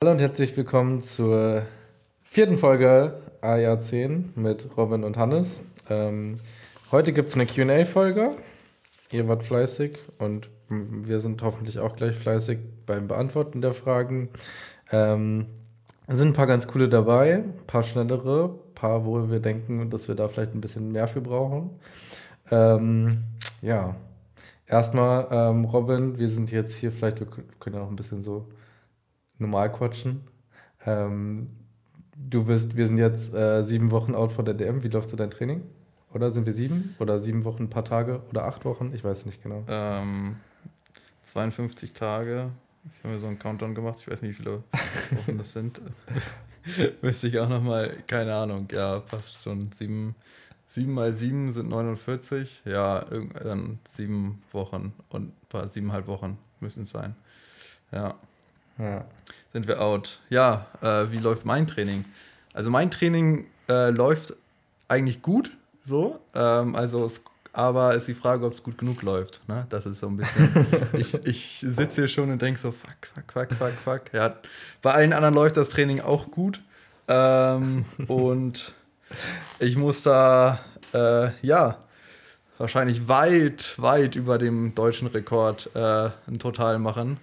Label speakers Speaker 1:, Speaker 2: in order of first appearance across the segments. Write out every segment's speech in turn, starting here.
Speaker 1: Hallo und herzlich willkommen zur vierten Folge AR 10 mit Robin und Hannes. Ähm, heute gibt es eine QA-Folge. Ihr wart fleißig und wir sind hoffentlich auch gleich fleißig beim Beantworten der Fragen. Ähm, es sind ein paar ganz coole dabei, ein paar schnellere, ein paar, wo wir denken, dass wir da vielleicht ein bisschen mehr für brauchen. Ähm, ja, erstmal, ähm, Robin, wir sind jetzt hier, vielleicht wir können ja noch ein bisschen so normal quatschen. Ähm, du bist, wir sind jetzt äh, sieben Wochen out von der DM. Wie läuft so dein Training? Oder sind wir sieben? Oder sieben Wochen, ein paar Tage? Oder acht Wochen? Ich weiß nicht genau.
Speaker 2: Ähm, 52 Tage. Ich habe mir so einen Countdown gemacht. Ich weiß nicht, wie viele Wochen das sind. Müsste ich auch nochmal, keine Ahnung. Ja, passt schon. Sieben, sieben mal sieben sind 49. Ja, dann sieben Wochen und ein paar siebeneinhalb Wochen müssen es sein. Ja. Ja. Sind wir out. Ja, äh, wie läuft mein Training? Also mein Training äh, läuft eigentlich gut, so. Ähm, also es, aber ist die Frage, ob es gut genug läuft. Ne? Das ist so ein bisschen. ich ich sitze hier schon und denke so, fuck, fuck, fuck, fuck, fuck. Ja, bei allen anderen läuft das Training auch gut. Ähm, und ich muss da, äh, ja, wahrscheinlich weit, weit über dem deutschen Rekord äh, ein Total machen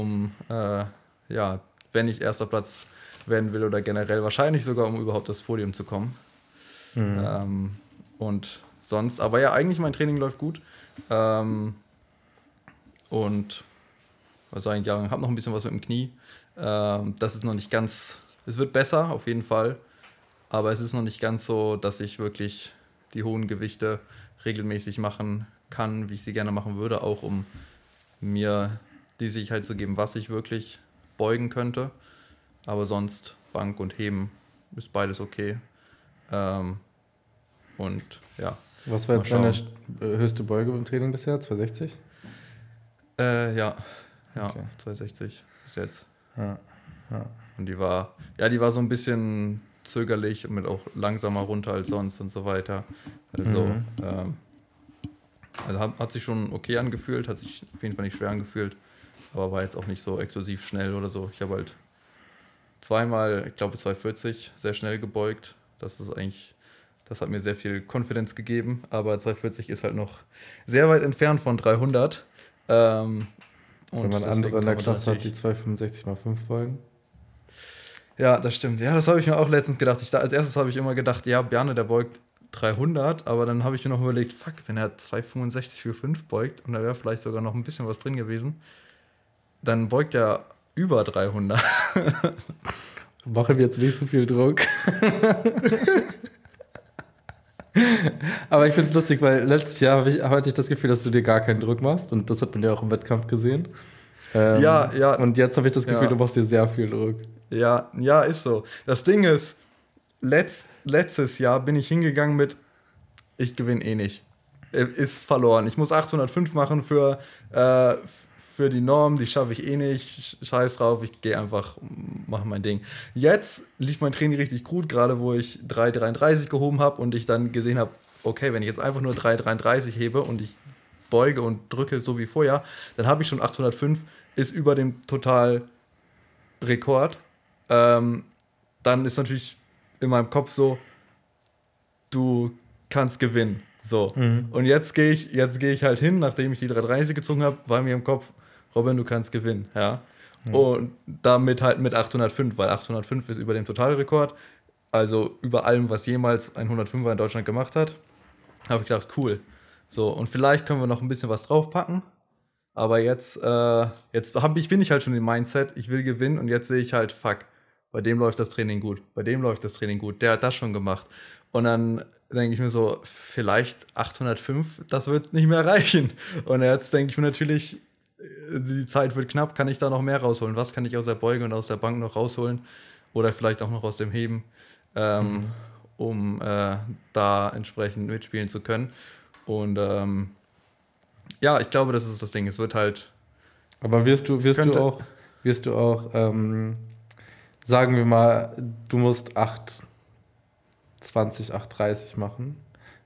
Speaker 2: um, äh, ja, wenn ich erster Platz werden will oder generell wahrscheinlich sogar, um überhaupt das Podium zu kommen. Mhm. Ähm, und sonst, aber ja, eigentlich mein Training läuft gut. Ähm, und was sagen, habe noch ein bisschen was mit dem Knie. Ähm, das ist noch nicht ganz, es wird besser auf jeden Fall, aber es ist noch nicht ganz so, dass ich wirklich die hohen Gewichte regelmäßig machen kann, wie ich sie gerne machen würde, auch um mir die Sicherheit zu geben, was ich wirklich beugen könnte. Aber sonst Bank und Heben ist beides okay. Ähm, und ja.
Speaker 1: Was war jetzt deine äh, höchste Beuge im Training bisher? 260?
Speaker 2: Äh, ja, ja, okay. 260 bis jetzt. Ja, ja. Und die war, ja, die war so ein bisschen zögerlich und mit auch langsamer runter als sonst und so weiter. Also, mhm. ähm, also hat, hat, sich schon okay angefühlt, hat sich auf jeden Fall nicht schwer angefühlt aber war jetzt auch nicht so exklusiv schnell oder so. Ich habe halt zweimal, ich glaube 240, sehr schnell gebeugt. Das ist eigentlich, das hat mir sehr viel Konfidenz gegeben, aber 240 ist halt noch sehr weit entfernt von 300. Ähm,
Speaker 1: Wenn man andere in der Klasse hat, die 265 mal 5 beugen.
Speaker 2: Ja, das stimmt. Ja, das habe ich mir auch letztens gedacht. Ich, als erstes habe ich immer gedacht, ja, Bjarne, der beugt 300, aber dann habe ich mir noch überlegt, fuck, wenn er 265 für 5 beugt und da wäre vielleicht sogar noch ein bisschen was drin gewesen, dann beugt er über 300.
Speaker 1: Machen wir jetzt nicht so viel Druck. Aber ich finde es lustig, weil letztes Jahr ich, hatte ich das Gefühl, dass du dir gar keinen Druck machst und das hat man ja auch im Wettkampf gesehen. Ähm, ja, ja. Und jetzt habe ich das Gefühl, ja. du machst dir sehr viel Druck.
Speaker 2: Ja, ja, ist so. Das Ding ist, letzt, letztes Jahr bin ich hingegangen mit, ich gewinne eh nicht. Äh, ist verloren. Ich muss 805 machen für, äh, für die Norm, die schaffe ich eh nicht, scheiß drauf, ich gehe einfach, mache mein Ding. Jetzt lief mein Training richtig gut, gerade wo ich 3,33 gehoben habe und ich dann gesehen habe, okay, wenn ich jetzt einfach nur 3,33 hebe und ich beuge und drücke so wie vorher, dann habe ich schon 805, ist über dem Totalrekord. Ähm, dann ist natürlich in meinem Kopf so, du kannst gewinnen. So. Mhm. Und jetzt gehe ich, jetzt gehe ich halt hin, nachdem ich die 330 gezogen habe, war mir im Kopf, Robin, du kannst gewinnen, ja. Mhm. Und damit halt mit 805, weil 805 ist über dem Totalrekord, also über allem, was jemals ein 105er in Deutschland gemacht hat. Habe ich gedacht, cool. So, und vielleicht können wir noch ein bisschen was draufpacken. Aber jetzt, äh, jetzt hab ich, bin ich halt schon im Mindset, ich will gewinnen und jetzt sehe ich halt, fuck, bei dem läuft das Training gut, bei dem läuft das Training gut, der hat das schon gemacht. Und dann denke ich mir so, vielleicht 805, das wird nicht mehr reichen. Und jetzt denke ich mir natürlich, die Zeit wird knapp, kann ich da noch mehr rausholen? Was kann ich aus der Beuge und aus der Bank noch rausholen? Oder vielleicht auch noch aus dem Heben, ähm, mhm. um äh, da entsprechend mitspielen zu können. Und ähm, ja, ich glaube, das ist das Ding. Es wird halt.
Speaker 1: Aber wirst du, wirst du auch, wirst du auch, ähm, sagen wir mal, du musst 8, 20, 8, 30 machen.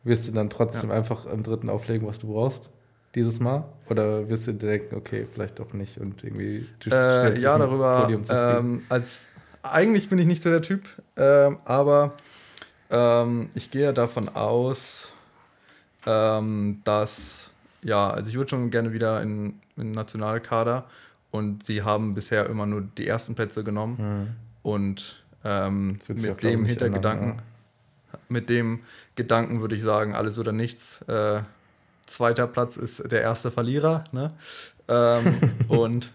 Speaker 1: Wirst du dann trotzdem ja. einfach im dritten auflegen, was du brauchst? Dieses Mal? Oder wirst du denken, okay, vielleicht doch nicht und irgendwie.
Speaker 2: Äh, ja, darüber. Ähm, als, eigentlich bin ich nicht so der Typ, ähm, aber ähm, ich gehe davon aus, ähm, dass, ja, also ich würde schon gerne wieder in, in Nationalkader und sie haben bisher immer nur die ersten Plätze genommen mhm. und ähm, mit dem Hintergedanken, ändern, ja. mit dem Gedanken würde ich sagen, alles oder nichts. Äh, zweiter Platz ist der erste Verlierer. Ne? Ähm, und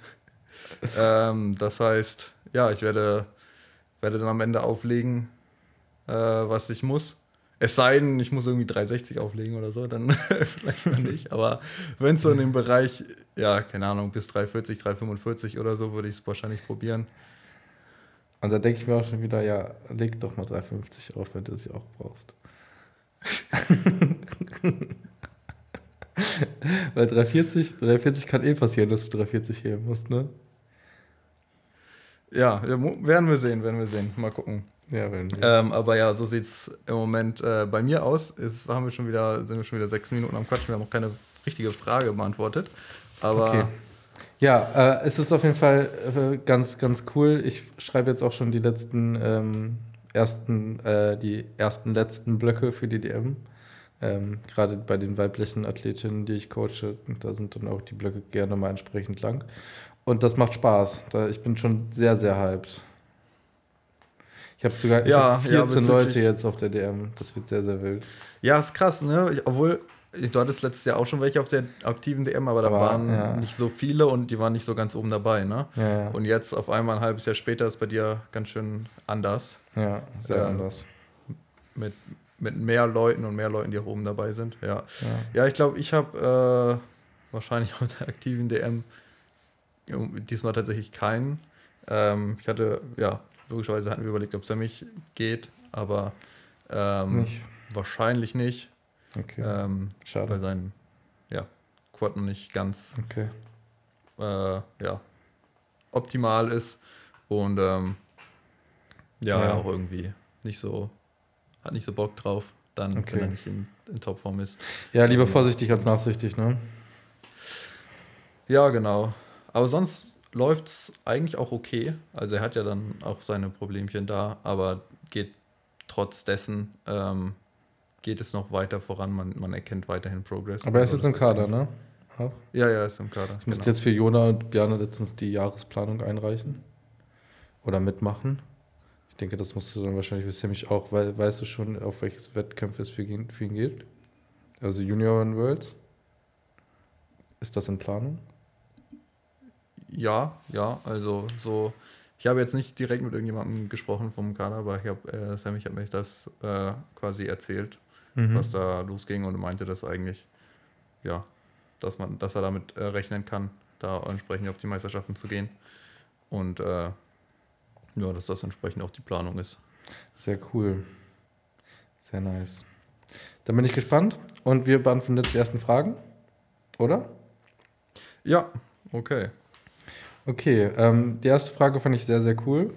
Speaker 2: ähm, das heißt, ja, ich werde, werde dann am Ende auflegen, äh, was ich muss. Es sei denn, ich muss irgendwie 360 auflegen oder so, dann vielleicht mal nicht. Aber wenn es so in dem Bereich, ja, keine Ahnung, bis 340, 345 oder so, würde ich es wahrscheinlich probieren.
Speaker 1: Und da denke ich mir auch schon wieder, ja, leg doch mal 350 auf, wenn du sie auch brauchst. Weil 340, 340 kann eh passieren, dass du 340 heben musst, ne?
Speaker 2: Ja, werden wir sehen, werden wir sehen. Mal gucken. Ja, werden wir. Ähm, aber ja, so sieht es im Moment äh, bei mir aus. Ist, haben wir schon wieder, sind wir schon wieder sechs Minuten am Quatschen. Wir haben noch keine richtige Frage beantwortet. Aber. Okay.
Speaker 1: Ja, äh, es ist auf jeden Fall äh, ganz, ganz cool. Ich schreibe jetzt auch schon die letzten ähm, ersten, äh, die ersten letzten Blöcke für die DM. Ähm, Gerade bei den weiblichen Athletinnen, die ich coache, da sind dann auch die Blöcke gerne mal entsprechend lang. Und das macht Spaß. Da, ich bin schon sehr, sehr hyped. Ich habe sogar ja, hab 14 ja, Leute jetzt auf der DM. Das wird sehr, sehr wild.
Speaker 2: Ja, ist krass, ne? Ich, obwohl, du hattest letztes Jahr auch schon welche auf der aktiven DM, aber da aber, waren ja. nicht so viele und die waren nicht so ganz oben dabei, ne? Ja, und jetzt auf einmal ein halbes Jahr später ist bei dir ganz schön anders.
Speaker 1: Ja, sehr äh, anders.
Speaker 2: Mit, mit mehr Leuten und mehr Leuten, die auch oben dabei sind. Ja, ja. ja ich glaube, ich habe äh, wahrscheinlich auf der aktiven DM diesmal tatsächlich keinen. Ähm, ich hatte, ja, logischerweise hatten wir überlegt, ob es mich geht, aber ähm, nicht. wahrscheinlich nicht. Okay. Ähm, Schade. Weil sein ja, Quad noch nicht ganz okay. äh, ja, optimal ist und ähm, ja, ja, auch irgendwie nicht so hat nicht so Bock drauf, dann, okay. wenn er nicht in, in Topform ist.
Speaker 1: Ja, lieber vorsichtig als nachsichtig, ne?
Speaker 2: Ja, genau. Aber sonst läuft es eigentlich auch okay. Also er hat ja dann auch seine Problemchen da, aber geht trotz dessen ähm, geht es noch weiter voran. Man, man erkennt weiterhin Progress.
Speaker 1: Aber er ist jetzt im Kader, ne?
Speaker 2: Auch? Ja, ja, er ist im Kader.
Speaker 1: Ich genau. musste jetzt für Jona und Björn letztens die Jahresplanung einreichen. Oder mitmachen denke, das musst du dann wahrscheinlich für Sammy auch, weil weißt du schon, auf welches Wettkämpfe es für ihn, für ihn geht? Also Junior und Worlds? Ist das in Planung?
Speaker 2: Ja, ja, also so. Ich habe jetzt nicht direkt mit irgendjemandem gesprochen vom Kader, aber ich habe, äh, Sammy hat mir das äh, quasi erzählt, mhm. was da losging und meinte das eigentlich, ja, dass man, dass er damit äh, rechnen kann, da entsprechend auf die Meisterschaften zu gehen. Und äh, ja, dass das entsprechend auch die Planung ist.
Speaker 1: Sehr cool. Sehr nice. Dann bin ich gespannt und wir beantworten jetzt die ersten Fragen, oder?
Speaker 2: Ja, okay.
Speaker 1: Okay, ähm, die erste Frage fand ich sehr, sehr cool.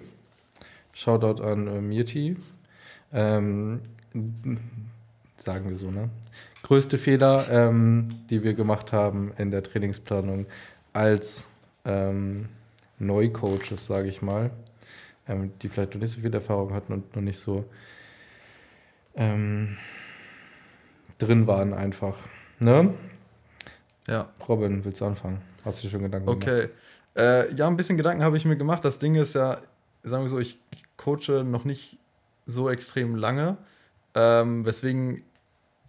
Speaker 1: Shoutout an äh, Mirti. Ähm, sagen wir so, ne? Größte Fehler, ähm, die wir gemacht haben in der Trainingsplanung als ähm, Neucoaches, sage ich mal ähm, die vielleicht noch nicht so viel Erfahrung hatten und noch nicht so ähm, drin waren einfach. Ne? Ja. Robin, willst du anfangen? Hast du dir schon Gedanken
Speaker 2: okay. gemacht? Okay. Äh, ja, ein bisschen Gedanken habe ich mir gemacht. Das Ding ist ja, sagen wir so, ich coache noch nicht so extrem lange, ähm, weswegen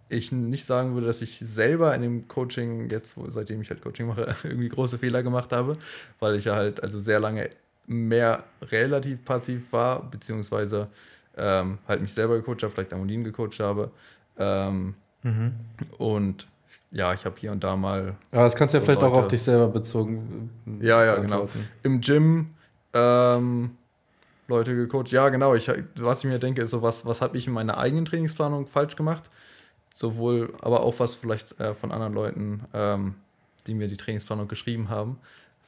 Speaker 2: ich nicht sagen würde, dass ich selber in dem Coaching, jetzt, seitdem ich halt Coaching mache, irgendwie große Fehler gemacht habe, weil ich ja halt also sehr lange mehr relativ passiv war, beziehungsweise ähm, halt mich selber gecoacht habe, vielleicht Amolin gecoacht habe. Ähm, mhm. Und ja, ich habe hier und da mal.
Speaker 1: Aber das kannst du ja so vielleicht Leute, auch auf dich selber bezogen.
Speaker 2: Äh, ja, ja, genau. Im Gym ähm, Leute gecoacht. Ja, genau. Ich, was ich mir denke, ist so, was, was habe ich in meiner eigenen Trainingsplanung falsch gemacht? Sowohl, aber auch was vielleicht äh, von anderen Leuten, ähm, die mir die Trainingsplanung geschrieben haben.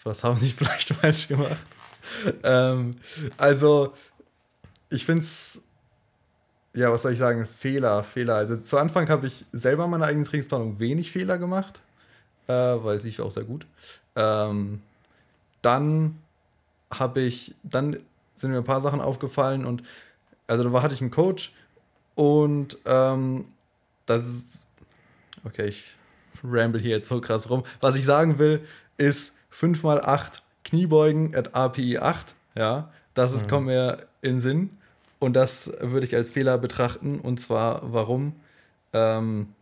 Speaker 2: Was haben die vielleicht falsch gemacht? ähm, also, ich finde es, ja, was soll ich sagen, Fehler, Fehler. Also zu Anfang habe ich selber meine eigene Trainingsplanung wenig Fehler gemacht. äh, weil es lief auch sehr gut. Ähm, dann habe ich, dann sind mir ein paar Sachen aufgefallen und also da war, hatte ich einen Coach und ähm, das ist, okay, ich ramble hier jetzt so krass rum. Was ich sagen will, ist 5x8 Kniebeugen at API 8, ja, das ist, mhm. kommt mir in Sinn und das würde ich als Fehler betrachten und zwar warum? Ähm,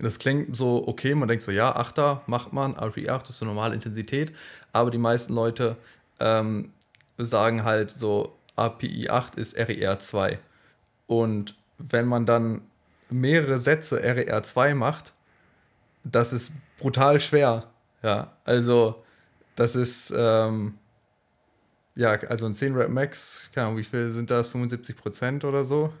Speaker 2: das klingt so okay, man denkt so, ja, Achter macht man, API 8 ist so normale Intensität, aber die meisten Leute ähm, sagen halt so, API 8 ist RER 2 und wenn man dann mehrere Sätze RER 2 macht, das ist brutal schwer. Ja, also das ist, ähm, ja, also ein 10 Rep Max, keine Ahnung, wie viel sind das? 75 Prozent oder so.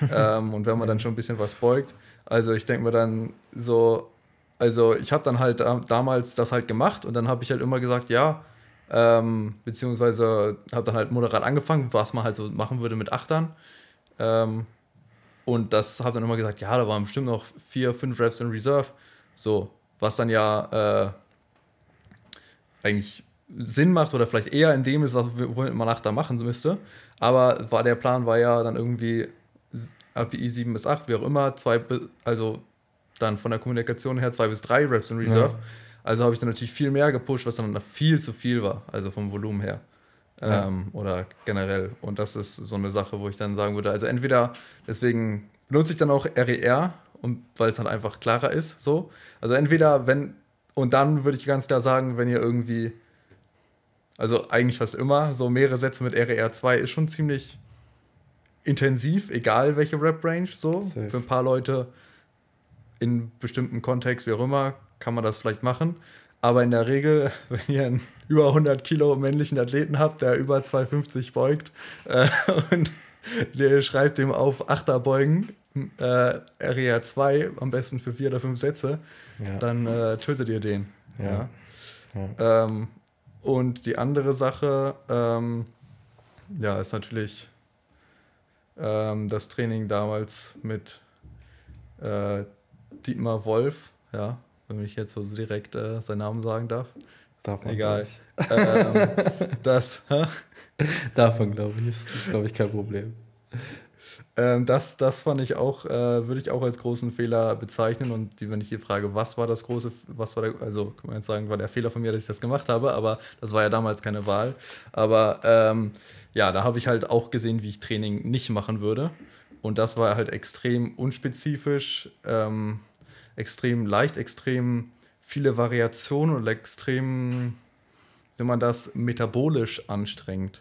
Speaker 2: ähm, und wenn man dann schon ein bisschen was beugt. Also ich denke mir dann so, also ich habe dann halt damals das halt gemacht und dann habe ich halt immer gesagt, ja, ähm, beziehungsweise habe dann halt moderat angefangen, was man halt so machen würde mit Achtern. Ähm, und das habe dann immer gesagt, ja, da waren bestimmt noch vier, fünf Reps in Reserve. So, was dann ja äh, eigentlich Sinn macht oder vielleicht eher in dem ist, was man Achter machen müsste. Aber war der Plan war ja dann irgendwie API 7 bis 8, wie auch immer, zwei, also dann von der Kommunikation her zwei bis drei Reps in Reserve. Ja. Also habe ich dann natürlich viel mehr gepusht, was dann viel zu viel war, also vom Volumen her. Ja. Ähm, oder generell. Und das ist so eine Sache, wo ich dann sagen würde, also entweder, deswegen benutze ich dann auch RER, und, weil es dann einfach klarer ist, so. Also entweder, wenn, und dann würde ich ganz klar sagen, wenn ihr irgendwie, also eigentlich fast immer, so mehrere Sätze mit RER 2 ist schon ziemlich intensiv, egal welche Rap-Range, so. Safe. Für ein paar Leute in bestimmten Kontext, wie auch immer, kann man das vielleicht machen. Aber in der Regel, wenn ihr einen über 100 Kilo männlichen Athleten habt, der über 250 beugt äh, und der schreibt dem auf Achterbeugen, äh, RER 2, am besten für vier oder fünf Sätze, ja. dann äh, tötet ihr den. Ja. ja. Ähm, und die andere Sache, ähm, ja, ist natürlich ähm, das Training damals mit äh, Dietmar Wolf, ja, wenn ich jetzt so direkt äh, seinen Namen sagen darf. Darf man Egal.
Speaker 1: ähm, das. Man, glaube ich. Ist, glaube ich, kein Problem.
Speaker 2: Ähm, das, das fand ich auch, äh, würde ich auch als großen Fehler bezeichnen. Und die, wenn ich die frage, was war das große, was war der, also kann man jetzt sagen, war der Fehler von mir, dass ich das gemacht habe, aber das war ja damals keine Wahl. Aber ähm, ja, da habe ich halt auch gesehen, wie ich Training nicht machen würde. Und das war halt extrem unspezifisch. Ähm, extrem leicht, extrem viele Variationen und extrem, wenn man das metabolisch anstrengt.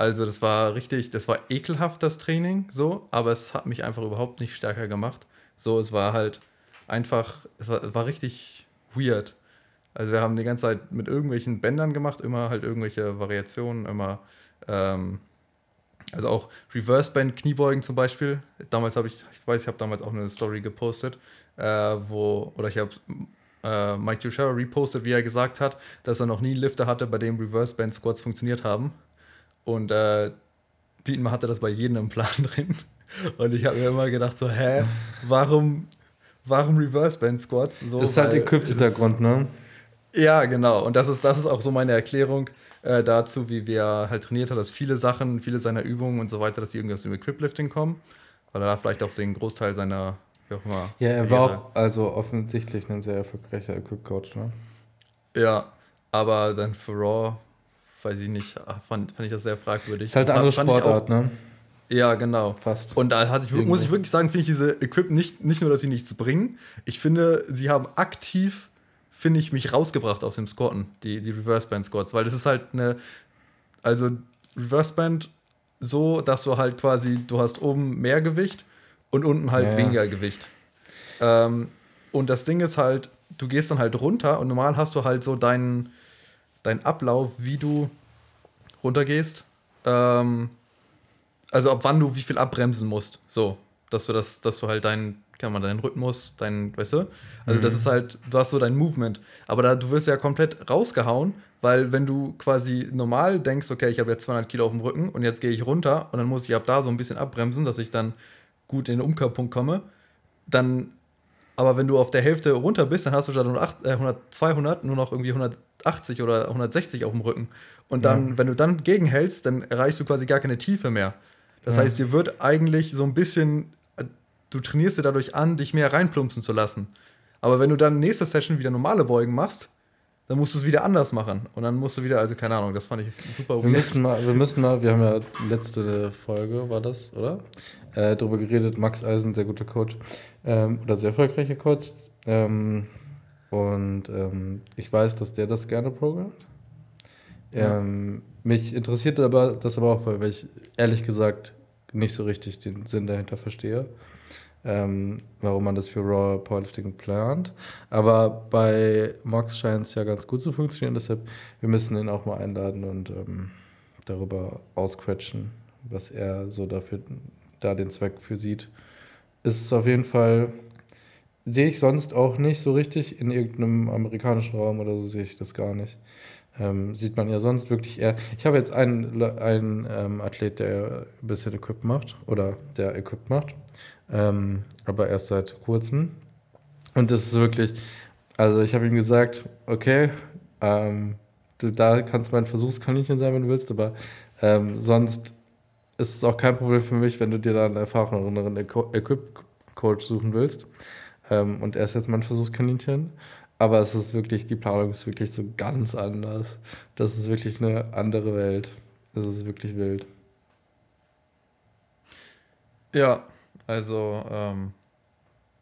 Speaker 2: Also das war richtig, das war ekelhaft, das Training, so, aber es hat mich einfach überhaupt nicht stärker gemacht. So, es war halt einfach, es war, war richtig weird. Also wir haben die ganze Zeit mit irgendwelchen Bändern gemacht, immer halt irgendwelche Variationen, immer, ähm, also auch Reverse Band Kniebeugen zum Beispiel. Damals habe ich, ich weiß, ich habe damals auch eine Story gepostet, äh, wo, oder ich habe äh, Mike Jushara repostet, wie er gesagt hat, dass er noch nie einen Lifter hatte, bei dem Reverse Band Squats funktioniert haben. Und äh, Dietmar hatte das bei jedem im Plan drin. Und ich habe mir immer gedacht, so, hä, warum, warum Reverse Band Squats? So,
Speaker 1: das ist halt Equip-Hintergrund, ne?
Speaker 2: Ja, genau. Und das ist, das ist auch so meine Erklärung äh, dazu, wie wir halt trainiert hat, dass viele Sachen, viele seiner Übungen und so weiter, dass die irgendwie aus dem Equip-Lifting kommen. Weil er da vielleicht auch den Großteil seiner wie auch immer.
Speaker 1: Ja, er war auch also offensichtlich ein sehr erfolgreicher Equip-Coach, ne?
Speaker 2: Ja, aber dann für Raw, weiß ich nicht, fand, fand ich das sehr fragwürdig. Ist halt eine andere Sportart, auch, ne? Ja, genau. Fast. Und da hatte ich, muss ich wirklich sagen, finde ich diese Equip nicht, nicht nur, dass sie nichts bringen, ich finde, sie haben aktiv, finde ich, mich rausgebracht aus dem Squatten, die, die Reverse Band Squats, weil das ist halt eine, also Reverse Band so, dass du halt quasi, du hast oben mehr Gewicht und unten halt ja, weniger Gewicht. Ähm, und das Ding ist halt, du gehst dann halt runter und normal hast du halt so deinen, deinen Ablauf, wie du runtergehst. Ähm, also ab wann du wie viel abbremsen musst. So, dass du das, dass du halt deinen, kann man deinen Rhythmus, dein, weißt du? Also mhm. das ist halt, du hast so dein Movement. Aber da, du wirst ja komplett rausgehauen, weil wenn du quasi normal denkst, okay, ich habe jetzt 200 Kilo auf dem Rücken und jetzt gehe ich runter und dann muss ich ab da so ein bisschen abbremsen, dass ich dann gut in den Umkehrpunkt komme, dann aber wenn du auf der Hälfte runter bist, dann hast du statt 100, äh, 100, 200 nur noch irgendwie 180 oder 160 auf dem Rücken. Und dann, ja. wenn du dann gegenhältst, dann erreichst du quasi gar keine Tiefe mehr. Das ja. heißt, dir wird eigentlich so ein bisschen, äh, du trainierst dir dadurch an, dich mehr reinplumpsen zu lassen. Aber wenn du dann nächste Session wieder normale Beugen machst, dann musst du es wieder anders machen. Und dann musst du wieder, also keine Ahnung, das fand ich super
Speaker 1: wir müssen mal, Wir müssen mal, wir haben ja letzte Folge, war das, oder? Äh, darüber geredet, Max Eisen, sehr guter Coach ähm, oder sehr erfolgreicher Coach. Ähm, und ähm, ich weiß, dass der das gerne programmt. Ja. Ähm, mich interessiert aber das aber auch, weil ich ehrlich gesagt nicht so richtig den Sinn dahinter verstehe ähm, warum man das für Raw Powerlifting plant. Aber bei Mox scheint es ja ganz gut zu funktionieren, deshalb wir müssen ihn auch mal einladen und ähm, darüber ausquetschen, was er so dafür da den Zweck für sieht. Ist auf jeden Fall sehe ich sonst auch nicht so richtig in irgendeinem amerikanischen Raum oder so sehe ich das gar nicht. Ähm, sieht man ja sonst wirklich eher. Ich habe jetzt einen, einen ähm, Athlet, der ein bisschen Equip macht oder der Equip macht ähm, aber erst seit kurzem. Und das ist wirklich, also ich habe ihm gesagt, okay, ähm, du, da kannst mein Versuchskaninchen sein, wenn du willst, aber ähm, sonst ist es auch kein Problem für mich, wenn du dir da einen erfahreneren Equip-Coach suchen willst. Ähm, und er ist jetzt mein Versuchskaninchen. Aber es ist wirklich, die Planung ist wirklich so ganz anders. Das ist wirklich eine andere Welt. Das ist wirklich wild.
Speaker 2: Ja, also, ähm,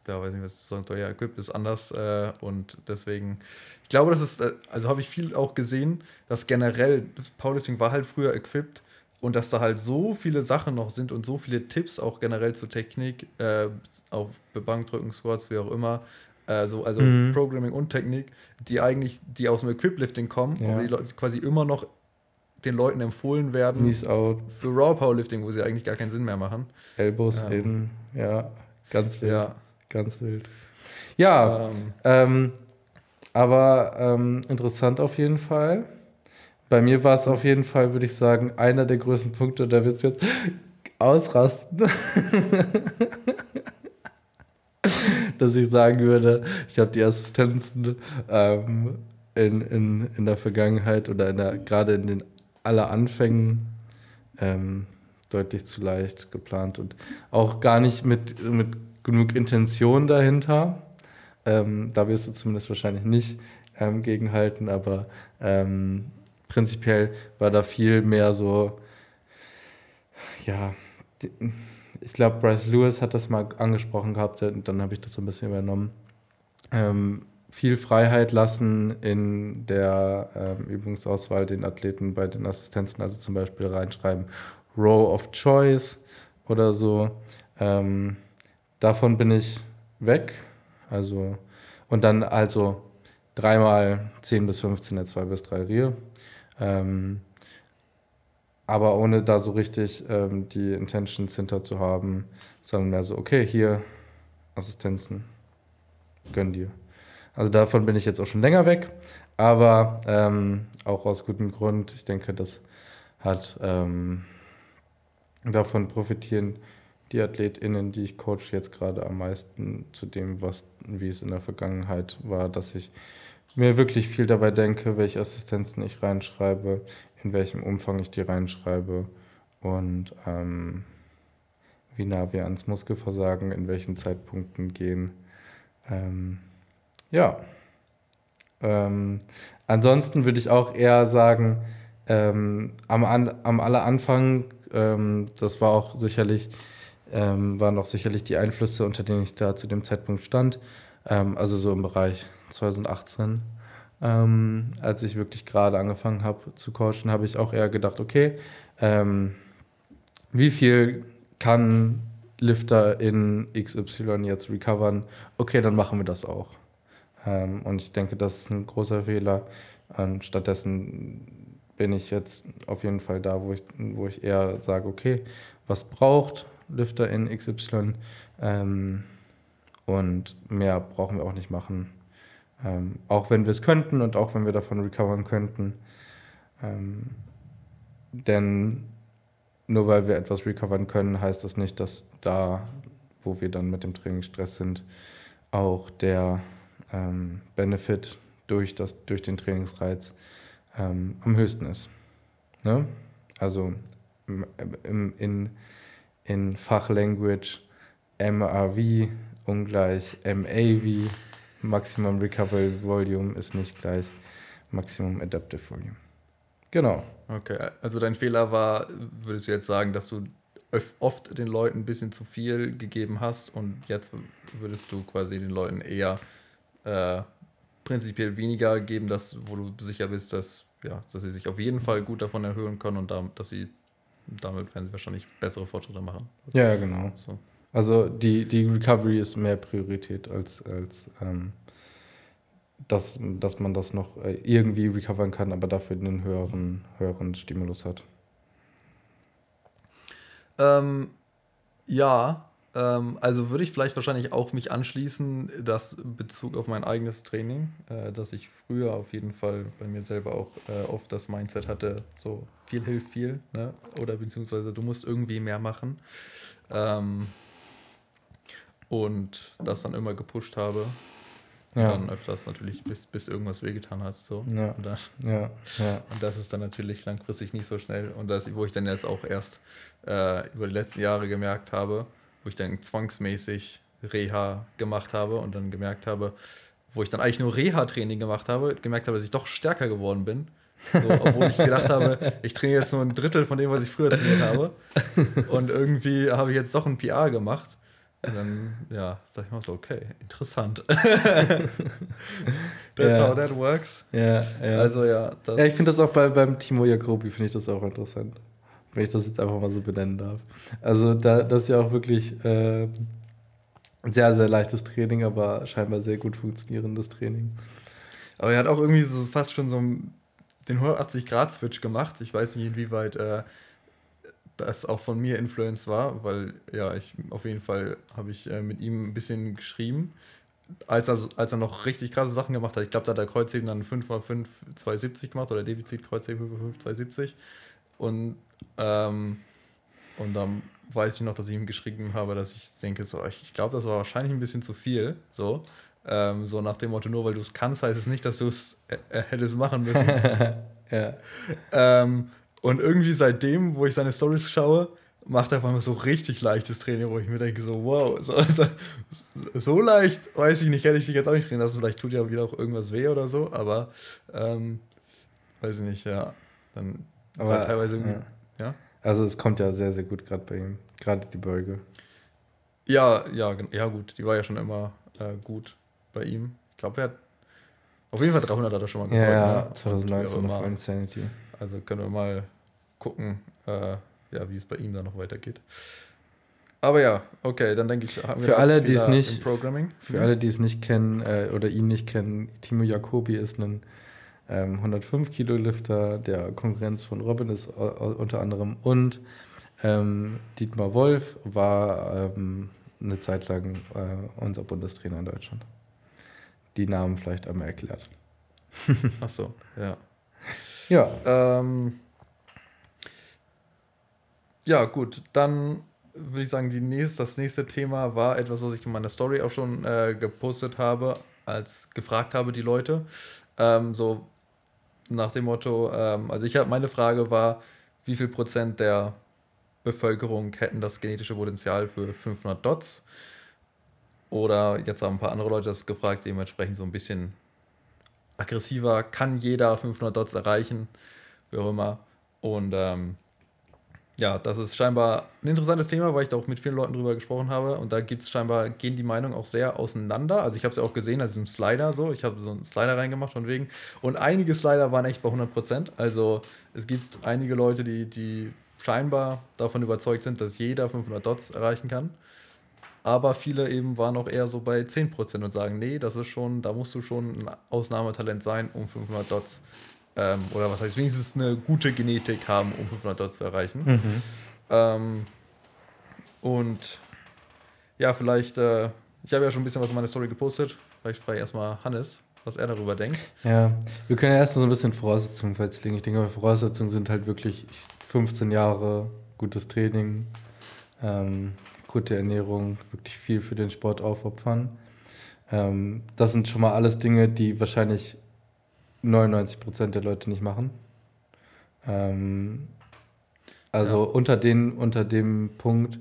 Speaker 2: da weiß ich nicht, was du soll. Ja, Equip ist anders äh, und deswegen, ich glaube, das ist, äh, also habe ich viel auch gesehen, dass generell Powerlifting war halt früher equipped und dass da halt so viele Sachen noch sind und so viele Tipps auch generell zur Technik, äh, auf Bankdrücken, Squats, wie auch immer, äh, so, also mhm. Programming und Technik, die eigentlich, die aus dem Equiplifting kommen, ja. aber die Leute quasi immer noch den Leuten empfohlen werden für Raw Powerlifting, wo sie eigentlich gar keinen Sinn mehr machen.
Speaker 1: Elbows ähm, in, ja, ganz wild. Ja. Ganz wild. Ja, ähm, ähm, aber ähm, interessant auf jeden Fall. Bei mir war es auf jeden Fall, würde ich sagen, einer der größten Punkte, da wirst du jetzt ausrasten. Dass ich sagen würde, ich habe die Assistenzen ähm, in, in, in der Vergangenheit oder in der, gerade in den aller Anfängen ähm, deutlich zu leicht geplant und auch gar nicht mit, mit genug Intention dahinter. Ähm, da wirst du zumindest wahrscheinlich nicht ähm, gegenhalten, aber ähm, prinzipiell war da viel mehr so, ja, ich glaube, Bryce Lewis hat das mal angesprochen gehabt, und dann habe ich das so ein bisschen übernommen. Ähm, viel Freiheit lassen in der ähm, Übungsauswahl den Athleten bei den Assistenzen, also zum Beispiel reinschreiben Row of Choice oder so. Ähm, davon bin ich weg. Also, und dann also dreimal 10 bis 15 2 bis 3 Rier. Ähm, aber ohne da so richtig ähm, die Intentions hinter zu haben, sondern mehr so, okay, hier Assistenzen, gönn dir. Also davon bin ich jetzt auch schon länger weg, aber ähm, auch aus gutem Grund. Ich denke, das hat ähm, davon profitieren die AthletInnen, die ich coach, jetzt gerade am meisten zu dem, was, wie es in der Vergangenheit war, dass ich mir wirklich viel dabei denke, welche Assistenzen ich reinschreibe, in welchem Umfang ich die reinschreibe und ähm, wie nah wir ans Muskelversagen in welchen Zeitpunkten gehen. Ähm, ja. Ähm, ansonsten würde ich auch eher sagen, ähm, am, an, am aller Anfang, ähm, das war auch sicherlich, ähm, waren auch sicherlich die Einflüsse, unter denen ich da zu dem Zeitpunkt stand, ähm, also so im Bereich 2018. Ähm, als ich wirklich gerade angefangen habe zu coachen, habe ich auch eher gedacht, okay, wie viel kann Lifter in XY jetzt recovern? Okay, dann machen wir das auch. Ähm, und ich denke, das ist ein großer Fehler. Ähm, stattdessen bin ich jetzt auf jeden Fall da, wo ich, wo ich eher sage, okay, was braucht Lüfter in XY? Ähm, und mehr brauchen wir auch nicht machen. Ähm, auch wenn wir es könnten und auch wenn wir davon recovern könnten. Ähm, denn nur weil wir etwas recovern können, heißt das nicht, dass da, wo wir dann mit dem Trainingsstress sind, auch der ähm, Benefit durch, das, durch den Trainingsreiz ähm, am höchsten ist. Ne? Also im, in, in Fachlanguage MRV ungleich MAV, Maximum Recovery Volume ist nicht gleich Maximum Adaptive Volume. Genau.
Speaker 2: Okay, also dein Fehler war, würdest du jetzt sagen, dass du oft den Leuten ein bisschen zu viel gegeben hast und jetzt würdest du quasi den Leuten eher äh, prinzipiell weniger geben, dass, wo du sicher bist, dass, ja, dass sie sich auf jeden Fall gut davon erhöhen können und da, dass sie damit werden sie wahrscheinlich bessere Fortschritte machen.
Speaker 1: Ja, genau. So. Also die, die Recovery ist mehr Priorität als, als ähm, dass, dass man das noch äh, irgendwie recovern kann, aber dafür einen höheren, höheren Stimulus hat.
Speaker 2: Ähm, ja, ähm, also würde ich vielleicht wahrscheinlich auch mich anschließen, das Bezug auf mein eigenes Training, äh, dass ich früher auf jeden Fall bei mir selber auch äh, oft das Mindset hatte, so viel hilft viel, ne? oder beziehungsweise du musst irgendwie mehr machen. Ähm, und das dann immer gepusht habe. Ja. dann öfters natürlich, bis, bis irgendwas wehgetan hat. So. Ja. Und, dann, ja. Ja. und das ist dann natürlich langfristig nicht so schnell. Und das, wo ich dann jetzt auch erst äh, über die letzten Jahre gemerkt habe, wo ich dann zwangsmäßig Reha gemacht habe und dann gemerkt habe, wo ich dann eigentlich nur Reha-Training gemacht habe, gemerkt habe, dass ich doch stärker geworden bin. So, obwohl ich gedacht habe, ich trainiere jetzt nur ein Drittel von dem, was ich früher trainiert habe. Und irgendwie habe ich jetzt doch ein PR gemacht. Und dann, ja, sag ich mal so, okay, interessant. That's
Speaker 1: ja. how that works. Ja, ja. Also ja. ja, ich finde das auch bei, beim Timo Jacobi, finde ich das auch interessant. Wenn ich das jetzt einfach mal so benennen darf. Also da, das ist ja auch wirklich äh, ein sehr, sehr leichtes Training, aber scheinbar sehr gut funktionierendes Training.
Speaker 2: Aber er hat auch irgendwie so fast schon so den 180-Grad-Switch gemacht. Ich weiß nicht, inwieweit äh, das auch von mir Influence war, weil ja, ich auf jeden Fall habe ich äh, mit ihm ein bisschen geschrieben, als er, als er noch richtig krasse Sachen gemacht hat. Ich glaube, da hat er Kreuzheben dann 5x5 270 gemacht oder Defizit Kreuzheben 5x5 270 und ähm, und dann weiß ich noch, dass ich ihm geschrieben habe, dass ich denke, so, ich, ich glaube, das war wahrscheinlich ein bisschen zu viel. So, ähm, so nach dem Motto, nur weil du es kannst, heißt es nicht, dass du es äh, äh, hättest machen müssen. ja. Ähm, und irgendwie seitdem, wo ich seine Stories schaue, macht er auf einmal so richtig leichtes Training, wo ich mir denke, so, wow, so, so, so leicht, weiß ich nicht, hätte ich dich jetzt auch nicht trainieren lassen. Vielleicht tut ja wieder auch irgendwas weh oder so, aber ähm, weiß ich nicht, ja. Dann aber teilweise
Speaker 1: irgendwie, ja. ja. Also es kommt ja sehr, sehr gut gerade bei ihm, gerade die Beuge.
Speaker 2: Ja, ja, ja gut, die war ja schon immer äh, gut bei ihm. Ich glaube, er hat auf jeden Fall 300 hat er schon mal gewonnen. Ja, ja 2019 auf Insanity. Also können wir mal gucken, äh, ja, wie es bei ihm dann noch weitergeht. Aber ja, okay, dann denke ich,
Speaker 1: haben wir für alle, die es nicht, Programming. Für mhm. alle, die es nicht kennen äh, oder ihn nicht kennen, Timo Jacobi ist ein ähm, 105 Kilo Lifter, der Konkurrenz von Robin ist uh, unter anderem und ähm, Dietmar Wolf war ähm, eine Zeit lang äh, unser Bundestrainer in Deutschland. Die Namen vielleicht einmal erklärt.
Speaker 2: Ach so, ja. Ja. Ähm, ja, gut, dann würde ich sagen, die nächste, das nächste Thema war etwas, was ich in meiner Story auch schon äh, gepostet habe, als gefragt habe die Leute. Ähm, so nach dem Motto, ähm, also ich habe meine Frage war, wie viel Prozent der Bevölkerung hätten das genetische Potenzial für 500 Dots? Oder jetzt haben ein paar andere Leute das gefragt, dementsprechend so ein bisschen aggressiver, kann jeder 500 Dots erreichen, wie auch immer. Und ähm, ja, das ist scheinbar ein interessantes Thema, weil ich da auch mit vielen Leuten drüber gesprochen habe. Und da gibt es scheinbar, gehen die Meinungen auch sehr auseinander. Also ich habe es ja auch gesehen, also im Slider so. Ich habe so einen Slider reingemacht von wegen. Und einige Slider waren echt bei 100%. Also es gibt einige Leute, die, die scheinbar davon überzeugt sind, dass jeder 500 Dots erreichen kann. Aber viele eben waren auch eher so bei 10% und sagen, nee, das ist schon, da musst du schon ein Ausnahmetalent sein, um 500 Dots, ähm, oder was heißt, wenigstens eine gute Genetik haben, um 500 Dots zu erreichen. Mhm. Ähm, und ja, vielleicht, äh, ich habe ja schon ein bisschen was in meiner Story gepostet, vielleicht frage ich erstmal Hannes, was er darüber denkt.
Speaker 1: Ja, wir können ja erst mal so ein bisschen Voraussetzungen festlegen. Ich denke, Voraussetzungen sind halt wirklich 15 Jahre gutes Training, ähm, gute Ernährung, wirklich viel für den Sport aufopfern. Ähm, das sind schon mal alles Dinge, die wahrscheinlich 99% der Leute nicht machen. Ähm, also ja. unter, den, unter dem Punkt,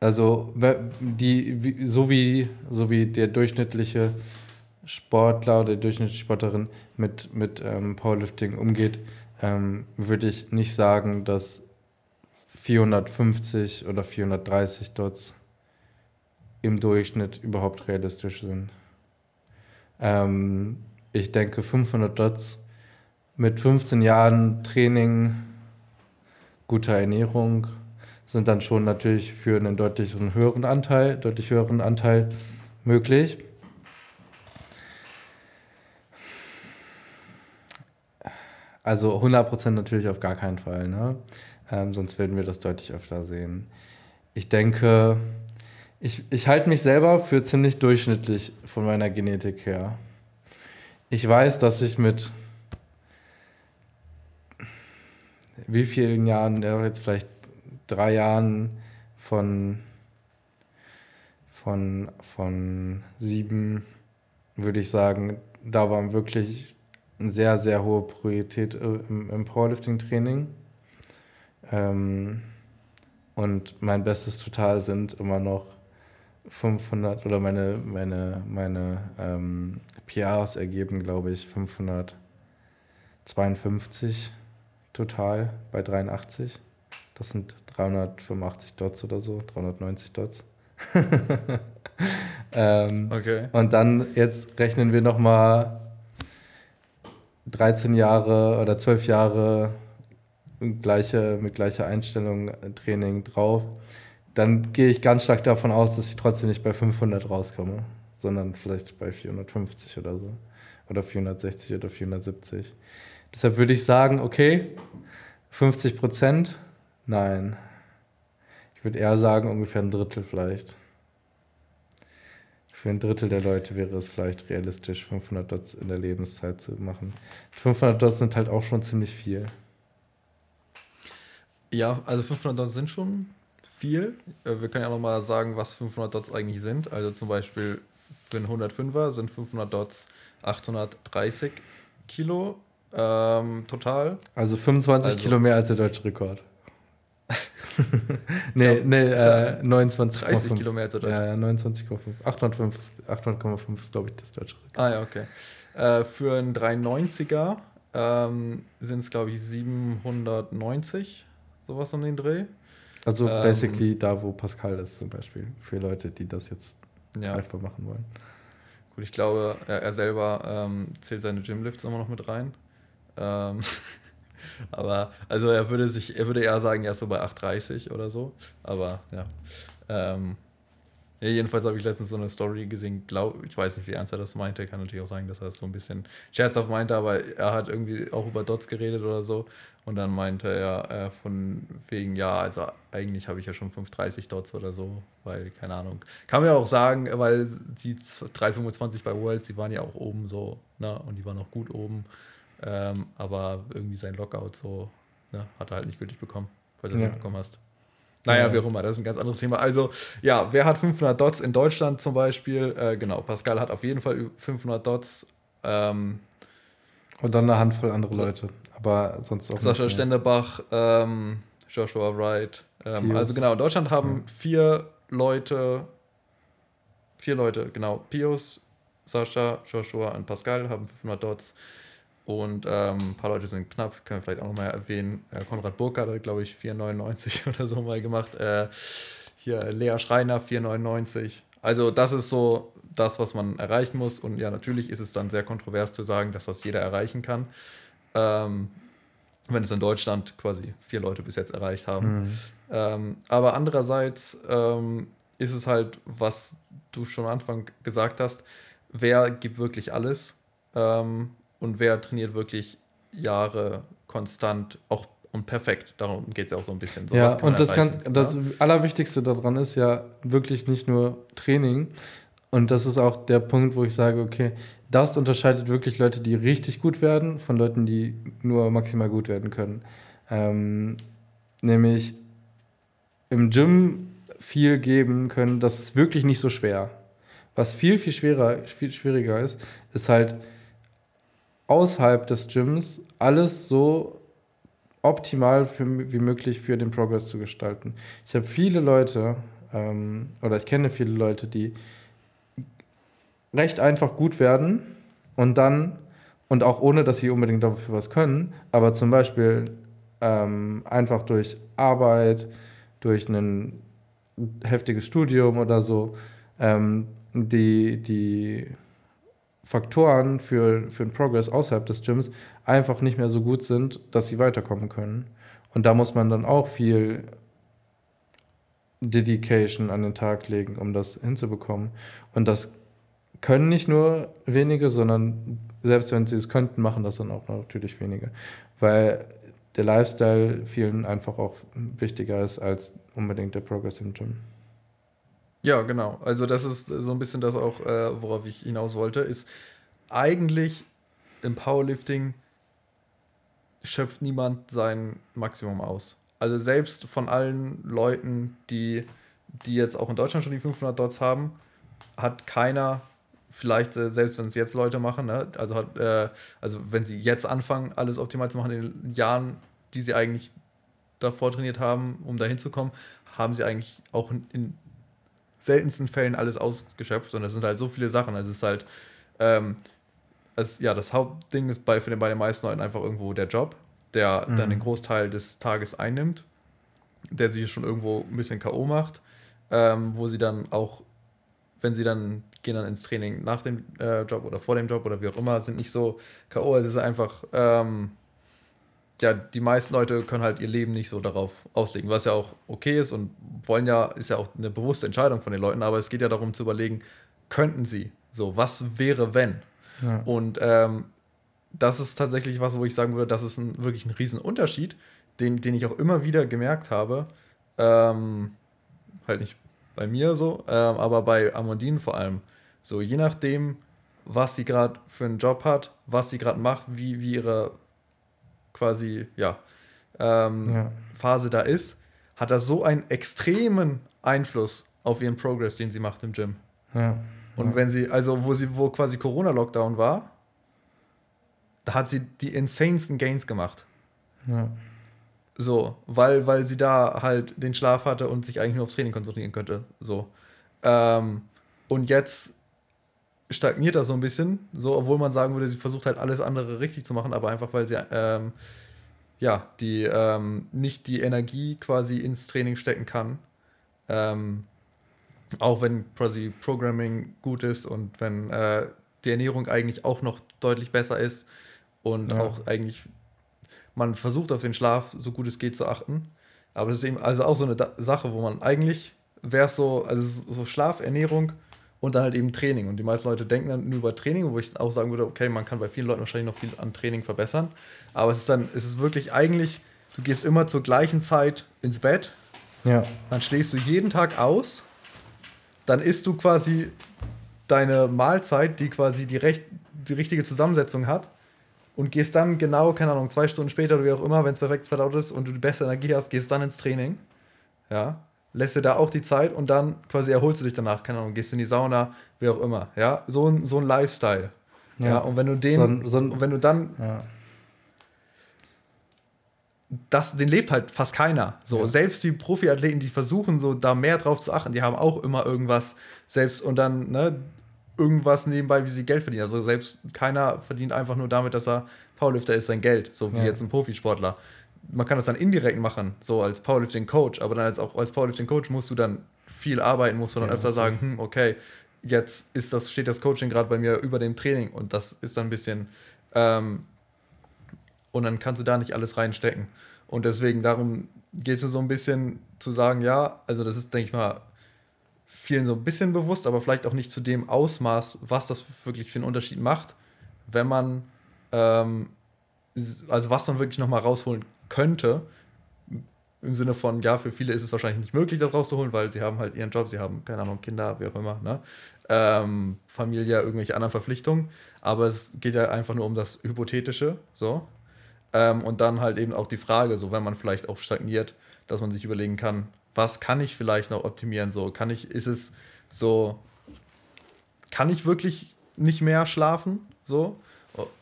Speaker 1: also die, so, wie, so wie der durchschnittliche Sportler oder die durchschnittliche Sportlerin mit, mit ähm, Powerlifting umgeht, ähm, würde ich nicht sagen, dass 450 oder 430 Dots im Durchschnitt überhaupt realistisch sind. Ähm, ich denke, 500 Dots mit 15 Jahren Training, guter Ernährung sind dann schon natürlich für einen deutlich höheren Anteil, deutlich höheren Anteil möglich. Also 100% natürlich auf gar keinen Fall, ne? Ähm, sonst würden wir das deutlich öfter sehen. Ich denke, ich, ich halte mich selber für ziemlich durchschnittlich von meiner Genetik her. Ich weiß, dass ich mit wie vielen Jahren, ja, jetzt vielleicht drei Jahren von, von, von sieben, würde ich sagen, da waren wirklich eine sehr, sehr hohe Priorität äh, im, im Powerlifting-Training. Ähm, und mein bestes Total sind immer noch 500 oder meine, meine, meine ähm, PRs ergeben, glaube ich, 552 total bei 83. Das sind 385 Dots oder so, 390 Dots. ähm, okay. Und dann jetzt rechnen wir nochmal 13 Jahre oder 12 Jahre gleiche, mit gleicher Einstellung äh, Training drauf, dann gehe ich ganz stark davon aus, dass ich trotzdem nicht bei 500 rauskomme, sondern vielleicht bei 450 oder so. Oder 460 oder 470. Deshalb würde ich sagen, okay, 50 Prozent? Nein. Ich würde eher sagen, ungefähr ein Drittel vielleicht. Für ein Drittel der Leute wäre es vielleicht realistisch, 500 Dots in der Lebenszeit zu machen. 500 Dots sind halt auch schon ziemlich viel.
Speaker 2: Ja, also 500 Dots sind schon viel. Äh, wir können ja nochmal sagen, was 500 Dots eigentlich sind. Also zum Beispiel für einen 105er sind 500 Dots 830 Kilo ähm, total.
Speaker 1: Also 25 also, Kilo mehr als der deutsche Rekord. nee, glaub, nee, äh, 29,5. 30 Kilo mehr als der deutsche Ja, ja 29,5. 800,5 ist, 800, ist glaube ich, das deutsche
Speaker 2: Rekord. Ah ja, okay. Äh, für einen 390er ähm, sind es, glaube ich, 790, sowas um den Dreh.
Speaker 1: Also ähm, basically da, wo Pascal ist zum Beispiel, für Leute, die das jetzt ja. greifbar machen wollen.
Speaker 2: Gut, ich glaube, er, er selber ähm, zählt seine Gymlifts immer noch mit rein. Ähm, aber also er würde sich, er würde eher sagen, er ist so bei 8,30 oder so. Aber ja. Ähm, ja, jedenfalls habe ich letztens so eine Story gesehen, glaub, ich weiß nicht, wie ernst er das meinte, kann natürlich auch sagen, dass er das so ein bisschen scherzhaft meinte, aber er hat irgendwie auch über Dots geredet oder so und dann meinte er äh, von wegen, ja, also eigentlich habe ich ja schon 530 Dots oder so, weil, keine Ahnung, kann man ja auch sagen, weil die 325 bei Worlds, die waren ja auch oben so, ne, und die waren auch gut oben ähm, aber irgendwie sein Lockout so ne, hat er halt nicht gültig bekommen, weil du es ja. nicht bekommen hast. Naja, ja. wie auch immer, das ist ein ganz anderes Thema. Also, ja, wer hat 500 Dots in Deutschland zum Beispiel? Äh, genau, Pascal hat auf jeden Fall 500 Dots. Ähm,
Speaker 1: und dann eine Handvoll andere Leute, aber sonst auch
Speaker 2: Sascha Stendebach, ähm, Joshua Wright. Ähm, also genau, in Deutschland haben ja. vier Leute, vier Leute, genau, Pius, Sascha, Joshua und Pascal haben 500 Dots. Und ähm, ein paar Leute sind knapp, können wir vielleicht auch nochmal erwähnen. Äh, Konrad Burkhardt hat, glaube ich, 4,99 oder so mal gemacht. Äh, hier Lea Schreiner, 4,99. Also, das ist so das, was man erreichen muss. Und ja, natürlich ist es dann sehr kontrovers zu sagen, dass das jeder erreichen kann. Ähm, wenn es in Deutschland quasi vier Leute bis jetzt erreicht haben. Mhm. Ähm, aber andererseits ähm, ist es halt, was du schon am Anfang gesagt hast, wer gibt wirklich alles? Ähm, und wer trainiert wirklich Jahre konstant, auch und perfekt. Darum geht es ja auch so ein bisschen. So,
Speaker 1: ja, und das, ganz, das ja? Allerwichtigste daran ist ja wirklich nicht nur Training. Und das ist auch der Punkt, wo ich sage, okay, das unterscheidet wirklich Leute, die richtig gut werden, von Leuten, die nur maximal gut werden können. Ähm, nämlich im Gym viel geben können, das ist wirklich nicht so schwer. was viel, viel schwerer, viel schwieriger ist, ist halt außerhalb des Gyms alles so optimal für, wie möglich für den Progress zu gestalten. Ich habe viele Leute, ähm, oder ich kenne viele Leute, die recht einfach gut werden und dann, und auch ohne, dass sie unbedingt dafür was können, aber zum Beispiel ähm, einfach durch Arbeit, durch ein heftiges Studium oder so, ähm, die, die Faktoren für, für den Progress außerhalb des Gyms einfach nicht mehr so gut sind, dass sie weiterkommen können. Und da muss man dann auch viel Dedication an den Tag legen, um das hinzubekommen. Und das können nicht nur wenige, sondern selbst wenn sie es könnten, machen das dann auch natürlich wenige. Weil der Lifestyle vielen einfach auch wichtiger ist als unbedingt der Progress im Gym.
Speaker 2: Ja, genau. Also das ist so ein bisschen das auch, äh, worauf ich hinaus wollte, ist eigentlich im Powerlifting schöpft niemand sein Maximum aus. Also selbst von allen Leuten, die, die jetzt auch in Deutschland schon die 500 Dots haben, hat keiner, vielleicht äh, selbst wenn es jetzt Leute machen, ne, also, hat, äh, also wenn sie jetzt anfangen, alles optimal zu machen in den Jahren, die sie eigentlich davor trainiert haben, um dahin zu kommen, haben sie eigentlich auch in, in seltensten Fällen alles ausgeschöpft und das sind halt so viele Sachen. Also es ist halt, ähm, es, ja, das Hauptding ist bei, für den, bei den meisten Leuten einfach irgendwo der Job, der mhm. dann den Großteil des Tages einnimmt, der sie schon irgendwo ein bisschen K.O. macht, ähm, wo sie dann auch, wenn sie dann gehen dann ins Training nach dem äh, Job oder vor dem Job oder wie auch immer, sind nicht so K.O. Es ist einfach, ähm, ja, die meisten Leute können halt ihr Leben nicht so darauf auslegen, was ja auch okay ist und wollen ja, ist ja auch eine bewusste Entscheidung von den Leuten, aber es geht ja darum zu überlegen, könnten sie so, was wäre, wenn? Ja. Und ähm, das ist tatsächlich was, wo ich sagen würde, das ist ein, wirklich ein Riesenunterschied, den, den ich auch immer wieder gemerkt habe. Ähm, halt nicht bei mir so, ähm, aber bei Amandine vor allem. So, je nachdem, was sie gerade für einen Job hat, was sie gerade macht, wie, wie ihre quasi, ja, ähm, ja, Phase da ist, hat das so einen extremen Einfluss auf ihren Progress, den sie macht im Gym. Ja. Und wenn sie, also wo sie, wo quasi Corona-Lockdown war, da hat sie die insanesten Gains gemacht. Ja. So, weil, weil sie da halt den Schlaf hatte und sich eigentlich nur aufs Training konzentrieren könnte. So. Ähm, und jetzt stagniert das so ein bisschen, so, obwohl man sagen würde, sie versucht halt alles andere richtig zu machen, aber einfach weil sie ähm, ja, die ähm, nicht die Energie quasi ins Training stecken kann. Ähm, auch wenn quasi Programming gut ist und wenn äh, die Ernährung eigentlich auch noch deutlich besser ist und ja. auch eigentlich man versucht auf den Schlaf so gut es geht zu achten. Aber das ist eben also auch so eine da Sache, wo man eigentlich wäre es so, also so Schlaf, Ernährung und dann halt eben Training. Und die meisten Leute denken dann nur über Training, wo ich auch sagen würde, okay, man kann bei vielen Leuten wahrscheinlich noch viel an Training verbessern. Aber es ist dann, es ist wirklich eigentlich, du gehst immer zur gleichen Zeit ins Bett. Ja. Dann schläfst du jeden Tag aus dann isst du quasi deine Mahlzeit, die quasi die, recht, die richtige Zusammensetzung hat und gehst dann genau, keine Ahnung, zwei Stunden später oder wie auch immer, wenn es perfekt verdaut ist und du die beste Energie hast, gehst dann ins Training. Ja. Lässt dir da auch die Zeit und dann quasi erholst du dich danach, keine Ahnung, gehst in die Sauna, wie auch immer. Ja. So ein, so ein Lifestyle. Ja. ja. Und wenn du den, so ein, so ein, und wenn du dann ja das, den lebt halt fast keiner. So, ja. selbst die Profiathleten, die versuchen, so da mehr drauf zu achten, die haben auch immer irgendwas selbst und dann, ne, irgendwas nebenbei, wie sie Geld verdienen. Also selbst keiner verdient einfach nur damit, dass er Powerlifter ist, sein Geld, so wie jetzt ein Profisportler. Man kann das dann indirekt machen, so als Powerlifting-Coach, aber dann als auch als Powerlifting-Coach musst du dann viel arbeiten, musst du dann ja, öfter sagen, hm, okay, jetzt ist das, steht das Coaching gerade bei mir über dem Training und das ist dann ein bisschen ähm, und dann kannst du da nicht alles reinstecken. Und deswegen, darum geht es mir so ein bisschen zu sagen, ja, also das ist, denke ich mal, vielen so ein bisschen bewusst, aber vielleicht auch nicht zu dem Ausmaß, was das wirklich für einen Unterschied macht, wenn man, ähm, also was man wirklich nochmal rausholen könnte, im Sinne von, ja, für viele ist es wahrscheinlich nicht möglich, das rauszuholen, weil sie haben halt ihren Job, sie haben, keine Ahnung, Kinder, wie auch immer, ne? Ähm, Familie, irgendwelche anderen Verpflichtungen. Aber es geht ja einfach nur um das Hypothetische, so. Ähm, und dann halt eben auch die Frage, so wenn man vielleicht auch stagniert, dass man sich überlegen kann, was kann ich vielleicht noch optimieren? So, kann ich, ist es so, kann ich wirklich nicht mehr schlafen? So.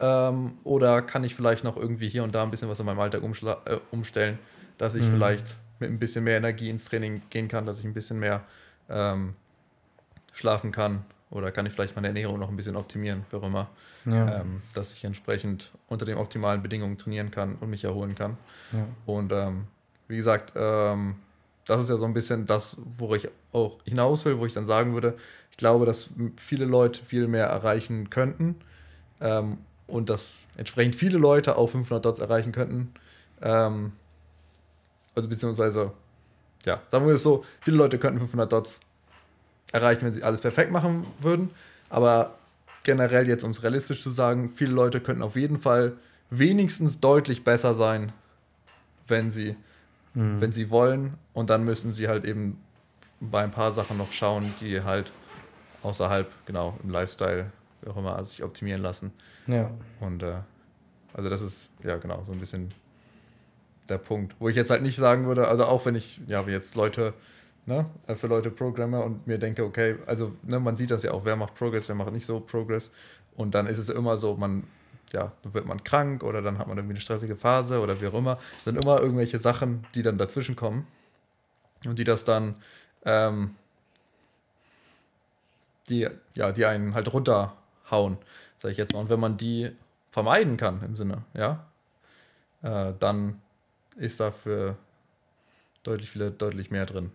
Speaker 2: Ähm, oder kann ich vielleicht noch irgendwie hier und da ein bisschen was in meinem Alltag äh, umstellen, dass ich mhm. vielleicht mit ein bisschen mehr Energie ins Training gehen kann, dass ich ein bisschen mehr ähm, schlafen kann oder kann ich vielleicht meine Ernährung noch ein bisschen optimieren, für immer, ja. ähm, dass ich entsprechend unter den optimalen Bedingungen trainieren kann und mich erholen kann. Ja. Und ähm, wie gesagt, ähm, das ist ja so ein bisschen das, wo ich auch hinaus will, wo ich dann sagen würde, ich glaube, dass viele Leute viel mehr erreichen könnten ähm, und dass entsprechend viele Leute auch 500 Dots erreichen könnten. Ähm, also beziehungsweise, ja, sagen wir es so, viele Leute könnten 500 Dots erreichen, wenn sie alles perfekt machen würden. Aber generell jetzt, um es realistisch zu sagen, viele Leute könnten auf jeden Fall wenigstens deutlich besser sein, wenn sie, mhm. wenn sie wollen. Und dann müssen sie halt eben bei ein paar Sachen noch schauen, die halt außerhalb, genau, im Lifestyle, wie auch immer, sich optimieren lassen. Ja. Und äh, also das ist, ja genau, so ein bisschen der Punkt. Wo ich jetzt halt nicht sagen würde, also auch wenn ich, ja, wie jetzt Leute ne, äh, für Leute Programmer und mir denke, okay, also ne, man sieht das ja auch, wer macht Progress, wer macht nicht so Progress. Und dann ist es immer so, man, ja, dann wird man krank oder dann hat man irgendwie eine stressige Phase oder wie auch immer. Das sind immer irgendwelche Sachen, die dann dazwischen kommen und die das dann, ähm, die, ja, die einen halt runterhauen, sage ich jetzt mal. Und wenn man die vermeiden kann im Sinne, ja, äh, dann ist dafür deutlich viele, deutlich mehr drin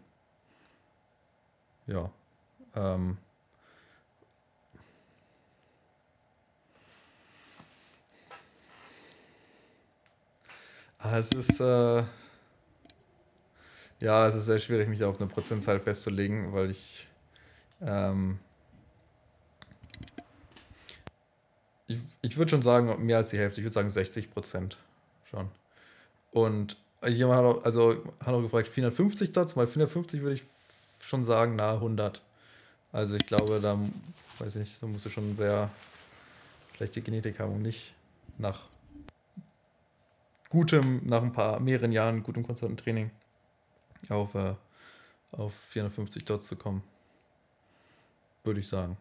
Speaker 2: ja. Ähm, ah, es ist äh, ja, es ist sehr schwierig, mich auf eine Prozentzahl festzulegen, weil ich ähm, ich, ich würde schon sagen, mehr als die Hälfte, ich würde sagen 60 Prozent schon. Und jemand hat auch, also hat auch gefragt, 450 Dots, weil 450 würde ich schon sagen, nahe 100. Also ich glaube, da weiß ich nicht, da musst du schon sehr schlechte Genetik haben, um nicht nach gutem, nach ein paar mehreren Jahren gutem konstanten Training auf, äh, auf 450 dort zu kommen. Würde ich sagen.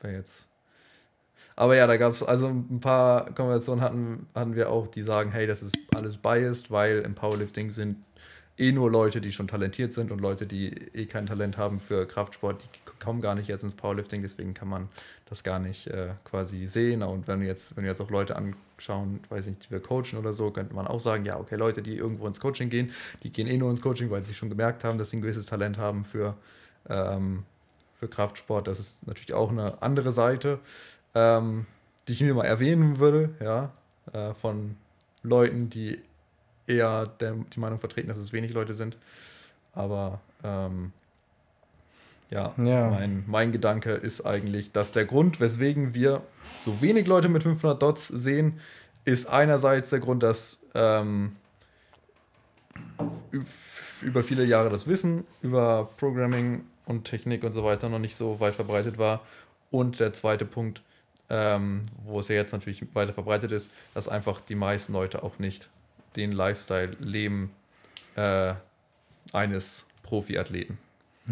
Speaker 2: Wäre jetzt. Aber ja, da gab es also ein paar Konversationen hatten, hatten wir auch, die sagen, hey, das ist alles biased, weil im Powerlifting sind eh nur Leute, die schon talentiert sind und Leute, die eh kein Talent haben für Kraftsport, die kommen gar nicht jetzt ins Powerlifting, deswegen kann man das gar nicht äh, quasi sehen. Und wenn wir jetzt, wenn jetzt auch Leute anschauen, weiß nicht, die wir coachen oder so, könnte man auch sagen, ja, okay, Leute, die irgendwo ins Coaching gehen, die gehen eh nur ins Coaching, weil sie schon gemerkt haben, dass sie ein gewisses Talent haben für, ähm, für Kraftsport. Das ist natürlich auch eine andere Seite, ähm, die ich mir mal erwähnen würde, ja, äh, von Leuten, die eher der, die Meinung vertreten, dass es wenig Leute sind. Aber ähm, ja, ja, Mein, mein Gedanke ist eigentlich, dass der Grund, weswegen wir so wenig Leute mit 500 Dots sehen, ist einerseits der Grund, dass ähm, über viele Jahre das Wissen über Programming und Technik und so weiter noch nicht so weit verbreitet war. Und der zweite Punkt, ähm, wo es ja jetzt natürlich weiter verbreitet ist, dass einfach die meisten Leute auch nicht den Lifestyle leben äh, eines Profiathleten.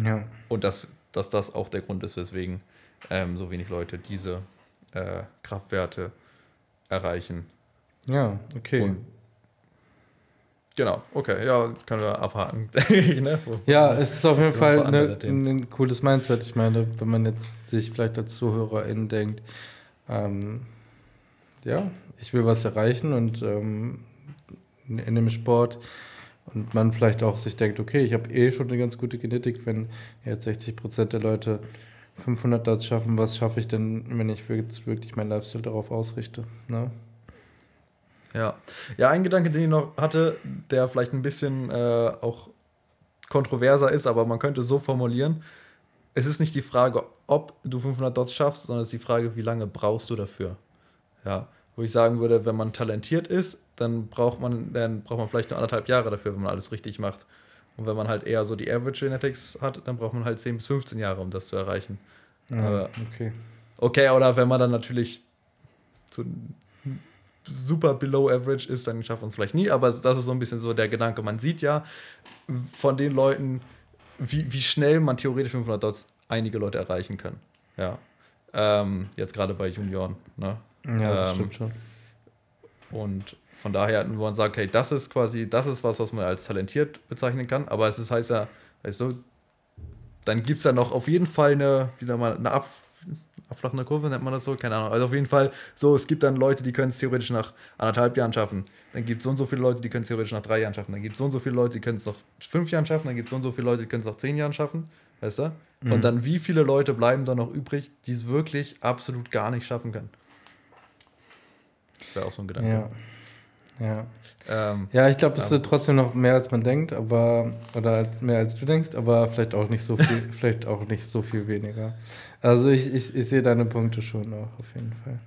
Speaker 2: Ja. Und dass, dass das auch der Grund ist, weswegen ähm, so wenig Leute diese äh, Kraftwerte erreichen.
Speaker 1: Ja, okay. Und
Speaker 2: Genau, okay, ja, das können wir abhaken.
Speaker 1: ne? Ja, es ist auf jeden Fall eine, ein cooles Mindset. Ich meine, wenn man jetzt sich vielleicht als ZuhörerInnen denkt, ähm, ja, ich will was erreichen und ähm, in dem Sport und man vielleicht auch sich denkt, okay, ich habe eh schon eine ganz gute Genetik, wenn jetzt 60 Prozent der Leute 500 Darts schaffen, was schaffe ich denn, wenn ich wirklich mein Lifestyle darauf ausrichte? Ne?
Speaker 2: Ja. ja, ein Gedanke, den ich noch hatte, der vielleicht ein bisschen äh, auch kontroverser ist, aber man könnte so formulieren, es ist nicht die Frage, ob du 500 Dots schaffst, sondern es ist die Frage, wie lange brauchst du dafür. Ja, wo ich sagen würde, wenn man talentiert ist, dann braucht man, dann braucht man vielleicht nur anderthalb Jahre dafür, wenn man alles richtig macht. Und wenn man halt eher so die Average Genetics hat, dann braucht man halt 10 bis 15 Jahre, um das zu erreichen. Ja, okay. Okay, oder wenn man dann natürlich zu super below average ist, dann schafft man es vielleicht nie, aber das ist so ein bisschen so der Gedanke. Man sieht ja von den Leuten, wie, wie schnell man theoretisch 500 Dots einige Leute erreichen können. Ja. Ähm, jetzt gerade bei Junioren. Ne?
Speaker 1: Ja, das
Speaker 2: Ähm,
Speaker 1: stimmt schon.
Speaker 2: Und von daher, wo man sagt, hey, das ist quasi, das ist was, was man als talentiert bezeichnen kann, aber es ist, heißt ja, weißt du, dann gibt es ja noch auf jeden Fall eine, wie sagt man, eine Ab, abflachende Kurve, nennt man das so, keine Ahnung. Also auf jeden Fall so, es gibt dann Leute, die können es theoretisch nach anderthalb Jahren schaffen. Dann gibt es so und so viele Leute, die können es theoretisch nach drei Jahren schaffen. Dann gibt es so und so viele Leute, die können es nach fünf Jahren schaffen. Dann gibt es so und so viele Leute, die können es nach zehn Jahren schaffen. Weißt du?
Speaker 1: Mhm.
Speaker 2: Und dann, wie viele Leute bleiben da noch übrig, die es wirklich absolut gar nicht schaffen können? Das wäre auch so ein Gedanke.
Speaker 1: Ja. Ja.
Speaker 2: Ähm,
Speaker 1: Ja, ich glaube, das
Speaker 2: Ja.
Speaker 1: ist trotzdem noch mehr als man denkt, aber oder mehr als du denkst, aber vielleicht auch nicht so viel, vielleicht auch nicht so viel weniger. Also ich, ich, ich sehe deine Punkte schon auch auf jeden Fall.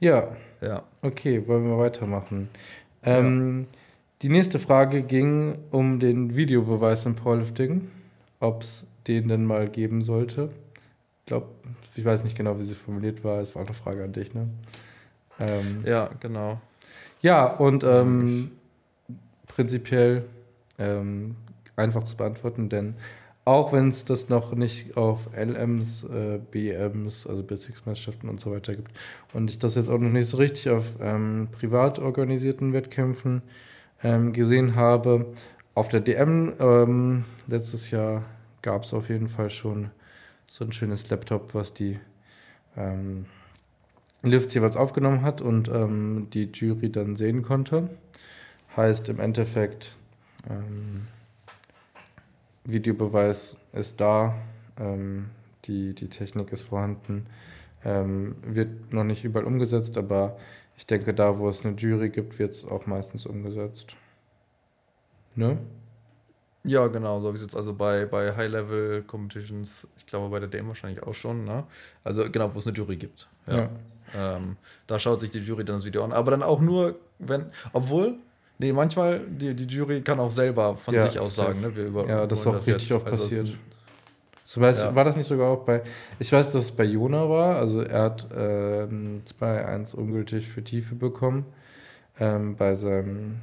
Speaker 1: Ja,
Speaker 2: ja.
Speaker 1: okay, wollen wir weitermachen. Ähm, Die nächste Frage ging um den Videobeweis im Powerlifting, ob es den denn mal geben sollte. Ich glaube, ich weiß nicht genau, wie sie formuliert war. Es war eine Frage an dich, ne? Ähm,
Speaker 2: Ja, genau.
Speaker 1: ja, und ähm, prinzipiell ähm, einfach zu beantworten, denn auch wenn es das noch nicht auf LMs, äh, BMs, also Bezirksmeisterschaften und so weiter gibt und ich das jetzt auch noch nicht so richtig auf ähm, privat organisierten Wettkämpfen ähm, gesehen habe, auf der DM ähm, letztes Jahr gab es auf jeden Fall schon so ein schönes Laptop, was die ähm, Lifts jeweils aufgenommen hat und ähm, die Jury dann sehen konnte. Heißt im Endeffekt, ähm, Videobeweis ist da, ähm, die, die Technik ist vorhanden, ähm, wird noch nicht überall umgesetzt, aber ich denke, da, wo es eine Jury gibt, wird es auch meistens umgesetzt. Ne?
Speaker 2: Ja, genau, so wie es jetzt also bei, bei High-Level-Competitions, ich glaube bei der DM wahrscheinlich auch schon, ne? Also genau, wo es eine Jury gibt. Ja. Ähm, da schaut sich die Jury dann das Video an. Aber dann auch nur, wenn, obwohl, nee, manchmal, die, die Jury kann auch selber von
Speaker 1: Ja,
Speaker 2: sich aus sagen, ne? Wir über,
Speaker 1: Ja, das ist auch richtig oft
Speaker 2: Also
Speaker 1: passiert. Zum Beispiel
Speaker 2: Ja.
Speaker 1: war das nicht sogar auch bei, ich weiß, dass es bei Jona war, also er hat ähm, 2-1 ungültig für Tiefe bekommen, ähm, bei seinem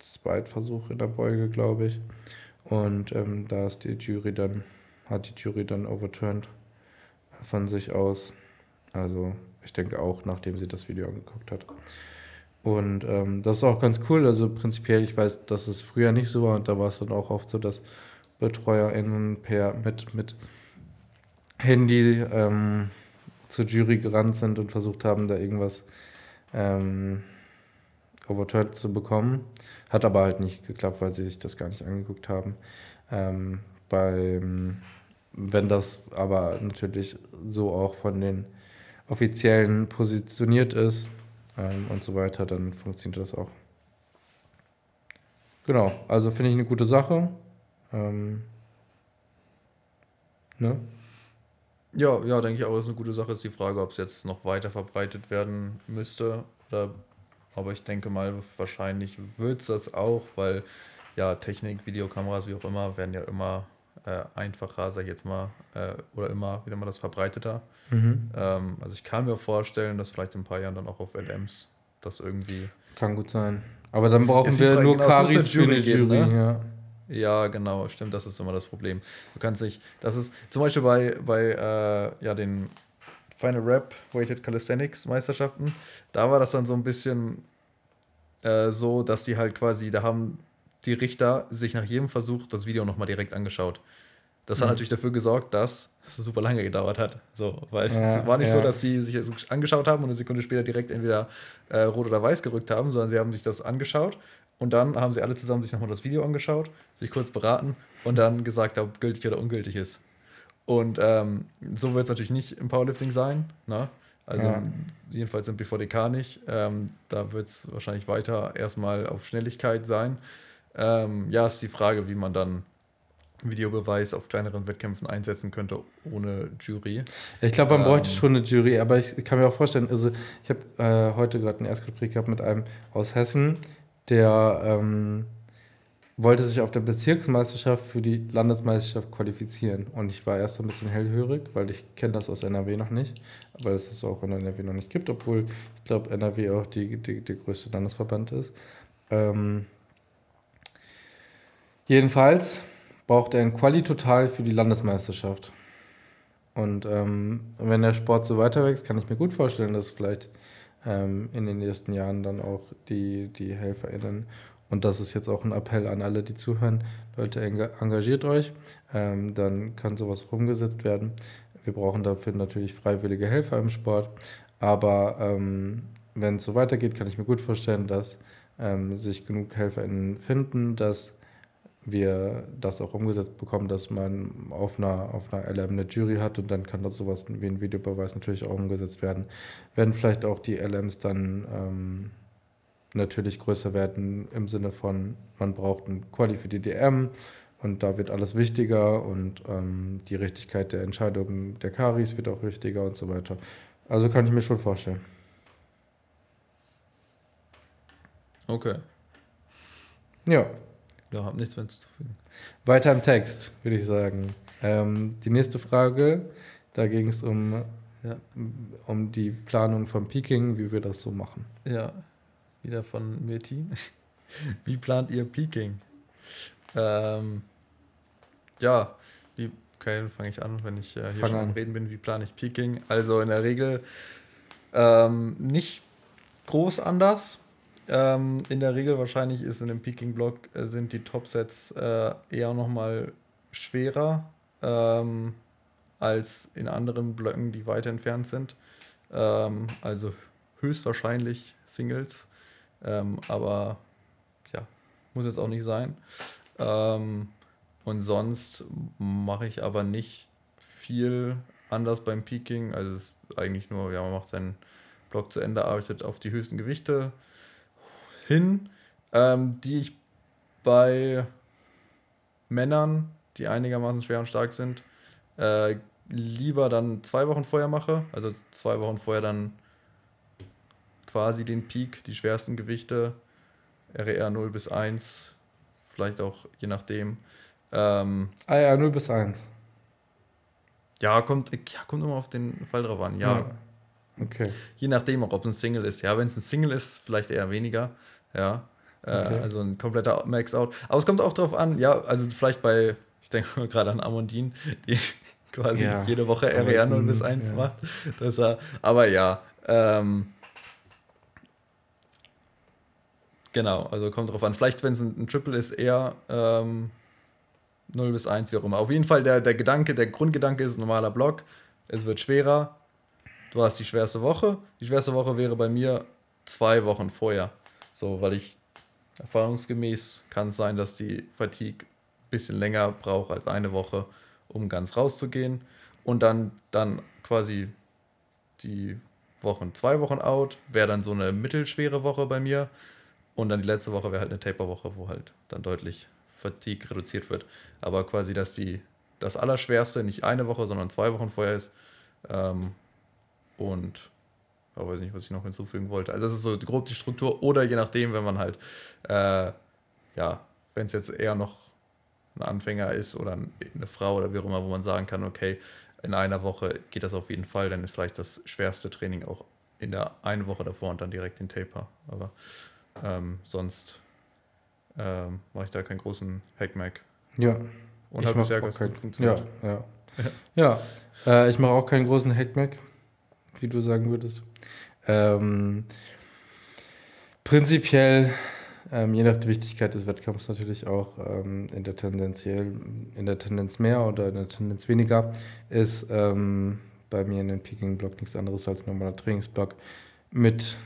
Speaker 1: Zweitversuch in der Beuge, glaube ich. Und ähm, da ist die Jury dann, hat die Jury dann overturned von sich aus. Also ich denke auch, nachdem sie das Video angeguckt hat. Und ähm, das ist auch ganz cool. Also prinzipiell, ich weiß, dass es früher nicht so war und da war es dann auch oft so, dass BetreuerInnen per, mit, mit Handy ähm, zur Jury gerannt sind und versucht haben, da irgendwas ähm, overturned zu bekommen. Hat aber halt nicht geklappt, weil sie sich das gar nicht angeguckt haben. Ähm, beim, wenn das aber natürlich so auch von den Offiziellen positioniert ist ähm, und so weiter, dann funktioniert das auch. Genau, also finde ich eine gute Sache. Ähm, ne?
Speaker 2: Ja, ja, denke ich auch, ist eine gute Sache. Ist die Frage, ob es jetzt noch weiter verbreitet werden müsste. Oder, aber ich denke mal, wahrscheinlich wird es das auch, weil ja, Technik, Videokameras, wie auch immer, werden ja immer äh, einfacher, sag ich jetzt mal, äh, oder immer wieder mal das verbreiteter.
Speaker 1: Mhm.
Speaker 2: Ähm, also ich kann mir vorstellen, dass vielleicht in ein paar Jahren dann auch auf LMs das irgendwie.
Speaker 1: Kann gut sein. Aber dann brauchen
Speaker 2: die
Speaker 1: wir
Speaker 2: Frage,
Speaker 1: nur
Speaker 2: genau,
Speaker 1: Karis
Speaker 2: eine
Speaker 1: für
Speaker 2: geben,
Speaker 1: Jury.
Speaker 2: ne?
Speaker 1: Ja.
Speaker 2: Ja, genau, stimmt, das ist immer das Problem. Du kannst nicht, das ist zum Beispiel bei, bei äh, ja, den Final Rap Weighted Calisthenics Meisterschaften, da war das dann so ein bisschen äh, so, dass die halt quasi, da haben die Richter sich nach jedem Versuch das Video nochmal direkt angeschaut. Das hat
Speaker 1: Mhm.
Speaker 2: natürlich dafür gesorgt, dass es super lange gedauert hat. So, weil
Speaker 1: Ja,
Speaker 2: es war nicht
Speaker 1: ja.
Speaker 2: so, dass die sich das angeschaut haben und eine Sekunde später direkt entweder äh, rot oder weiß gerückt haben, sondern sie haben sich das angeschaut und dann haben sie alle zusammen sich nochmal das Video angeschaut, sich kurz beraten und dann gesagt, ob gültig oder ungültig ist. Und ähm, so wird es natürlich nicht im Powerlifting sein. Ne? Also
Speaker 1: Ja.
Speaker 2: jedenfalls im BVDK nicht. Ähm, da wird es wahrscheinlich weiter erstmal auf Schnelligkeit sein. Ähm, ja, ist die Frage, wie man dann Videobeweis auf kleineren Wettkämpfen einsetzen könnte ohne Jury.
Speaker 1: Ich glaube, man bräuchte
Speaker 2: Ähm.
Speaker 1: schon eine Jury, aber ich kann mir auch vorstellen, also ich habe äh, heute gerade ein Erstgespräch gehabt mit einem aus Hessen, der ähm, wollte sich auf der Bezirksmeisterschaft für die Landesmeisterschaft qualifizieren. Und ich war erst so ein bisschen hellhörig, weil ich kenne das aus NRW noch nicht, weil es das auch in NRW noch nicht gibt, obwohl ich glaube, NRW auch die, die, der größte Landesverband ist. Ähm, jedenfalls braucht er ein Quali total für die Landesmeisterschaft. Und ähm, wenn der Sport so weiter wächst, kann ich mir gut vorstellen, dass vielleicht ähm, in den nächsten Jahren dann auch die, die HelferInnen, und das ist jetzt auch ein Appell an alle, die zuhören, Leute, engagiert euch, ähm, dann kann sowas umgesetzt werden. Wir brauchen dafür natürlich freiwillige Helfer im Sport, aber ähm, wenn es so weitergeht, kann ich mir gut vorstellen, dass ähm, sich genug HelferInnen finden, dass wir das auch umgesetzt bekommen, dass man auf einer, auf einer LM eine Jury hat und dann kann das sowas wie ein Videobeweis natürlich auch umgesetzt werden. Werden vielleicht auch die LMs dann ähm, natürlich größer werden im Sinne von, man braucht ein Quali für die DM und da wird alles wichtiger und ähm, die Richtigkeit der Entscheidungen der Karis wird auch wichtiger und so weiter. Also kann ich mir schon vorstellen.
Speaker 2: Okay.
Speaker 1: Ja,
Speaker 2: ja, habe nichts mehr hinzuzufügen.
Speaker 1: Weiter im Text, würde ich sagen. Ähm, die nächste Frage, da ging es um, ja. um die Planung von Peking, wie wir das so machen.
Speaker 2: Ja, wieder von Mirti. wie plant ihr Peking? Ähm, ja, wie, okay, dann fange ich an, wenn ich äh, hier Fang schon am Reden bin, wie plane ich Peking? Also in der Regel ähm, nicht groß anders. Ähm, in der Regel wahrscheinlich ist in dem Peking-Block äh, sind die Topsets äh, eher nochmal schwerer ähm, als in anderen Blöcken, die weiter entfernt sind. Ähm, also höchstwahrscheinlich Singles, ähm, aber ja, muss jetzt auch nicht sein. Ähm, und sonst mache ich aber nicht viel anders beim Peking. Also es ist eigentlich nur, ja, man macht seinen Block zu Ende, arbeitet auf die höchsten Gewichte hin, ähm, die ich bei Männern, die einigermaßen schwer und stark sind, äh, lieber dann zwei Wochen vorher mache. Also zwei Wochen vorher dann quasi den Peak, die schwersten Gewichte, RER 0 bis 1, vielleicht auch je nachdem. Ähm,
Speaker 1: ah ja, 0 bis 1.
Speaker 2: Ja, kommt, ja, kommt immer auf den Fall drauf an, ja. ja. Okay. Je nachdem auch, ob es ein Single ist. Ja, wenn es ein Single ist, vielleicht eher weniger. Ja. Äh, okay. Also ein kompletter Max-Out. Aber es kommt auch darauf an, ja, also vielleicht bei, ich denke gerade an Amondin, die quasi ja, jede Woche RER 0 bis 1 ja. macht. Das, äh, aber ja, ähm, genau, also kommt drauf an. Vielleicht, wenn es ein, ein, Triple ist, eher ähm, 0 bis 1, wie auch immer. Auf jeden Fall, der, der Gedanke, der Grundgedanke ist normaler Block. Es wird schwerer. Du hast die schwerste Woche. Die schwerste Woche wäre bei mir zwei Wochen vorher. So, weil ich erfahrungsgemäß kann es sein, dass die Fatigue ein bisschen länger braucht als eine Woche, um ganz rauszugehen. Und dann, dann quasi die Wochen, zwei Wochen out, wäre dann so eine mittelschwere Woche bei mir. Und dann die letzte Woche wäre halt eine Taper-Woche, wo halt dann deutlich Fatigue reduziert wird. Aber quasi, dass die das Allerschwerste nicht eine Woche, sondern zwei Wochen vorher ist. Ähm, und ich weiß nicht, was ich noch hinzufügen wollte. Also das ist so grob die Struktur. Oder je nachdem, wenn man halt, äh, ja, wenn es jetzt eher noch ein Anfänger ist oder eine Frau oder wie auch immer, wo man sagen kann, okay, in einer Woche geht das auf jeden Fall, dann ist vielleicht das schwerste Training auch in der einen Woche davor und dann direkt den Taper. Aber ähm, sonst ähm, mache ich da keinen großen Hackmack.
Speaker 1: Ja. Und hat bisher ganz kein, gut funktioniert. Ja, ja. ja, äh, ich mache auch keinen großen Hackmack, wie du sagen würdest. Ähm, prinzipiell, ähm, je nach der Wichtigkeit des Wettkampfs natürlich auch ähm, in der tendenziell, in der Tendenz mehr oder in der Tendenz weniger, ist ähm, bei mir in den Peking-Block nichts anderes als ein normaler Trainingsblock mit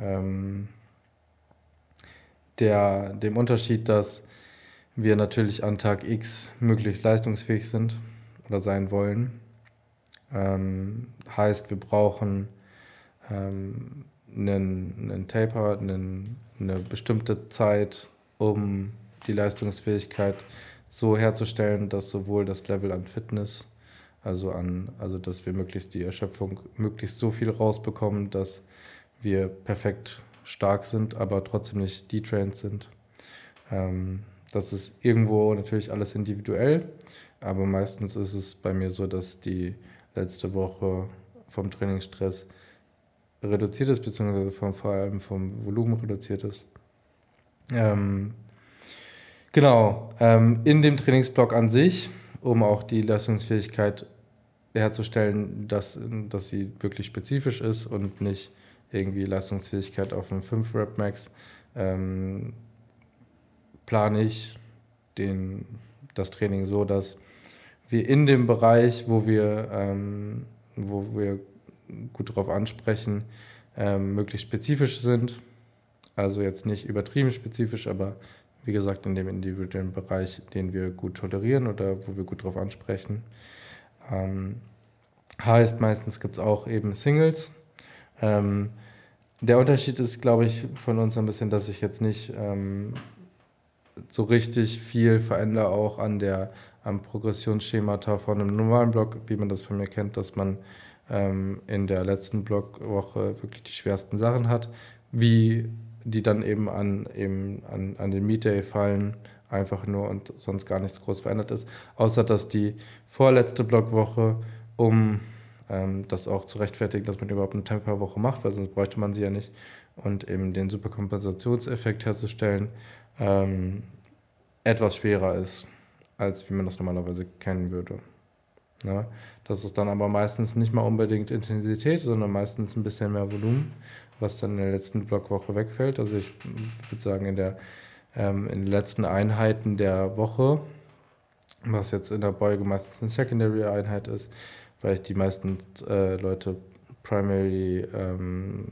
Speaker 1: ähm, der, dem Unterschied, dass wir natürlich an Tag X möglichst leistungsfähig sind oder sein wollen. Ähm, heißt, wir brauchen ähm, einen, einen Taper, einen, eine bestimmte Zeit, um die Leistungsfähigkeit so herzustellen, dass sowohl das Level an Fitness, also an, also dass wir möglichst die Erschöpfung möglichst so viel rausbekommen, dass wir perfekt stark sind, aber trotzdem nicht detrained sind. Ähm, das ist irgendwo natürlich alles individuell, aber meistens ist es bei mir so, dass die letzte Woche vom Trainingsstress reduziert ist, beziehungsweise vom, vor allem vom Volumen reduziert ist. Ähm, genau, ähm, in dem Trainingsblock an sich, um auch die Leistungsfähigkeit herzustellen, dass, dass sie wirklich spezifisch ist und nicht irgendwie Leistungsfähigkeit auf einem 5 Rep Max, ähm, plane ich den, das Training so, dass wir in dem Bereich, wo wir, ähm, wo wir gut darauf ansprechen, ähm, möglichst spezifisch sind. Also jetzt nicht übertrieben spezifisch, aber wie gesagt, in dem individuellen Bereich, den wir gut tolerieren oder wo wir gut darauf ansprechen. Ähm, heißt, meistens gibt es auch eben Singles. Ähm, der Unterschied ist, glaube ich, von uns ein bisschen, dass ich jetzt nicht ähm, so richtig viel verändere, auch an der am Progressionsschemata von einem normalen Block, wie man das von mir kennt, dass man ähm, in der letzten Blockwoche wirklich die schwersten Sachen hat, wie die dann eben an, eben an, an den Meet Day fallen, einfach nur und sonst gar nichts groß verändert ist, außer dass die vorletzte Blockwoche, um ähm, das auch zu rechtfertigen, dass man überhaupt eine Temperwoche macht, weil sonst bräuchte man sie ja nicht, und eben den Superkompensationseffekt herzustellen, ähm, etwas schwerer ist, als wie man das normalerweise kennen würde. Ja, das ist dann aber meistens nicht mal unbedingt Intensität, sondern meistens ein bisschen mehr Volumen, was dann in der letzten Blockwoche wegfällt. Also ich würde sagen, in, der, ähm, in den letzten Einheiten der Woche, was jetzt in der Beuge meistens eine Secondary-Einheit ist, weil ich die meisten äh, Leute Primary ähm,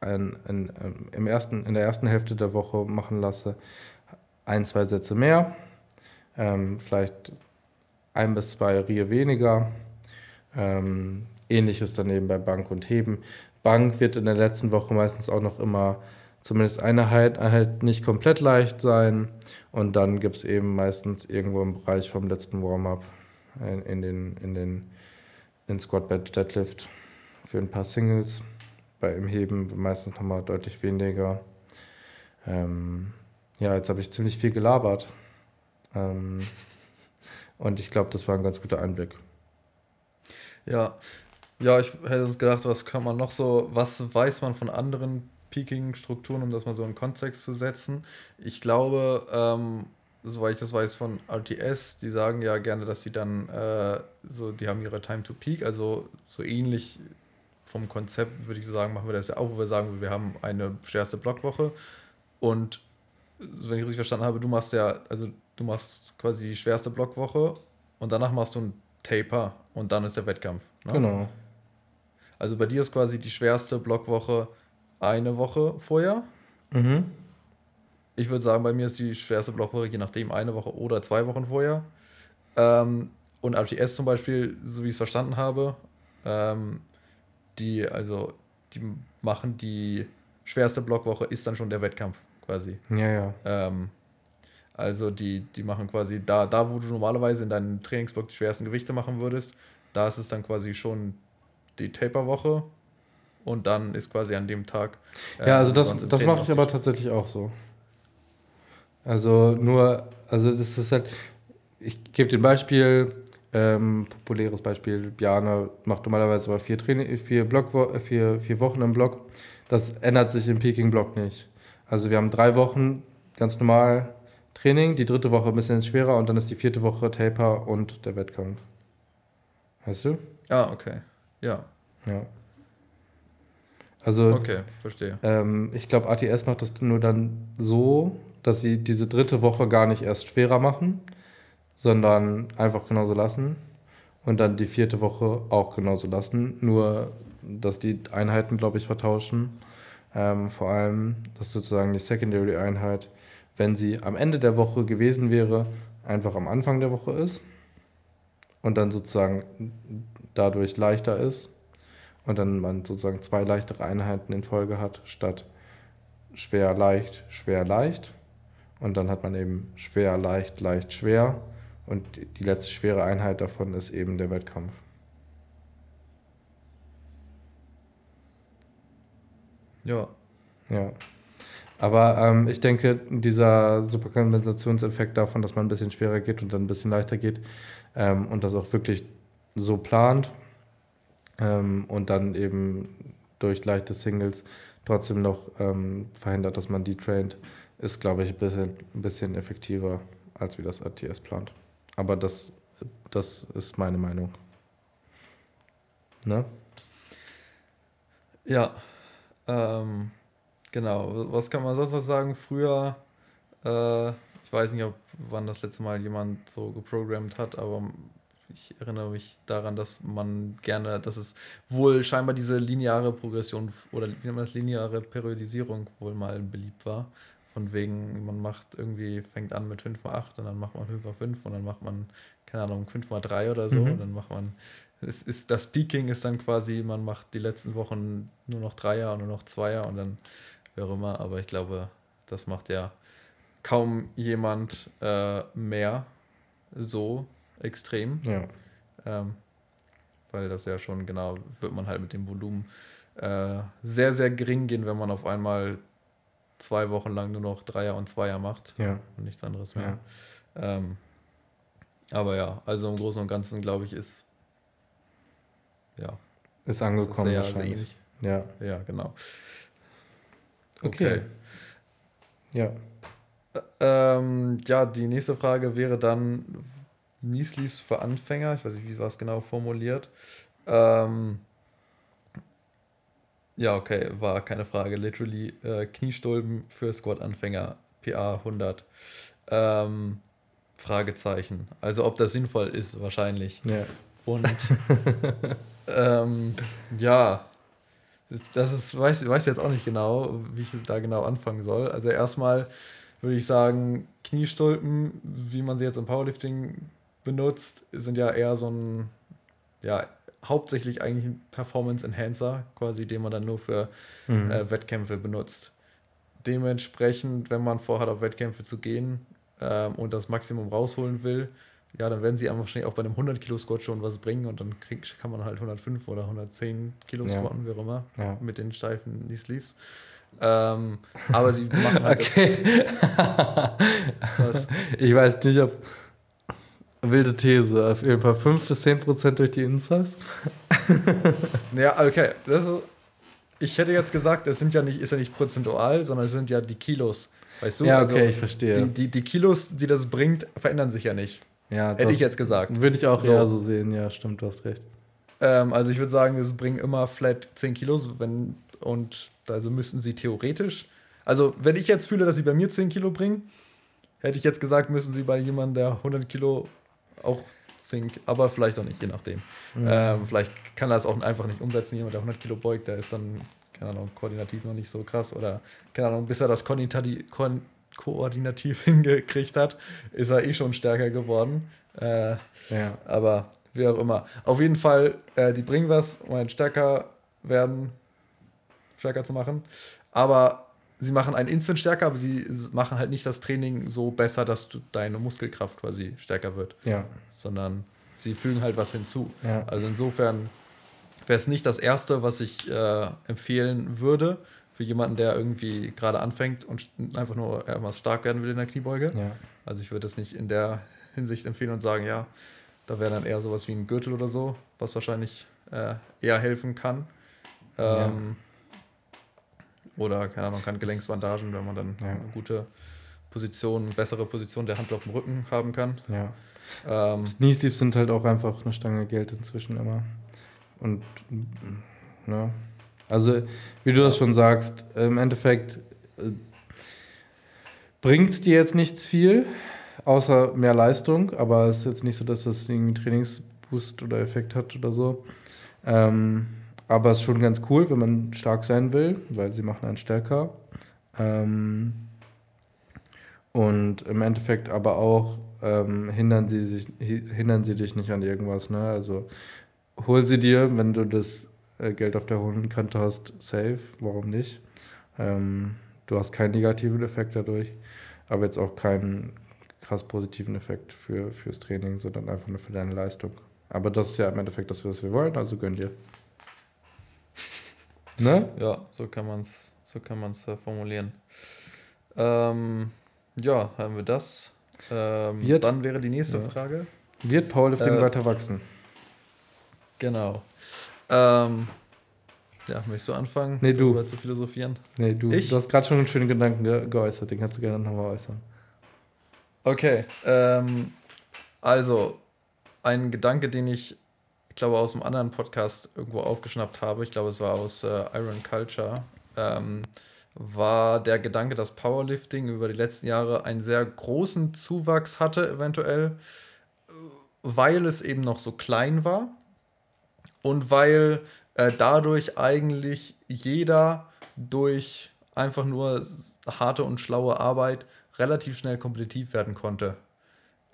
Speaker 1: ein, ein, ähm, im ersten, in der ersten Hälfte der Woche machen lasse, ein, zwei Sätze mehr, ähm, vielleicht ein bis zwei Rie weniger. Ähm, ähnliches daneben bei Bank und Heben. Bank wird in der letzten Woche meistens auch noch immer zumindest eine halt, halt nicht komplett leicht sein. Und dann gibt es eben meistens irgendwo im Bereich vom letzten Warm-up in, in, den, in den in Squat Bed Deadlift für ein paar Singles. Bei im Heben meistens nochmal deutlich weniger. Ähm, ja, jetzt habe ich ziemlich viel gelabert. Ähm, und ich glaube, das war ein ganz guter Einblick.
Speaker 2: Ja, ja, ich hätte uns gedacht, was kann man noch so, was weiß man von anderen Peaking-Strukturen, um das mal so in Kontext zu setzen. Ich glaube, ähm, soweit ich das weiß von RTS, die sagen ja gerne, dass sie dann äh, so, die haben ihre Time to Peak, also so ähnlich vom Konzept würde ich sagen, machen wir das ja auch, wo wir sagen, wir haben eine schwerste Blockwoche und wenn ich richtig verstanden habe, du machst ja, also du machst quasi die schwerste Blockwoche und danach machst du einen Taper und dann ist der Wettkampf. Ne? Genau. Also bei dir ist quasi die schwerste Blockwoche eine Woche vorher. Mhm. Ich würde sagen, bei mir ist die schwerste Blockwoche je nachdem eine Woche oder zwei Wochen vorher. Ähm, und RTS zum Beispiel, so wie ich es verstanden habe, ähm, die, also, die machen die schwerste Blockwoche ist dann schon der Wettkampf quasi. Ja, ja. Ähm, also die, die machen quasi da, da, wo du normalerweise in deinem Trainingsblock die schwersten Gewichte machen würdest, da ist es dann quasi schon die Taper-Woche und dann ist quasi an dem Tag. Äh,
Speaker 1: ja, also das, das mache ich aber tatsächlich auch so. Also nur, also das ist halt, ich gebe dir ein Beispiel, ähm, populäres Beispiel, Bjane macht normalerweise mal vier, Training, vier, Block, vier, vier Wochen im Block. Das ändert sich im Peking-Block nicht. Also wir haben drei Wochen ganz normal Training, die dritte Woche ein bisschen schwerer und dann ist die vierte Woche Taper und der Wettkampf. Weißt du?
Speaker 2: Ah, okay. Ja. Ja.
Speaker 1: Also, okay, verstehe. Ähm, ich glaube, ATS macht das nur dann so, dass sie diese dritte Woche gar nicht erst schwerer machen, sondern einfach genauso lassen und dann die vierte Woche auch genauso lassen, nur dass die Einheiten, glaube ich, vertauschen ähm, vor allem, dass sozusagen die Secondary-Einheit, wenn sie am Ende der Woche gewesen wäre, einfach am Anfang der Woche ist und dann sozusagen dadurch leichter ist und dann man sozusagen zwei leichtere Einheiten in Folge hat, statt schwer, leicht, schwer, leicht. Und dann hat man eben schwer, leicht, leicht, schwer. Und die letzte schwere Einheit davon ist eben der Wettkampf. Ja. Ja. Aber ähm, ich denke, dieser Superkompensationseffekt davon, dass man ein bisschen schwerer geht und dann ein bisschen leichter geht ähm, und das auch wirklich so plant ähm, und dann eben durch leichte Singles trotzdem noch ähm, verhindert, dass man die traint, ist, glaube ich, ein bisschen, ein bisschen effektiver, als wie das ATS plant. Aber das Das ist meine Meinung. Ne?
Speaker 2: Ja. Ähm, genau. Was kann man sonst noch sagen? Früher, äh, ich weiß nicht, ob wann das letzte Mal jemand so geprogrammt hat, aber ich erinnere mich daran, dass man gerne, dass es wohl scheinbar diese lineare Progression oder wie nennt man das, lineare Periodisierung wohl mal beliebt war. Von wegen, man macht irgendwie, fängt an mit 5 mal 8 und dann macht man 5 mal 5 und dann macht man, keine Ahnung, 5 mal 3 oder so. Mhm. Und dann macht man, es ist, das Peaking ist dann quasi, man macht die letzten Wochen nur noch Dreier und nur noch Zweier und dann wie auch immer. Aber ich glaube, das macht ja kaum jemand äh, mehr so extrem. Ja. Ähm, weil das ja schon genau, wird man halt mit dem Volumen äh, sehr, sehr gering gehen, wenn man auf einmal zwei Wochen lang nur noch Dreier und Zweier macht
Speaker 1: ja.
Speaker 2: und nichts anderes mehr. Ja. Ähm, aber ja, also im Großen und Ganzen glaube ich, ist ja.
Speaker 1: Ist angekommen. Sehr, wahrscheinlich. Ja.
Speaker 2: Ja, genau.
Speaker 1: Okay. okay. Ja.
Speaker 2: Ähm, ja, die nächste Frage wäre dann, Nieslis für Anfänger, ich weiß nicht, wie war es genau formuliert. Ähm, ja, okay, war keine Frage. Literally äh, Kniestulpen für Squat-Anfänger, PA 100. Ähm, Fragezeichen. Also ob das sinnvoll ist, wahrscheinlich.
Speaker 1: Ja.
Speaker 2: Und ähm, ja, das ist, weiß, weiß jetzt auch nicht genau, wie ich da genau anfangen soll. Also erstmal würde ich sagen, Kniestulpen, wie man sie jetzt im Powerlifting benutzt, sind ja eher so ein, ja, hauptsächlich eigentlich ein Performance Enhancer, quasi, den man dann nur für mhm. äh, Wettkämpfe benutzt. Dementsprechend, wenn man vorhat, auf Wettkämpfe zu gehen ähm, und das Maximum rausholen will, ja, dann werden sie einfach wahrscheinlich auch bei einem 100 Kilo Squat schon was bringen und dann krieg, kann man halt 105 oder 110 Kilo ja. squatten, wie auch immer, ja. mit den steifen Knee Sleeves. Ähm, aber sie machen halt.
Speaker 1: okay. ich weiß nicht, ob. Wilde These, auf jeden Fall 5 bis 10 Prozent durch die Insights.
Speaker 2: ja, okay. Das ist, ich hätte jetzt gesagt, das sind ja nicht, ist ja nicht prozentual, sondern es sind ja die Kilos. Weißt du?
Speaker 1: Ja, okay, also, ich verstehe.
Speaker 2: Die, die, die Kilos, die das bringt, verändern sich ja nicht.
Speaker 1: Ja,
Speaker 2: hätte ich jetzt gesagt.
Speaker 1: Würde ich auch so. eher so sehen, ja, stimmt, du hast recht.
Speaker 2: Ähm, also ich würde sagen, es bringen immer flat 10 Kilos, wenn und also müssten sie theoretisch. Also, wenn ich jetzt fühle, dass sie bei mir 10 Kilo bringen, hätte ich jetzt gesagt, müssen sie bei jemandem, der 100 Kilo auch 10, aber vielleicht auch nicht, je nachdem. Mhm. Ähm, vielleicht kann er es auch einfach nicht umsetzen. Jemand, der 100 Kilo beugt, der ist dann, keine Ahnung, koordinativ noch nicht so krass oder, keine Ahnung, bis er das Ko koordinativ hingekriegt hat, ist er eh schon stärker geworden. Äh,
Speaker 1: ja.
Speaker 2: Aber wie auch immer. Auf jeden Fall, äh, die bringen was, um stärker werden, stärker zu machen. Aber sie machen einen Instant stärker, aber sie machen halt nicht das Training so besser, dass du, deine Muskelkraft quasi stärker wird.
Speaker 1: Ja.
Speaker 2: Sondern sie fügen halt was hinzu.
Speaker 1: Ja.
Speaker 2: Also insofern wäre es nicht das Erste, was ich äh, empfehlen würde für jemanden, der irgendwie gerade anfängt und einfach nur mal stark werden will in der Kniebeuge.
Speaker 1: Ja.
Speaker 2: Also ich würde es nicht in der Hinsicht empfehlen und sagen, ja, da wäre dann eher sowas wie ein Gürtel oder so, was wahrscheinlich äh, eher helfen kann. Ähm, oder, keine Ahnung, kann Gelenksbandagen, wenn man dann ja. eine gute Position, bessere Position der Hand auf dem Rücken haben kann.
Speaker 1: Ja. Ähm, Knee Sleeves sind halt auch einfach eine Stange Geld inzwischen immer. Und, ne? Also, wie du das schon sagst, im Endeffekt äh, bringt es dir jetzt nichts viel, außer mehr Leistung, aber es ist jetzt nicht so, dass das irgendwie Trainingsboost oder Effekt hat oder so. Ähm, aber es ist schon ganz cool, wenn man stark sein will, weil sie machen einen stärker. Ähm, und im Endeffekt aber auch ähm, hindern, sie sich, hindern sie dich nicht an irgendwas. Ne? Also hol sie dir, wenn du das äh, Geld auf der hohen Kante hast, safe. Warum nicht? Ähm, du hast keinen negativen Effekt dadurch, aber jetzt auch keinen krass positiven Effekt für, fürs Training, sondern einfach nur für deine Leistung. Aber das ist ja im Endeffekt das, was wir wollen, also gönn dir.
Speaker 2: Ne? Ja, so kann man es so kann man's, äh, formulieren. Ähm, ja, haben wir das. Ähm, wird, dann wäre die nächste ja. Frage.
Speaker 1: Wird Powerlifting äh, weiter wachsen?
Speaker 2: Genau. Ähm, ja, möchtest du anfangen,
Speaker 1: nee, du.
Speaker 2: zu philosophieren?
Speaker 1: Nee, du. Ich? Du hast gerade schon einen schönen Gedanken ge geäußert, den kannst du gerne nochmal äußern.
Speaker 2: Okay, ähm, also ein Gedanke, den ich, ich glaube, aus einem anderen Podcast irgendwo aufgeschnappt habe. Ich glaube, es war aus äh, Iron Culture. Ähm, war der Gedanke, dass Powerlifting über die letzten Jahre einen sehr großen Zuwachs hatte, eventuell, weil es eben noch so klein war und weil äh, dadurch eigentlich jeder durch einfach nur harte und schlaue Arbeit relativ schnell kompetitiv werden konnte.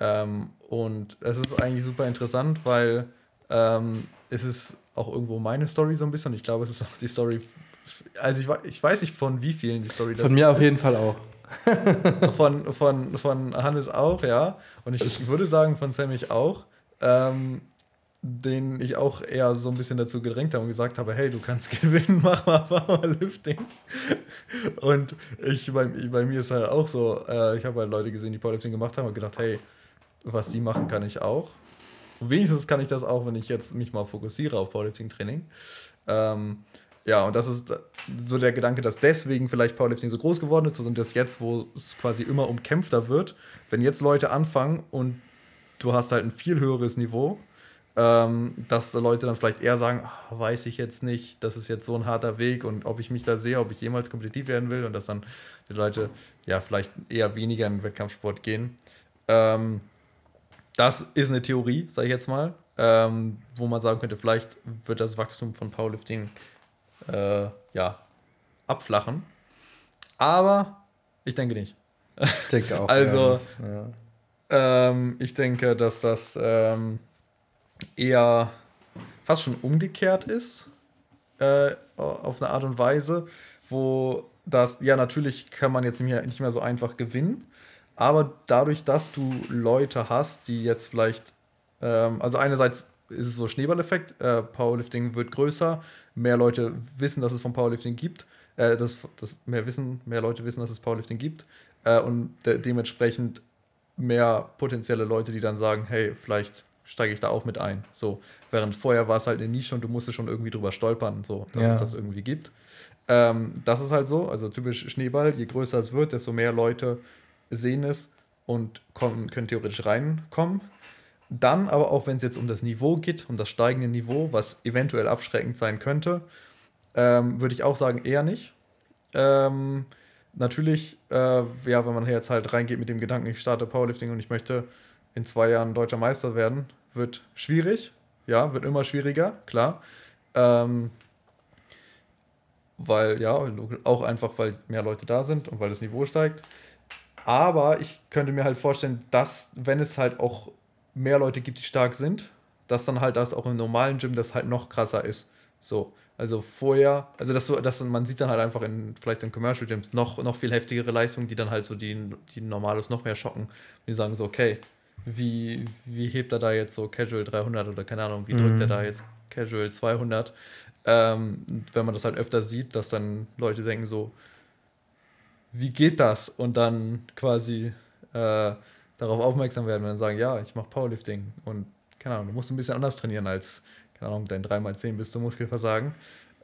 Speaker 2: Ähm, und es ist eigentlich super interessant, weil ähm, es ist auch irgendwo meine Story so ein bisschen. Ich glaube, es ist auch die Story. Also ich, ich weiß nicht von wie vielen die Story
Speaker 1: das ist. Von mir auf jeden Fall auch.
Speaker 2: von, von, von Hannes auch, ja. Und ich, ich würde sagen, von Sammy auch. Ähm, den ich auch eher so ein bisschen dazu gedrängt habe und gesagt habe, hey, du kannst gewinnen, mach mal Powerlifting. Und ich, bei, bei mir ist halt auch so, äh, ich habe halt Leute gesehen, die Powerlifting gemacht haben und gedacht, hey, was die machen, kann ich auch. Und wenigstens kann ich das auch, wenn ich jetzt mich mal fokussiere auf Powerlifting-Training. Ähm, ja, und das ist so der Gedanke, dass deswegen vielleicht Powerlifting so groß geworden ist und das jetzt, wo es quasi immer umkämpfter wird, wenn jetzt Leute anfangen und du hast halt ein viel höheres Niveau, ähm, dass Leute dann vielleicht eher sagen, ach, weiß ich jetzt nicht, das ist jetzt so ein harter Weg und ob ich mich da sehe, ob ich jemals kompetitiv werden will und dass dann die Leute ja vielleicht eher weniger in den Wettkampfsport gehen. Ähm, das ist eine Theorie, sage ich jetzt mal, ähm, wo man sagen könnte, vielleicht wird das Wachstum von Powerlifting äh, ja, abflachen. Aber ich denke nicht. Ich denke auch. also, ja. ähm, ich denke, dass das ähm, eher fast schon umgekehrt ist, äh, auf eine Art und Weise, wo das, ja, natürlich kann man jetzt nicht mehr, so einfach gewinnen, aber dadurch, dass du Leute hast, die jetzt vielleicht, ähm, also einerseits ist es so Schneeballeffekt, äh, Powerlifting wird größer, mehr Leute wissen, dass es vom Powerlifting gibt, äh, dass, dass mehr wissen, mehr Leute wissen, dass es Powerlifting gibt äh, und de dementsprechend mehr potenzielle Leute, die dann sagen, hey, vielleicht steige ich da auch mit ein. So, während vorher war es halt eine Nische und du musstest schon irgendwie drüber stolpern, so, dass ja. es das irgendwie gibt. Ähm, das ist halt so, also typisch Schneeball, je größer es wird, desto mehr Leute sehen es und kommen, können theoretisch reinkommen. Dann aber auch, wenn es jetzt um das Niveau geht, um das steigende Niveau, was eventuell abschreckend sein könnte, ähm, würde ich auch sagen, eher nicht. Ähm, natürlich, äh, ja, wenn man jetzt halt reingeht mit dem Gedanken, ich starte Powerlifting und ich möchte in zwei Jahren deutscher Meister werden, wird schwierig. Ja, wird immer schwieriger, klar. Ähm, weil, ja, auch einfach, weil mehr Leute da sind und weil das Niveau steigt. Aber ich könnte mir halt vorstellen, dass, wenn es halt auch mehr Leute gibt, die stark sind, dass dann halt das auch im normalen Gym das halt noch krasser ist. So. Also vorher, also dass so, dass man sieht dann halt einfach in vielleicht in Commercial Gyms noch, noch viel heftigere Leistungen, die dann halt so die, die Normales noch mehr schocken. Die sagen so, okay, wie, wie hebt er da jetzt so Casual 300 oder keine Ahnung, wie mhm. drückt er da jetzt Casual 200? Ähm, wenn man das halt öfter sieht, dass dann Leute denken so, wie geht das? Und dann quasi äh, darauf aufmerksam werden und dann sagen, ja, ich mache Powerlifting und keine Ahnung, du musst ein bisschen anders trainieren als, keine Ahnung, dein 3x10 bis zum Muskelversagen.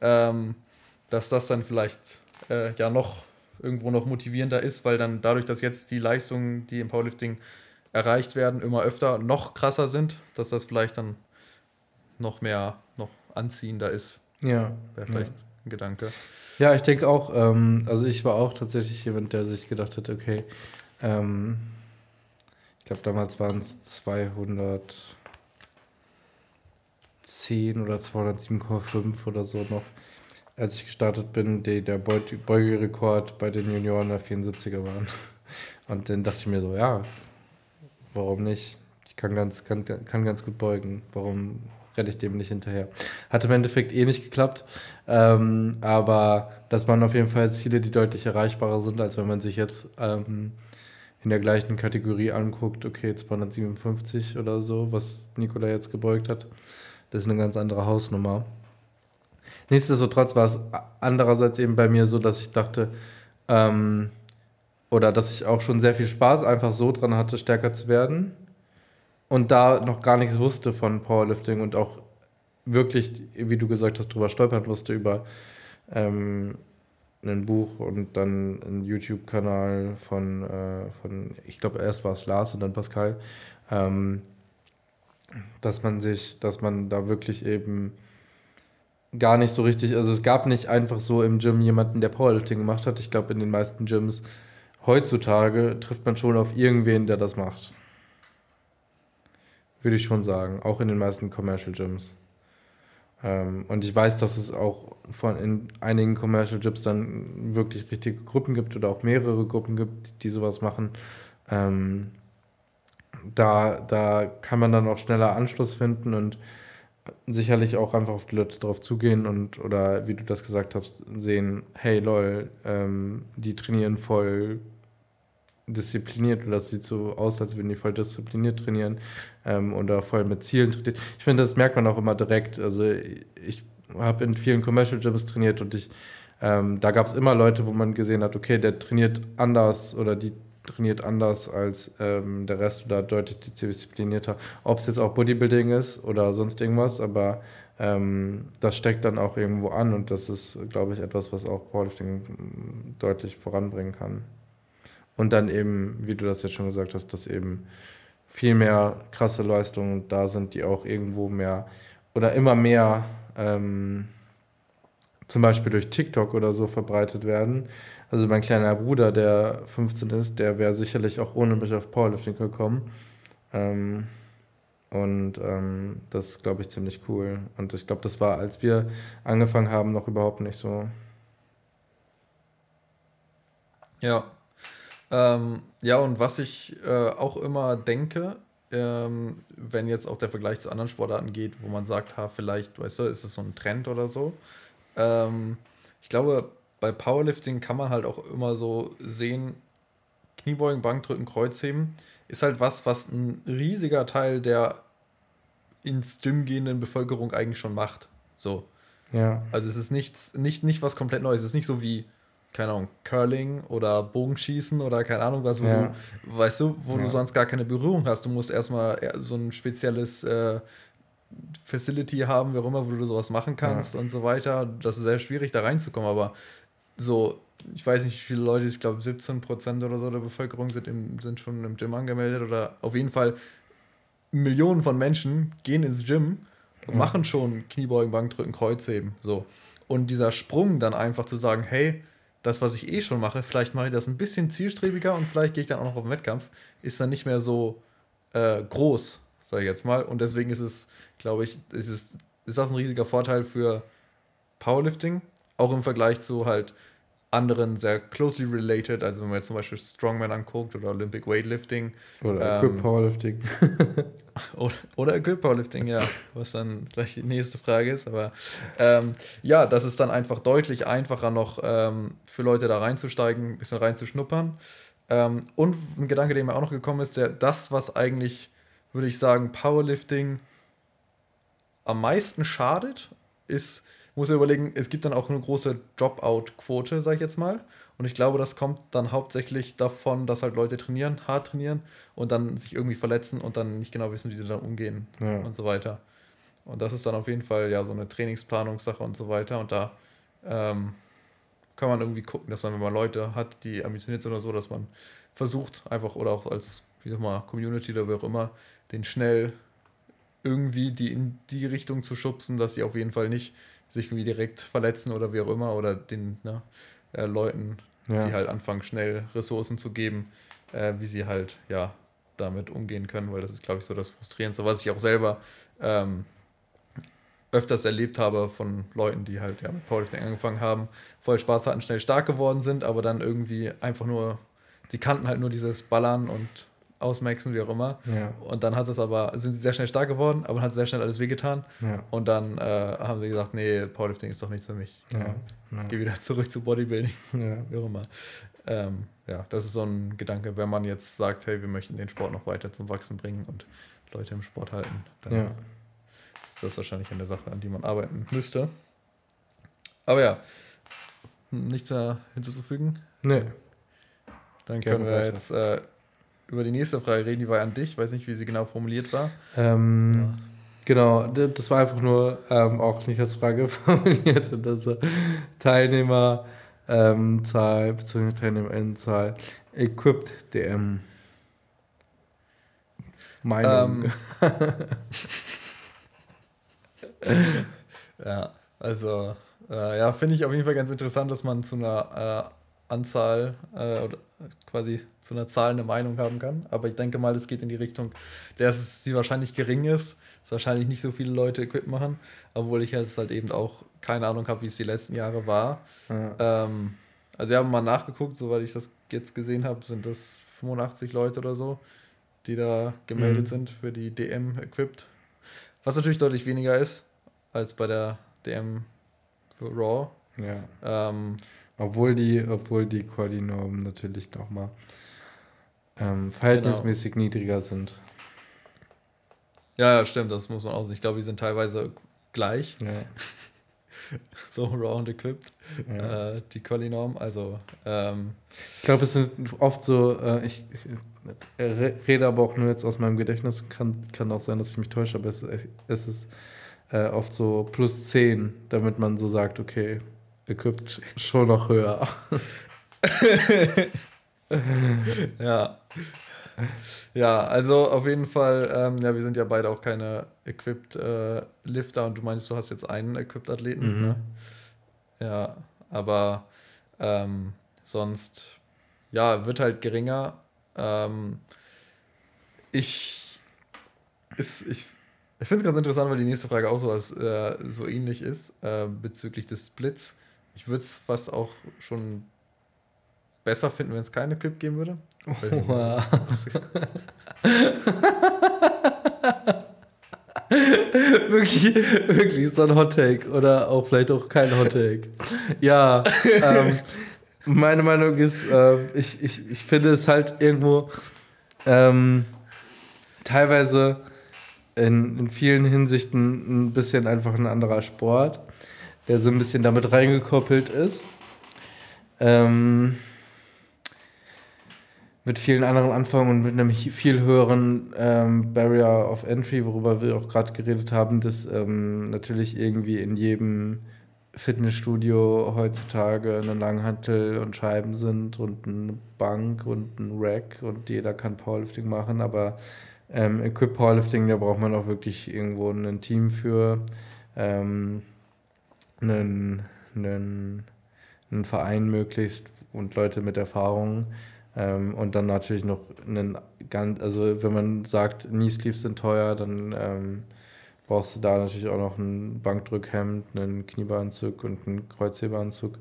Speaker 2: Ähm, dass das dann vielleicht äh, ja noch irgendwo noch motivierender ist, weil dann dadurch, dass jetzt die Leistungen, die im Powerlifting erreicht werden, immer öfter noch krasser sind, dass das vielleicht dann noch mehr, noch anziehender ist. Ja. Wäre vielleicht ja. ein Gedanke.
Speaker 1: Ja, ich denke auch, ähm, also ich war auch tatsächlich jemand, der sich gedacht hat, okay, ähm, ich glaube damals waren es 210 oder 207,5 oder so noch, als ich gestartet bin, die, der Beugerekord bei den Junioren der 74er waren. Und dann dachte ich mir so, ja, warum nicht? Ich kann ganz, kann, kann ganz gut beugen. Warum renne ich dem nicht hinterher? Hat im Endeffekt eh nicht geklappt. Ähm, aber das waren auf jeden Fall Ziele, die deutlich erreichbarer sind, als wenn man sich jetzt ähm, in der gleichen Kategorie anguckt, okay, 257 oder so, was Nikola jetzt gebeugt hat. Das ist eine ganz andere Hausnummer. Nichtsdestotrotz war es andererseits eben bei mir so, dass ich dachte, ähm, oder dass ich auch schon sehr viel Spaß einfach so dran hatte, stärker zu werden und da noch gar nichts wusste von Powerlifting und auch wirklich, wie du gesagt hast, drüber stolpern musste über ähm, ein Buch und dann einen YouTube-Kanal von, äh, von, ich glaube, erst war es Lars und dann Pascal, ähm, dass man sich, dass man da wirklich eben gar nicht so richtig, also es gab nicht einfach so im Gym jemanden, der Powerlifting gemacht hat. Ich glaube, in den meisten Gyms heutzutage trifft man schon auf irgendwen, der das macht. Würde ich schon sagen, auch in den meisten Commercial Gyms. Ähm, und ich weiß, dass es auch von in einigen Commercial Gyms dann wirklich richtige Gruppen gibt oder auch mehrere Gruppen gibt, die sowas machen. Ähm, da, da kann man dann auch schneller Anschluss finden und sicherlich auch einfach auf die Leute drauf zugehen und oder wie du das gesagt hast, sehen, hey lol, ähm, die trainieren voll diszipliniert oder das sieht so aus, als würden die voll diszipliniert trainieren ähm, oder voll mit Zielen trainieren. Ich finde, das merkt man auch immer direkt. Also ich habe in vielen Commercial Gyms trainiert und ich ähm, da gab es immer Leute, wo man gesehen hat, okay, der trainiert anders oder die trainiert anders als ähm, der Rest oder deutlich disziplinierter. Ob es jetzt auch Bodybuilding ist oder sonst irgendwas, aber ähm, das steckt dann auch irgendwo an und das ist, glaube ich, etwas, was auch Powerlifting deutlich voranbringen kann. Und dann eben, wie du das jetzt schon gesagt hast, dass eben viel mehr krasse Leistungen da sind, die auch irgendwo mehr oder immer mehr ähm, zum Beispiel durch TikTok oder so verbreitet werden. Also mein kleiner Bruder, der 15 ist, der wäre sicherlich auch ohne mich auf Powerlifting gekommen. Ähm, und ähm, das glaube ich, ziemlich cool. Und ich glaube, das war, als wir angefangen haben, noch überhaupt nicht so.
Speaker 2: Ja, ähm, ja, und was ich äh, auch immer denke, ähm, wenn jetzt auch der Vergleich zu anderen Sportarten geht, wo man sagt, ha, vielleicht, weißt du, ist es so ein Trend oder so. Ähm, ich glaube, bei Powerlifting kann man halt auch immer so sehen, Kniebeugen, Bankdrücken, Kreuzheben ist halt was, was ein riesiger Teil der ins Gym gehenden Bevölkerung eigentlich schon macht. So. Ja. Also es ist nichts, nicht, nicht was komplett Neues. Es ist nicht so wie keine Ahnung, Curling oder Bogenschießen oder keine Ahnung was, wo ja. du, weißt du, wo ja. du sonst gar keine Berührung hast. Du musst erstmal so ein spezielles äh, Facility haben, wie auch immer, wo du sowas machen kannst ja. und so weiter. Das ist sehr schwierig, da reinzukommen, aber so, ich weiß nicht, wie viele Leute, ich glaube 17% oder so der Bevölkerung sind, im, sind schon im Gym angemeldet oder auf jeden Fall Millionen von Menschen gehen ins Gym und machen schon Kniebeugen, Bankdrücken, Kreuzheben, so. Und dieser Sprung dann einfach zu sagen, hey, das, was ich eh schon mache, vielleicht mache ich das ein bisschen zielstrebiger und vielleicht gehe ich dann auch noch auf den Wettkampf, ist dann nicht mehr so äh, groß, sage ich jetzt mal. Und deswegen ist es, glaube ich, ist, es, ist das ein riesiger Vorteil für Powerlifting, auch im Vergleich zu halt anderen sehr closely related, also wenn man jetzt zum Beispiel Strongman anguckt oder Olympic Weightlifting. Oder ähm, Powerlifting. oder, oder Equip Powerlifting, ja, was dann gleich die nächste Frage ist. Aber ähm, ja, das ist dann einfach deutlich einfacher noch ähm, für Leute da reinzusteigen, ein bisschen reinzuschnuppern. Ähm, und ein Gedanke, der mir auch noch gekommen ist, der, das, was eigentlich, würde ich sagen, Powerlifting am meisten schadet, ist muss ja überlegen, es gibt dann auch eine große Dropout-Quote, sag ich jetzt mal. Und ich glaube, das kommt dann hauptsächlich davon, dass halt Leute trainieren, hart trainieren und dann sich irgendwie verletzen und dann nicht genau wissen, wie sie dann umgehen ja. und so weiter. Und das ist dann auf jeden Fall ja so eine Trainingsplanungssache und so weiter. Und da ähm, kann man irgendwie gucken, dass man, wenn man Leute hat, die ambitioniert sind oder so, dass man versucht, einfach oder auch als, wie mal, Community oder wie auch immer, den schnell irgendwie die in die Richtung zu schubsen, dass sie auf jeden Fall nicht sich irgendwie direkt verletzen oder wie auch immer oder den ne, äh, Leuten, ja. die halt anfangen, schnell Ressourcen zu geben, äh, wie sie halt ja damit umgehen können, weil das ist, glaube ich, so das Frustrierendste, was ich auch selber ähm, öfters erlebt habe von Leuten, die halt ja mit Powerlifting angefangen haben, voll Spaß hatten, schnell stark geworden sind, aber dann irgendwie einfach nur, die kannten halt nur dieses Ballern und ausmaxen, wie auch immer. Ja. Und dann hat es aber, sind sie sehr schnell stark geworden, aber hat sehr schnell alles wehgetan. Ja. Und dann äh, haben sie gesagt, nee, Powerlifting ist doch nichts für mich. Ja. Geh wieder zurück zu Bodybuilding. Wie auch immer. Ähm, ja, das ist so ein Gedanke, wenn man jetzt sagt, hey, wir möchten den Sport noch weiter zum Wachsen bringen und Leute im Sport halten, dann ist das wahrscheinlich eine Sache, an die man arbeiten müsste. Aber ja, nichts mehr hinzuzufügen. Nee. Dann können wir jetzt äh, über die nächste Frage reden, die war an dich. Ich weiß nicht, wie sie genau formuliert war.
Speaker 1: Ähm, ja. Genau, das war einfach nur ähm, auch nicht als Frage formuliert. Und das Teilnehmerzahl ähm, bzw. Teilnehmerinnenzahl Equipped DM. Meinung.
Speaker 2: Ähm, ja, also, äh, ja, finde ich auf jeden Fall ganz interessant, dass man zu einer äh, Anzahl äh, oder quasi zu einer Zahl eine Meinung haben kann. Aber ich denke mal, es geht in die Richtung, dass sie wahrscheinlich gering ist, dass wahrscheinlich nicht so viele Leute Equip machen, obwohl ich jetzt halt eben auch keine Ahnung habe, wie es die letzten Jahre war. Ja. Ähm, also wir haben mal nachgeguckt, soweit ich das jetzt gesehen habe, sind das 85 Leute oder so, die da gemeldet mhm. sind für die DM equipped. Was natürlich deutlich weniger ist als bei der DM für Raw.
Speaker 1: Ja. Ähm, obwohl die, obwohl die Quali-Normen natürlich nochmal ähm, verhältnismäßig genau. niedriger sind.
Speaker 2: Ja, ja, stimmt, das muss man auch sehen. Ich glaube, die sind teilweise gleich. Ja. so raw und equipped, ja. äh, die Quali-Norm. Also, ähm,
Speaker 1: ich glaube, es sind oft so, äh, ich, ich rede aber auch nur jetzt aus meinem Gedächtnis, kann, kann auch sein, dass ich mich täusche, aber es, es ist äh, oft so plus 10, damit man so sagt, okay, equipped schon noch höher.
Speaker 2: ja. Ja, also auf jeden Fall, ähm, ja, wir sind ja beide auch keine Equipped äh, Lifter und du meinst, du hast jetzt einen Equipped Athleten. Mhm. Ne? Ja, aber ähm, sonst, ja, wird halt geringer. Ähm, ich ist, ich, ich finde es ganz interessant, weil die nächste Frage auch so, als, äh, so ähnlich ist äh, bezüglich des Splits. Ich würde es fast auch schon besser finden, wenn es keine Equip geben würde. Wow.
Speaker 1: wirklich, wirklich so ein Hot Take oder auch vielleicht auch kein Hot Take. Ja, ähm, meine Meinung ist, äh, ich, ich, ich finde es halt irgendwo ähm, teilweise in, in vielen Hinsichten ein bisschen einfach ein anderer Sport, der so ein bisschen damit reingekoppelt ist. Ähm, mit vielen anderen anfangen und mit einem viel höheren ähm, Barrier of Entry, worüber wir auch gerade geredet haben, dass ähm, natürlich irgendwie in jedem Fitnessstudio heutzutage eine Langhantel und Scheiben sind und eine Bank und ein Rack und jeder kann Powerlifting machen, aber ähm, Equip Powerlifting, da braucht man auch wirklich irgendwo ein Team für, ähm, einen, einen, einen Verein möglichst und Leute mit Erfahrung ähm, und dann natürlich noch einen ganz, also wenn man sagt, Knee Sleeves sind teuer, dann ähm, brauchst du da natürlich auch noch ein Bankdrückhemd, einen Kniebeanzug und einen Kreuzheberanzug.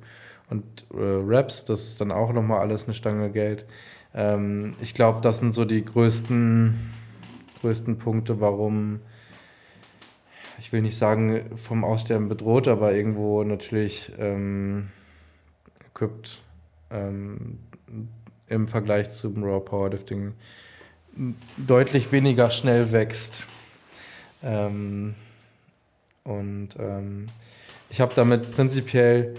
Speaker 1: Und äh, Raps, das ist dann auch nochmal alles eine Stange Geld. Ähm, ich glaube, das sind so die größten, größten Punkte, warum, ich will nicht sagen vom Aussterben bedroht, aber irgendwo natürlich ähm, equipped ähm, im Vergleich zum Raw Powerlifting deutlich weniger schnell wächst. Ähm, und ähm, ich habe damit prinzipiell,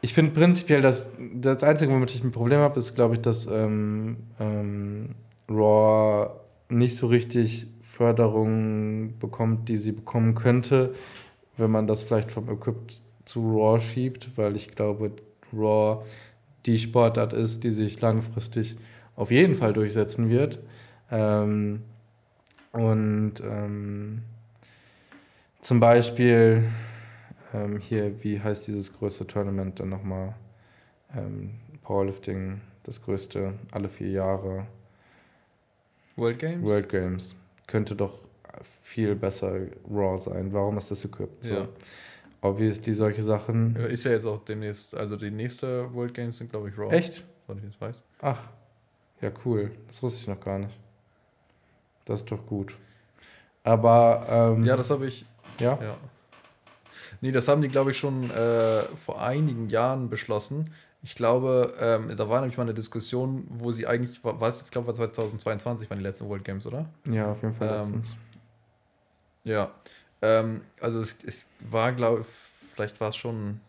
Speaker 1: ich finde prinzipiell, dass das Einzige, womit ich ein Problem habe, ist, glaube ich, dass ähm, ähm, Raw nicht so richtig Förderung bekommt, die sie bekommen könnte, wenn man das vielleicht vom Equipped zu Raw schiebt, weil ich glaube, Raw die Sportart ist, die sich langfristig auf jeden Fall durchsetzen wird. Ähm, und ähm, zum Beispiel ähm, hier, wie heißt dieses größte Tournament dann nochmal? Ähm, Powerlifting, das größte, alle vier Jahre.
Speaker 2: World Games?
Speaker 1: World Games. Könnte doch viel besser Raw sein. Warum ist das equipped? So. Ja obviously solche Sachen.
Speaker 2: Ist ja jetzt auch demnächst, also die nächste World Games sind, glaube ich, Raw.
Speaker 1: Echt?
Speaker 2: Soweit ich jetzt weiß.
Speaker 1: Ach, ja, cool. Das wusste ich noch gar nicht. Das ist doch gut. Aber. Ähm,
Speaker 2: ja, das habe ich.
Speaker 1: Ja?
Speaker 2: Ja. Nee, das haben die, glaube ich, schon äh, vor einigen Jahren beschlossen. Ich glaube, ähm, da war nämlich mal eine Diskussion, wo sie eigentlich, war es jetzt, glaube ich, 2022 waren die letzten World Games, oder?
Speaker 1: Ja, auf jeden Fall ähm.
Speaker 2: Ja, ähm, also es, es war, glaube ich, vielleicht war es schon,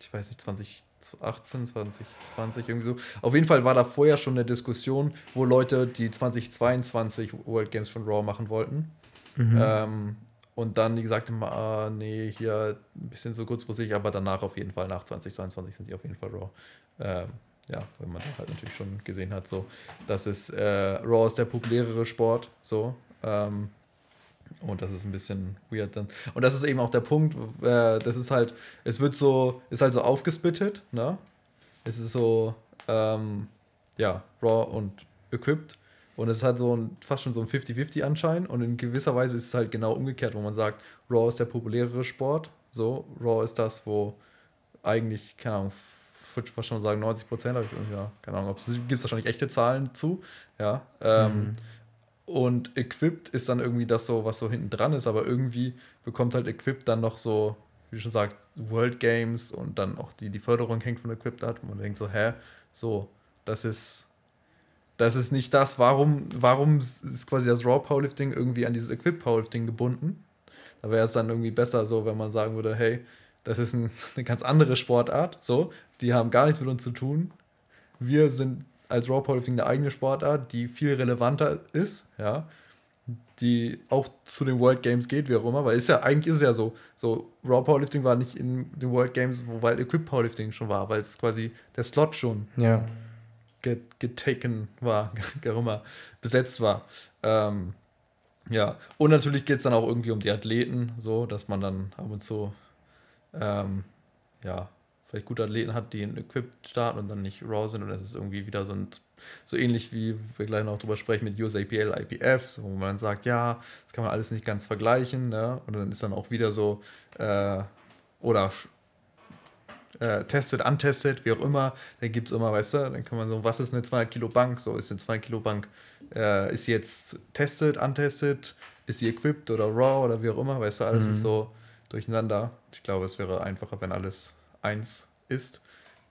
Speaker 2: ich weiß nicht, 2018, 2020, irgendwie so. Auf jeden Fall war da vorher schon eine Diskussion, wo Leute die 2022 World Games schon Raw machen wollten. Mhm. Ähm, und dann die gesagt ah, nee, hier ein bisschen so kurzfristig, aber danach auf jeden Fall, nach 2022 sind die auf jeden Fall Raw. Ähm, ja, weil man halt natürlich schon gesehen hat, so, dass es äh, Raw ist der populärere Sport, so. Ähm, und das ist ein bisschen weird dann. Und das ist eben auch der Punkt, äh, das ist halt, es wird so, ist halt so aufgesplittet, ne? Es ist so, ähm, ja, Raw und Equipped. Und es hat so ein, fast schon so ein 50-50 Anschein. Und in gewisser Weise ist es halt genau umgekehrt, wo man sagt, Raw ist der populärere Sport. So, Raw ist das, wo eigentlich, keine Ahnung, würde fast schon sagen 90 Prozent, ja, keine Ahnung, gibt es wahrscheinlich echte Zahlen zu, ja. Ähm, mhm. Und Equipped ist dann irgendwie das so, was so hinten dran ist, aber irgendwie bekommt halt Equipped dann noch so, wie schon sagt, World Games und dann auch die, die Förderung hängt von Equipped ab. Und man denkt so, hä, so, das ist, das ist nicht das, warum, warum ist quasi das Raw Powerlifting irgendwie an dieses Equipped Powerlifting gebunden? Da wäre es dann irgendwie besser so, wenn man sagen würde, hey, das ist ein, eine ganz andere Sportart, so, die haben gar nichts mit uns zu tun. Wir sind als Raw Powerlifting eine eigene Sportart, die viel relevanter ist, ja, die auch zu den World Games geht, wie auch immer, weil ist ja, eigentlich ist es ja so, so Raw Powerlifting war nicht in den World Games, wo weil Equip Powerlifting schon war, weil es quasi der Slot schon
Speaker 1: ja.
Speaker 2: Getaken war, wie auch immer, besetzt war. Ähm, ja, und natürlich geht es dann auch irgendwie um die Athleten, so, dass man dann ab und zu ähm, ja, vielleicht gute Athleten hat, die in Equipped starten und dann nicht Raw sind und es ist irgendwie wieder so ein so ähnlich wie wir gleich noch drüber sprechen mit USAPL, IPF, so, wo man dann sagt, ja, das kann man alles nicht ganz vergleichen, ne? Und dann ist dann auch wieder so, äh, oder äh, testet, untestet, wie auch immer, dann gibt es immer, weißt du, dann kann man so, was ist eine 200 Kilo Bank? So, ist eine 200 Kilo Bank, äh, ist sie jetzt testet, untestet, ist sie equipped oder raw oder wie auch immer, weißt du, alles mhm. ist so durcheinander. Ich glaube, es wäre einfacher, wenn alles eins ist.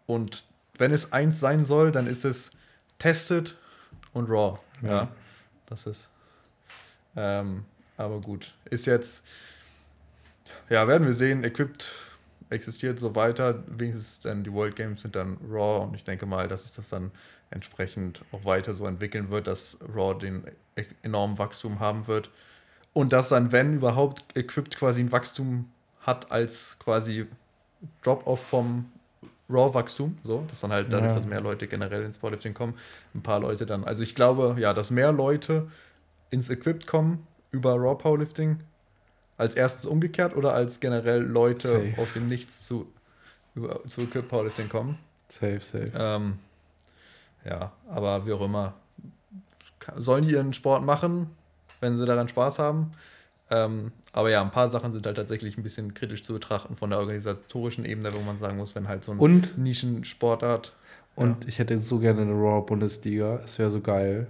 Speaker 2: Und wenn es eins sein soll, dann ist es tested und raw. Ja, ja das ist. Ähm, aber gut, ist jetzt. Ja, werden wir sehen. Equipped existiert so weiter. Wenigstens dann die World Games sind dann Raw und ich denke mal, dass es das dann entsprechend auch weiter so entwickeln wird, dass Raw den e-, enormen Wachstum haben wird. Und dass dann, wenn überhaupt Equipped quasi ein Wachstum hat als quasi Drop-off vom Raw-Wachstum, so, dass dann halt dadurch, ja. dass mehr Leute generell ins Powerlifting kommen, ein paar Leute dann, also ich glaube, ja, dass mehr Leute ins Equipped kommen über Raw Powerlifting als erstes umgekehrt oder als generell Leute safe. aus dem Nichts zu, zu Powerlifting kommen.
Speaker 1: Safe, safe.
Speaker 2: Ähm, ja, aber wie auch immer, sollen die ihren Sport machen, wenn sie daran Spaß haben. Ähm, aber ja, ein paar Sachen sind halt tatsächlich ein bisschen kritisch zu betrachten von der organisatorischen Ebene, wo man sagen muss, wenn halt so ein
Speaker 1: und,
Speaker 2: Nischensportart.
Speaker 1: Und ja. ich hätte so gerne eine Raw-Bundesliga. Es wäre so geil.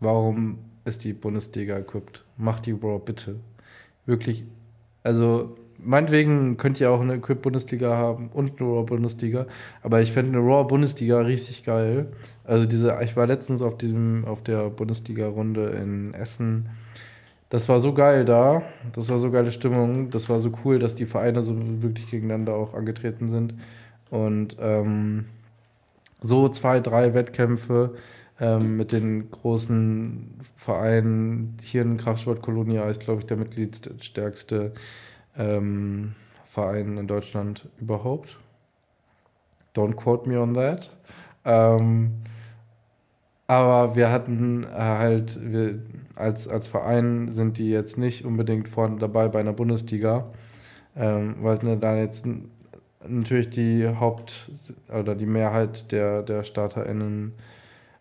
Speaker 1: Warum ist die Bundesliga equipped? Macht die Raw bitte. Wirklich, also meinetwegen könnt ihr auch eine Bundesliga haben und eine Raw Bundesliga, aber ich fände eine Raw Bundesliga richtig geil. Also diese, ich war letztens auf diesem, auf der Bundesliga-Runde in Essen das war so geil da. Das war so geile Stimmung. Das war so cool, dass die Vereine so wirklich gegeneinander auch angetreten sind. Und ähm, so zwei, drei Wettkämpfe ähm, mit den großen Vereinen. Hier in Kraftsport-Kolonia ist, glaube ich, der mitgliedsstärkste ähm, Verein in Deutschland überhaupt. Don't quote me on that. Ähm, aber wir hatten äh, halt, wir, als, als Verein sind die jetzt nicht unbedingt vorne dabei bei einer Bundesliga, ähm, weil ne, da jetzt natürlich die Haupt- oder die Mehrheit der, der StarterInnen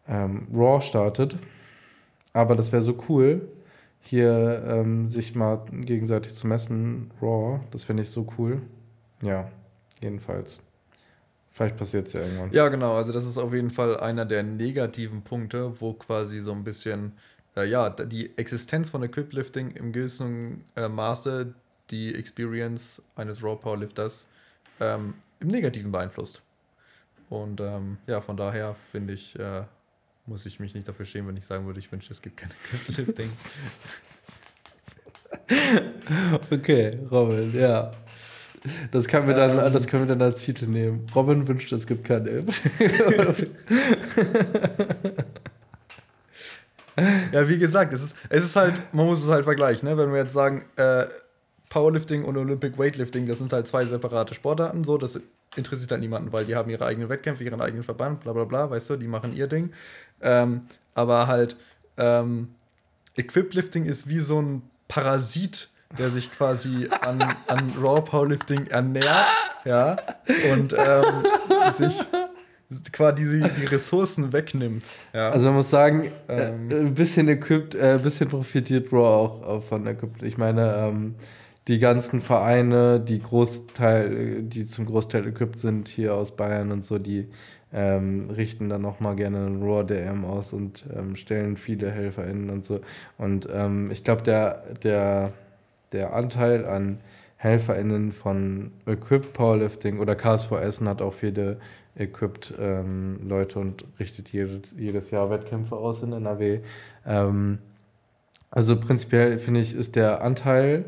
Speaker 1: ähm, Raw startet. Aber das wäre so cool, hier ähm, sich mal gegenseitig zu messen, Raw. Das finde ich so cool. Ja, jedenfalls. Vielleicht passiert es ja irgendwann.
Speaker 2: Ja, genau. Also das ist auf jeden Fall einer der negativen Punkte, wo quasi so ein bisschen, äh, ja, die Existenz von Equiplifting im gewissen äh, Maße die Experience eines Raw Powerlifters ähm, im Negativen beeinflusst. Und ähm, ja, von daher finde ich, äh, muss ich mich nicht dafür schämen, wenn ich sagen würde, ich wünsche, es gibt kein Equiplifting.
Speaker 1: okay, Robin, ja. Das können wir dann, ähm, das können wir dann als Titel nehmen. Robin wünscht, es gibt keine App.
Speaker 2: ja, wie gesagt, es ist, es ist halt, man muss es halt vergleichen. Ne? Wenn wir jetzt sagen, äh, Powerlifting und Olympic Weightlifting, das sind halt zwei separate Sportarten, so, das interessiert halt niemanden, weil die haben ihre eigenen Wettkämpfe, ihren eigenen Verband, bla bla bla, weißt du, die machen ihr Ding. Ähm, aber halt, ähm, Equiplifting ist wie so ein Parasit, der sich quasi an, an Raw Powerlifting ernährt, ja, und ähm, sich quasi die, Ressourcen wegnimmt. Ja.
Speaker 1: Also man muss sagen, ähm, ein bisschen equipped, äh, ein bisschen profitiert Raw auch, auch von Equipped. Ich meine, ähm, die ganzen Vereine, die Großteil, die zum Großteil equipped sind hier aus Bayern und so, die ähm, richten dann nochmal gerne einen Raw DM aus und ähm, stellen viele HelferInnen und so. Und ähm, ich glaube, der, der, der Anteil an HelferInnen von Equipped Powerlifting oder KSV Essen hat auch viele Equipped ähm, Leute und richtet jedes, jedes Jahr Wettkämpfe aus in NRW. Ähm, also prinzipiell finde ich, ist der Anteil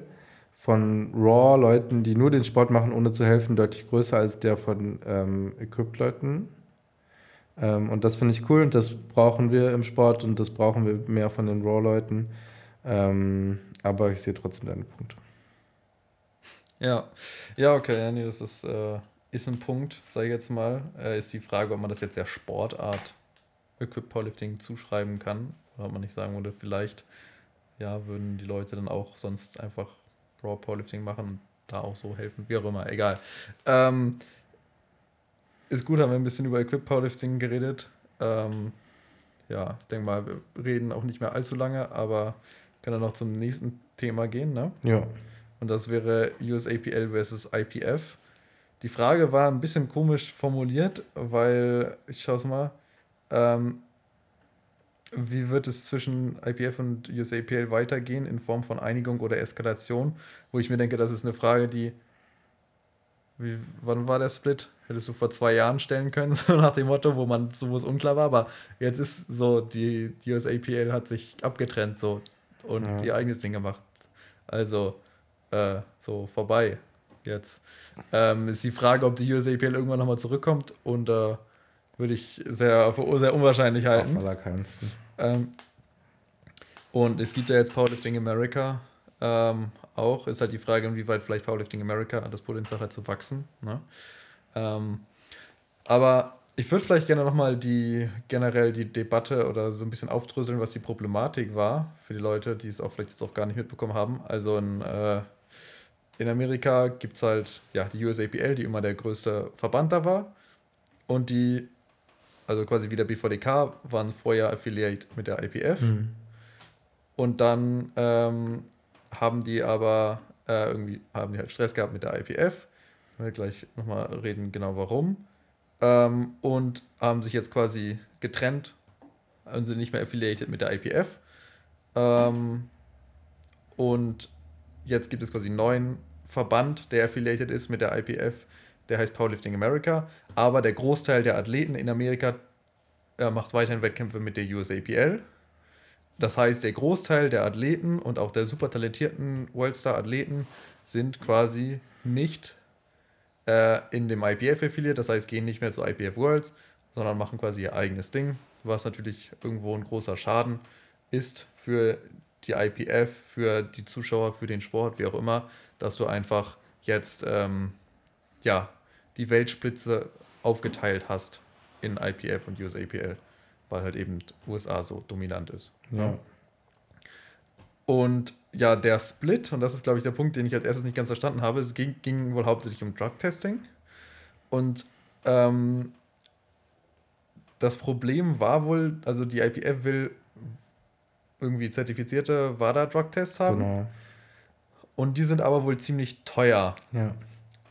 Speaker 1: von Raw-Leuten, die nur den Sport machen, ohne zu helfen, deutlich größer als der von ähm, Equipped-Leuten. Ähm, und das finde ich cool und das brauchen wir im Sport und das brauchen wir mehr von den Raw-Leuten. Ähm, aber ich sehe trotzdem deinen Punkt.
Speaker 2: Ja, ja, okay, ja, das ist, äh, ist ein Punkt, sage ich jetzt mal. Äh, ist die Frage, ob man das jetzt der Sportart Equip Powerlifting zuschreiben kann. Oder ob man nicht sagen würde, vielleicht ja, würden die Leute dann auch sonst einfach Raw Powerlifting machen da auch so helfen, wie auch immer, egal. Ähm, ist gut, haben wir ein bisschen über Equip Powerlifting geredet. Ähm, ja, ich denke mal, wir reden auch nicht mehr allzu lange, aber können dann noch zum nächsten Thema gehen, ne?
Speaker 1: Ja.
Speaker 2: Und das wäre USAPL versus IPF. Die Frage war ein bisschen komisch formuliert, weil, ich schaue es mal, ähm, wie wird es zwischen IPF und USAPL weitergehen in Form von Einigung oder Eskalation? Wo ich mir denke, das ist eine Frage, die. Wie, wann war der Split? Hättest du vor zwei Jahren stellen können, so nach dem Motto, wo man so was unklar war. Aber jetzt ist so, die, die USAPL hat sich abgetrennt so und ja. ihr eigenes Ding gemacht. Also, äh, so vorbei jetzt. Ähm, ist die Frage, ob die USAPL irgendwann nochmal zurückkommt und äh, würde ich sehr, sehr unwahrscheinlich halten. Auf allerkeinsten. Ähm, und es gibt ja jetzt Powerlifting America ähm, auch. Ist halt die Frage, inwieweit vielleicht Powerlifting America das Potenzial hat zu wachsen. Ne? Ähm, aber ich würde vielleicht gerne nochmal die generell die Debatte oder so ein bisschen aufdröseln, was die Problematik war für die Leute, die es auch vielleicht jetzt auch gar nicht mitbekommen haben. Also in, äh, in Amerika gibt es halt ja, die USAPL, die immer der größte Verband da war. Und die also quasi wie der BVDK, waren vorher Affiliate mit der IPF. Mhm. Und dann ähm, haben die aber äh, irgendwie haben die halt Stress gehabt mit der IPF. Wir gleich nochmal reden, genau warum. Ähm, und haben sich jetzt quasi getrennt und sind nicht mehr affiliated mit der IPF. Ähm, und jetzt gibt es quasi einen neuen Verband, der affiliated ist mit der IPF der heißt Powerlifting America, aber der Großteil der Athleten in Amerika äh, macht weiterhin Wettkämpfe mit der USAPL. Das heißt, der Großteil der Athleten und auch der super talentierten Worldstar-Athleten sind quasi nicht äh, in dem IPF affiliiert, das heißt, gehen nicht mehr zu IPF Worlds, sondern machen quasi ihr eigenes Ding, was natürlich irgendwo ein großer Schaden ist für die IPF, für die Zuschauer, für den Sport, wie auch immer, dass du einfach jetzt ähm, ja, die Weltspitze aufgeteilt hast in IPF und USAPL, weil halt eben USA so dominant ist. Ja. Und ja, der Split, und das ist, glaube ich, der Punkt, den ich als erstes nicht ganz verstanden habe, es ging, ging wohl hauptsächlich um Drug-Testing. Und ähm, das Problem war wohl, also die IPF will irgendwie zertifizierte WADA-Drug-Tests haben. Genau. Und die sind aber wohl ziemlich teuer. Ja.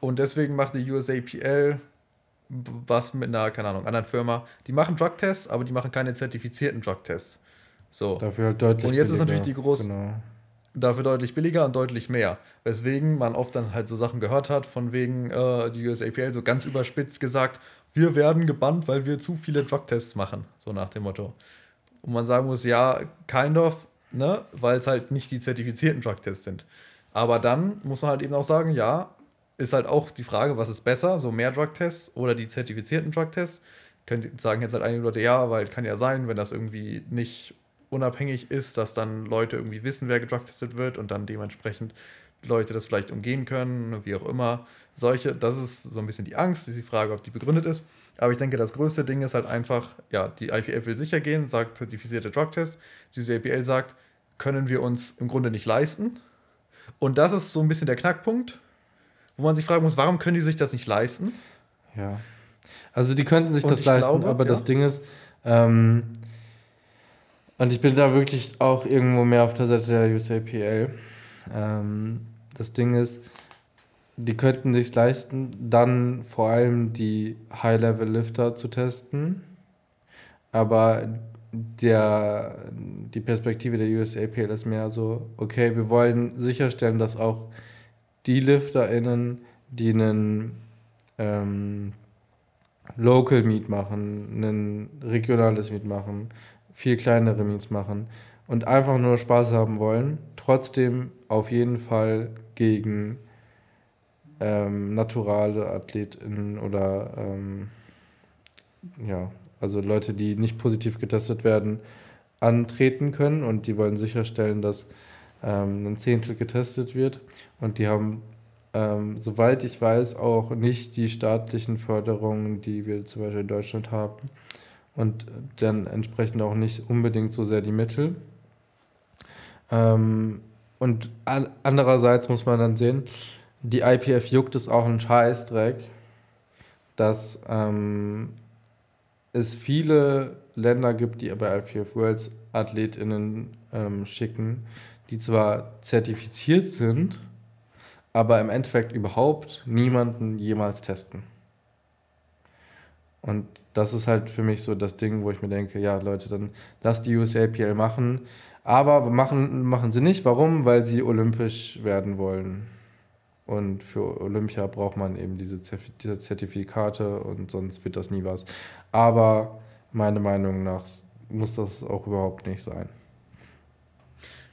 Speaker 2: Und deswegen macht die USAPL was mit einer, keine Ahnung, anderen Firma. Die machen Drugtests, aber die machen keine zertifizierten Drugtests. So. Dafür halt deutlich Und jetzt billiger. ist natürlich die große. Genau. Dafür deutlich billiger und deutlich mehr. Weswegen man oft dann halt so Sachen gehört hat, von wegen äh, die USAPL so ganz überspitzt gesagt, wir werden gebannt, weil wir zu viele Drugtests machen. So nach dem Motto. Und man sagen muss, ja, kind of, ne, weil es halt nicht die zertifizierten Drugtests sind. Aber dann muss man halt eben auch sagen, ja, ist halt auch die Frage, was ist besser, so mehr Drugtests oder die zertifizierten Drugtests. Könnt sagen jetzt halt einige Leute, ja, weil kann ja sein, wenn das irgendwie nicht unabhängig ist, dass dann Leute irgendwie wissen, wer gedrugtestet wird und dann dementsprechend Leute das vielleicht umgehen können, wie auch immer. Solche, das ist so ein bisschen die Angst, ist die Frage, ob die begründet ist. Aber ich denke, das größte Ding ist halt einfach, ja, die IPF will sicher gehen, sagt zertifizierter Drugtest. Die APL sagt, können wir uns im Grunde nicht leisten. Und das ist so ein bisschen der Knackpunkt, wo man sich fragen muss, warum können die sich das nicht leisten?
Speaker 1: Ja. Also die könnten sich und das leisten, glaube, aber ja. das Ding ist, ähm, und ich bin da wirklich auch irgendwo mehr auf der Seite der USAPL. Ähm, das Ding ist, die könnten sich leisten, dann vor allem die High-Level-Lifter zu testen. Aber der, die Perspektive der USAPL ist mehr so, okay, wir wollen sicherstellen, dass auch die LifterInnen, die einen ähm, Local Meet machen, ein regionales Meet machen, viel kleinere Meets machen und einfach nur Spaß haben wollen, trotzdem auf jeden Fall gegen ähm, naturale AthletInnen oder ähm, ja, also Leute, die nicht positiv getestet werden, antreten können und die wollen sicherstellen, dass ähm, ein Zehntel getestet wird und die haben, ähm, soweit ich weiß, auch nicht die staatlichen Förderungen, die wir zum Beispiel in Deutschland haben und dann entsprechend auch nicht unbedingt so sehr die Mittel. Ähm, und andererseits muss man dann sehen, die IPF juckt es auch einen Scheißdreck, dass ähm, es viele Länder gibt, die bei IPF Worlds AthletInnen ähm, schicken, die zwar zertifiziert sind, aber im Endeffekt überhaupt niemanden jemals testen. Und das ist halt für mich so das Ding, wo ich mir denke, ja Leute, dann lasst die USAPL machen. Aber machen, machen sie nicht. Warum? Weil sie olympisch werden wollen. Und für Olympia braucht man eben diese, diese Zertifikate und sonst wird das nie was. Aber meiner Meinung nach muss das auch überhaupt nicht sein.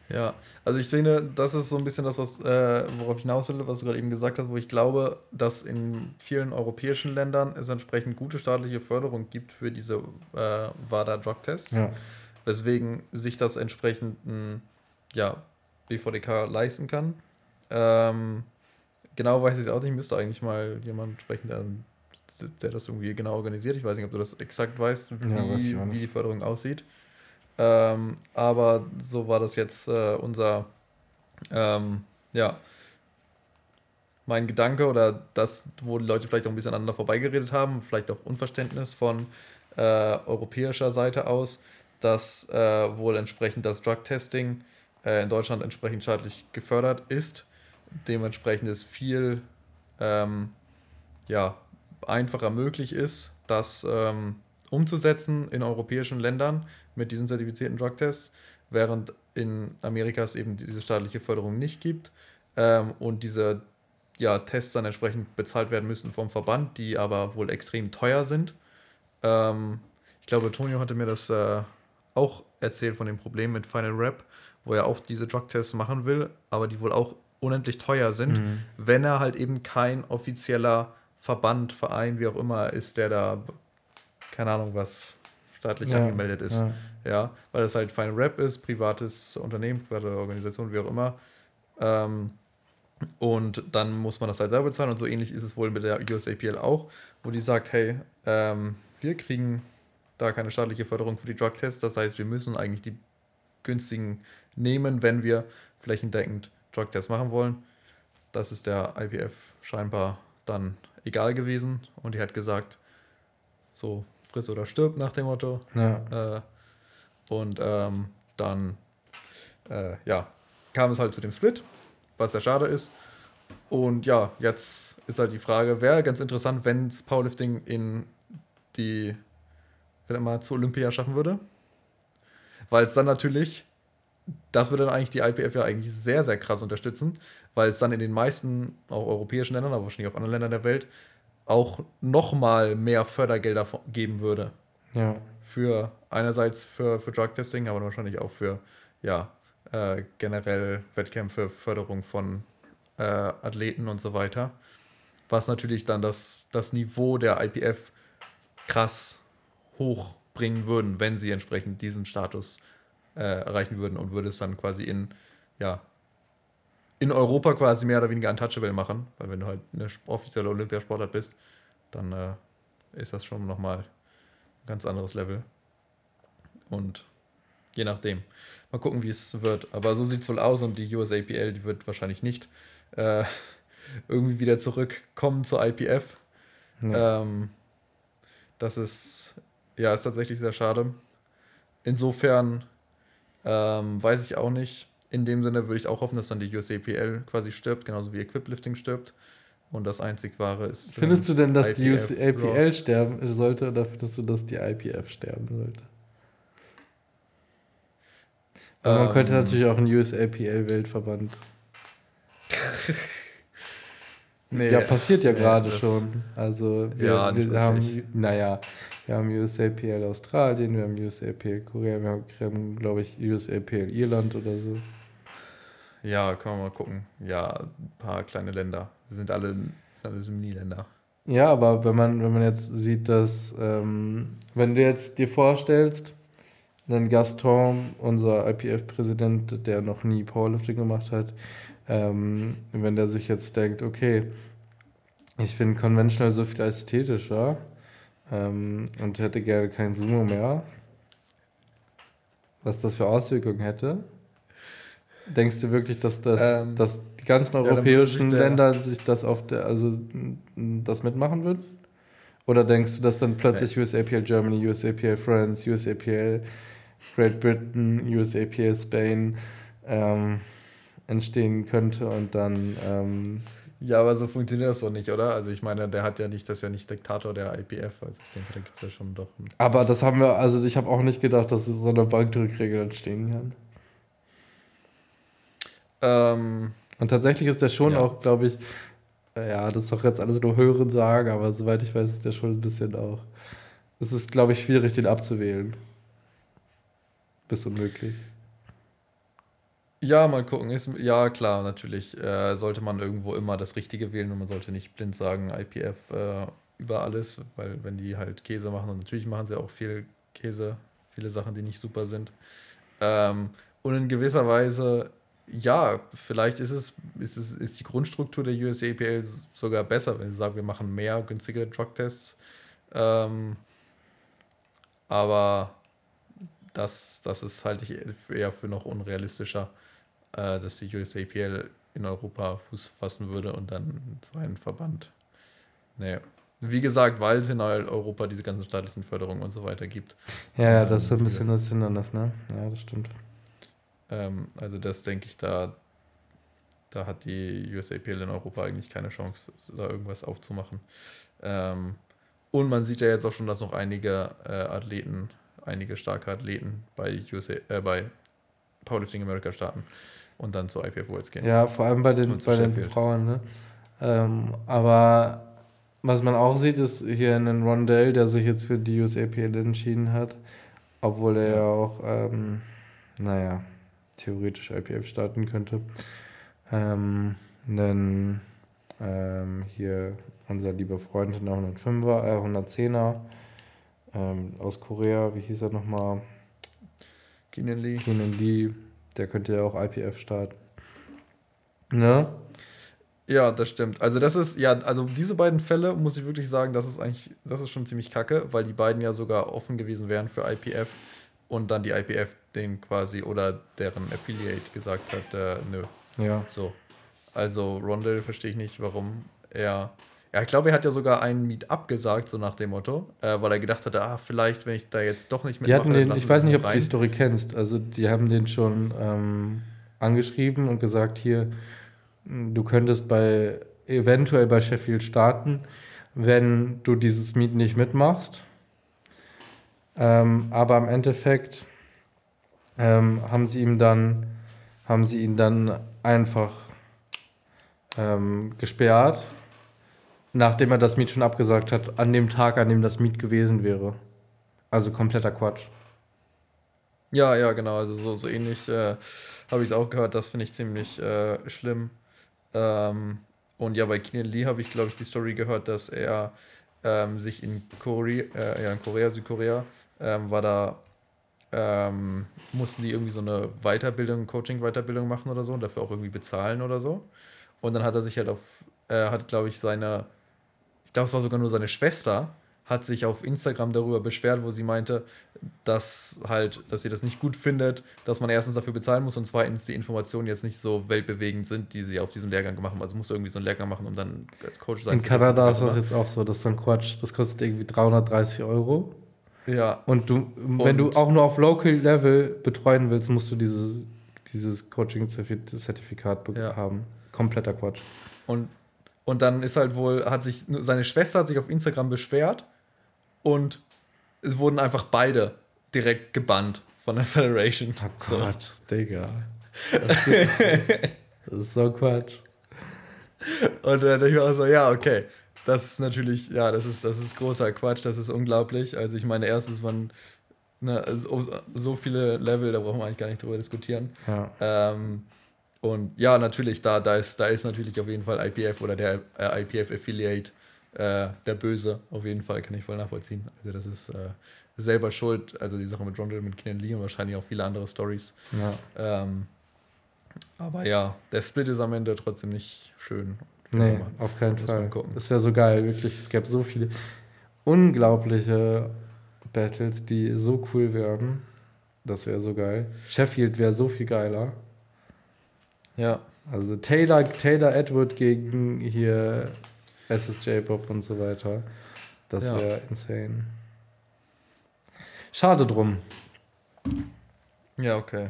Speaker 2: Ja, also ich finde, das ist so ein bisschen das, was, äh, worauf ich hinaus will, was du gerade eben gesagt hast, wo ich glaube, dass in vielen europäischen Ländern es entsprechend gute staatliche Förderung gibt für diese äh, WADA-Drug-Tests. Ja. Weswegen sich das entsprechend ein ja, BVDK leisten kann. Ähm, genau weiß ich es auch nicht, müsste eigentlich mal jemand sprechen, der, der das irgendwie genau organisiert. Ich weiß nicht, ob du das exakt weißt, wie, ja, wie die Förderung aussieht. Ähm, aber so war das jetzt äh, unser, ähm, ja, mein Gedanke oder das, wo die Leute vielleicht auch ein bisschen aneinander vorbeigeredet haben, vielleicht auch Unverständnis von äh, europäischer Seite aus, dass äh, wohl entsprechend das Drug-Testing äh, in Deutschland entsprechend staatlich gefördert ist. Dementsprechend es viel ähm, ja, einfacher möglich ist, das ähm, umzusetzen in europäischen Ländern mit diesen zertifizierten Drugtests, während in Amerika es eben diese staatliche Förderung nicht gibt ähm, und diese ja, Tests dann entsprechend bezahlt werden müssen vom Verband, die aber wohl extrem teuer sind. Ähm, ich glaube, Tonio hatte mir das äh, auch erzählt von dem Problem mit Final Rap, wo er auch diese Drugtests machen will, aber die wohl auch unendlich teuer sind, mhm. wenn er halt eben kein offizieller Verband, Verein, wie auch immer ist, der da, keine Ahnung was, staatlich ja, angemeldet ist. Ja. ja. weil das halt Final Rap ist, privates Unternehmen, private Organisation, wie auch immer. Ähm, und dann muss man das halt selber bezahlen und so ähnlich ist es wohl mit der USAPL auch, wo die sagt, hey, ähm, wir kriegen da keine staatliche Förderung für die Drug-Tests, das heißt, wir müssen eigentlich die günstigen nehmen, wenn wir flächendeckend Drug-Test machen wollen. Das ist der IPF scheinbar dann egal gewesen und die hat gesagt, so friss oder stirb nach dem Motto. Ja. Äh, und ähm, dann äh, ja, kam es halt zu dem Split, was sehr schade ist. Und ja, jetzt ist halt die Frage, wäre ganz interessant, wenn es Powerlifting in die, wenn mal zu Olympia schaffen würde. Weil es dann natürlich das würde dann eigentlich die IPF ja eigentlich sehr, sehr krass unterstützen, weil es dann in den meisten, auch europäischen Ländern, aber wahrscheinlich auch anderen Ländern der Welt, auch nochmal mehr Fördergelder geben würde. Ja. Für einerseits für, für Drug-Testing, aber wahrscheinlich auch für ja, äh, generell Wettkämpfe, Förderung von äh, Athleten und so weiter. Was natürlich dann das, das Niveau der IPF krass hochbringen würden, wenn sie entsprechend diesen Status äh, erreichen würden und würde es dann quasi in, ja, in Europa quasi mehr oder weniger untouchable machen, weil wenn du halt eine offizielle Olympiasportart bist, dann äh, ist das schon nochmal ein ganz anderes Level. Und je nachdem. Mal gucken, wie es wird. Aber so sieht es wohl aus und die USAPL, die wird wahrscheinlich nicht äh, irgendwie wieder zurückkommen zur IPF. Ja. Ähm, das ist, ja, ist tatsächlich sehr schade. Insofern ähm, weiß ich auch nicht. In dem Sinne würde ich auch hoffen, dass dann die USAPL quasi stirbt, genauso wie Equiplifting stirbt. Und das einzig wahre ist.
Speaker 1: Findest du denn, dass IPF, die USAPL sterben sollte oder findest du, dass die IPF sterben sollte? Aber man könnte ähm. natürlich auch einen USAPL-Weltverband. nee, ja, passiert ja nee, gerade schon. Also wir, ja, wir haben, naja, wir haben USAPL Australien, wir haben USAPL Korea, wir haben, glaube ich, USAPL Irland oder so.
Speaker 2: Ja, können wir mal gucken. Ja, ein paar kleine Länder. Die sind alle, sind alle Mini-Länder.
Speaker 1: Ja, aber wenn man, wenn man jetzt sieht, dass, ähm, wenn du jetzt dir vorstellst, dann Gaston, unser IPF-Präsident, der noch nie Powerlifting gemacht hat, ähm, wenn der sich jetzt denkt, okay, ich finde Conventional so viel ästhetischer ähm, und hätte gerne kein Sumo mehr, was das für Auswirkungen hätte. Denkst du wirklich, dass das, ähm, dass die ganzen europäischen ja, Länder sich das auf der, also das mitmachen würden? Oder denkst du, dass dann plötzlich nee. USAPL Germany, USAPL France, USAPL Great Britain, USAPL Spain ähm, entstehen könnte und dann. Ähm,
Speaker 2: ja, aber so funktioniert das doch nicht, oder? Also ich meine, der hat ja nicht, das ist ja nicht Diktator der IPF, also ich denke, da gibt es ja schon doch.
Speaker 1: Aber das haben wir, also ich habe auch nicht gedacht, dass es so eine Bankdrückregel entstehen kann. Ähm, und tatsächlich ist der schon ja. auch, glaube ich, ja, das ist doch jetzt alles nur Hören sagen, aber soweit ich weiß, ist der schon ein bisschen auch. Es ist, glaube ich, schwierig, den abzuwählen bis unmöglich.
Speaker 2: Ja, mal gucken. Ist, ja, klar, natürlich äh, sollte man irgendwo immer das Richtige wählen und man sollte nicht blind sagen, IPF äh, über alles, weil wenn die halt Käse machen, und natürlich machen sie auch viel Käse, viele Sachen, die nicht super sind. Ähm, und in gewisser Weise, ja, vielleicht ist es, ist es, ist die Grundstruktur der USAPL sogar besser, wenn sie sagen, wir machen mehr günstige Drugtests. Ähm, aber das, das ist halte ich eher für noch unrealistischer, äh, dass die USAPL in Europa Fuß fassen würde und dann so einen Verband. Nee. Wie gesagt, weil es in Europa diese ganzen staatlichen Förderungen und so weiter gibt.
Speaker 1: Ja, ja, das ist so ein bisschen das Hindernis, ne? Ja, das stimmt.
Speaker 2: Ähm, also das denke ich, da, da hat die USAPL in Europa eigentlich keine Chance, da irgendwas aufzumachen. Ähm, und man sieht ja jetzt auch schon, dass noch einige äh, Athleten einige starke Athleten bei, USA, äh, bei Powerlifting America starten und dann zur IPF Worlds gehen.
Speaker 1: Ja, vor allem bei den, bei den Frauen. Ne? Ähm, aber was man auch sieht, ist hier einen Rondell, der sich jetzt für die USAPL entschieden hat, obwohl er ja auch, ähm, naja, theoretisch IPF starten könnte. Ähm, einen, ähm, hier unser lieber Freund in der 105er, äh, 110er, ähm, aus Korea, wie hieß er nochmal? Keenan Lee. Keenan Lee, der könnte ja auch IPF starten. Ne?
Speaker 2: Ja, das stimmt. Also das ist, ja, also diese beiden Fälle, muss ich wirklich sagen, das ist eigentlich, das ist schon ziemlich kacke, weil die beiden ja sogar offen gewesen wären für IPF und dann die IPF den quasi oder deren Affiliate gesagt hat, äh, nö. Ja. So. Also Rondell verstehe ich nicht, warum er ja, ich glaube, er hat ja sogar einen Meet abgesagt, so nach dem Motto, äh, weil er gedacht hatte, ah, vielleicht, wenn ich da jetzt doch nicht
Speaker 1: mitmache. Den, ich weiß nicht, ob du die Story kennst. Also, die haben den schon ähm, angeschrieben und gesagt, hier, du könntest bei eventuell bei Sheffield starten, wenn du dieses Meet nicht mitmachst. Ähm, aber im Endeffekt ähm, haben sie ihm dann, haben sie ihn dann einfach ähm, gesperrt nachdem er das Miet schon abgesagt hat, an dem Tag, an dem das Miet gewesen wäre. Also kompletter Quatsch.
Speaker 2: Ja, ja, genau. Also so, so ähnlich äh, habe ich es auch gehört. Das finde ich ziemlich äh, schlimm. Ähm, und ja, bei Keenan Lee habe ich, glaube ich, die Story gehört, dass er ähm, sich in Korea, äh, ja, in Korea, Südkorea, ähm, war da ähm, mussten die irgendwie so eine Weiterbildung, Coaching-Weiterbildung machen oder so und dafür auch irgendwie bezahlen oder so. Und dann hat er sich halt auf, er hat, glaube ich, seine, glaube, es war sogar nur seine Schwester, hat sich auf Instagram darüber beschwert, wo sie meinte, dass halt, dass sie das nicht gut findet, dass man erstens dafür bezahlen muss und zweitens die Informationen jetzt nicht so weltbewegend sind, die sie auf diesem Lehrgang gemacht haben. Also musst du irgendwie so einen Lehrgang machen, um dann Coach
Speaker 1: sein In zu Kanada ist das jetzt auch so, das ist dann Quatsch. Das kostet irgendwie 330 Euro. Ja. Und du, wenn und du auch nur auf Local Level betreuen willst, musst du dieses, dieses Coaching-Zertifikat ja. haben. Kompletter Quatsch.
Speaker 2: Und, und dann ist halt wohl, hat sich, seine Schwester hat sich auf Instagram beschwert und es wurden einfach beide direkt gebannt von der Federation. Oh Gott, so. Digga.
Speaker 1: Das ist, das ist so Quatsch.
Speaker 2: Und dann dachte ich mir auch so, ja, okay. Das ist natürlich, ja, das ist, das ist großer Quatsch, das ist unglaublich. Also ich meine, erstens waren ne, so, so viele Level, da brauchen wir eigentlich gar nicht drüber diskutieren. Ja. Ähm, und ja, natürlich, da, da, ist, da ist natürlich auf jeden Fall IPF oder der äh, IPF-Affiliate äh, der Böse, auf jeden Fall, kann ich voll nachvollziehen. Also das ist äh, selber schuld, also die Sache mit Rondell, mit Kenan Lee und wahrscheinlich auch viele andere Stories. Ja. Ähm, aber ja, der Split ist am Ende trotzdem nicht schön.
Speaker 1: Nee, auf keinen Fall. Das wäre so geil, wirklich. Es gäbe so viele unglaubliche Battles, die so cool wären. Das wäre so geil. Sheffield wäre so viel geiler. Ja. Also Taylor, Taylor Edward gegen hier SSJ Bob und so weiter. Das ja. wäre insane. Schade drum.
Speaker 2: Ja, okay.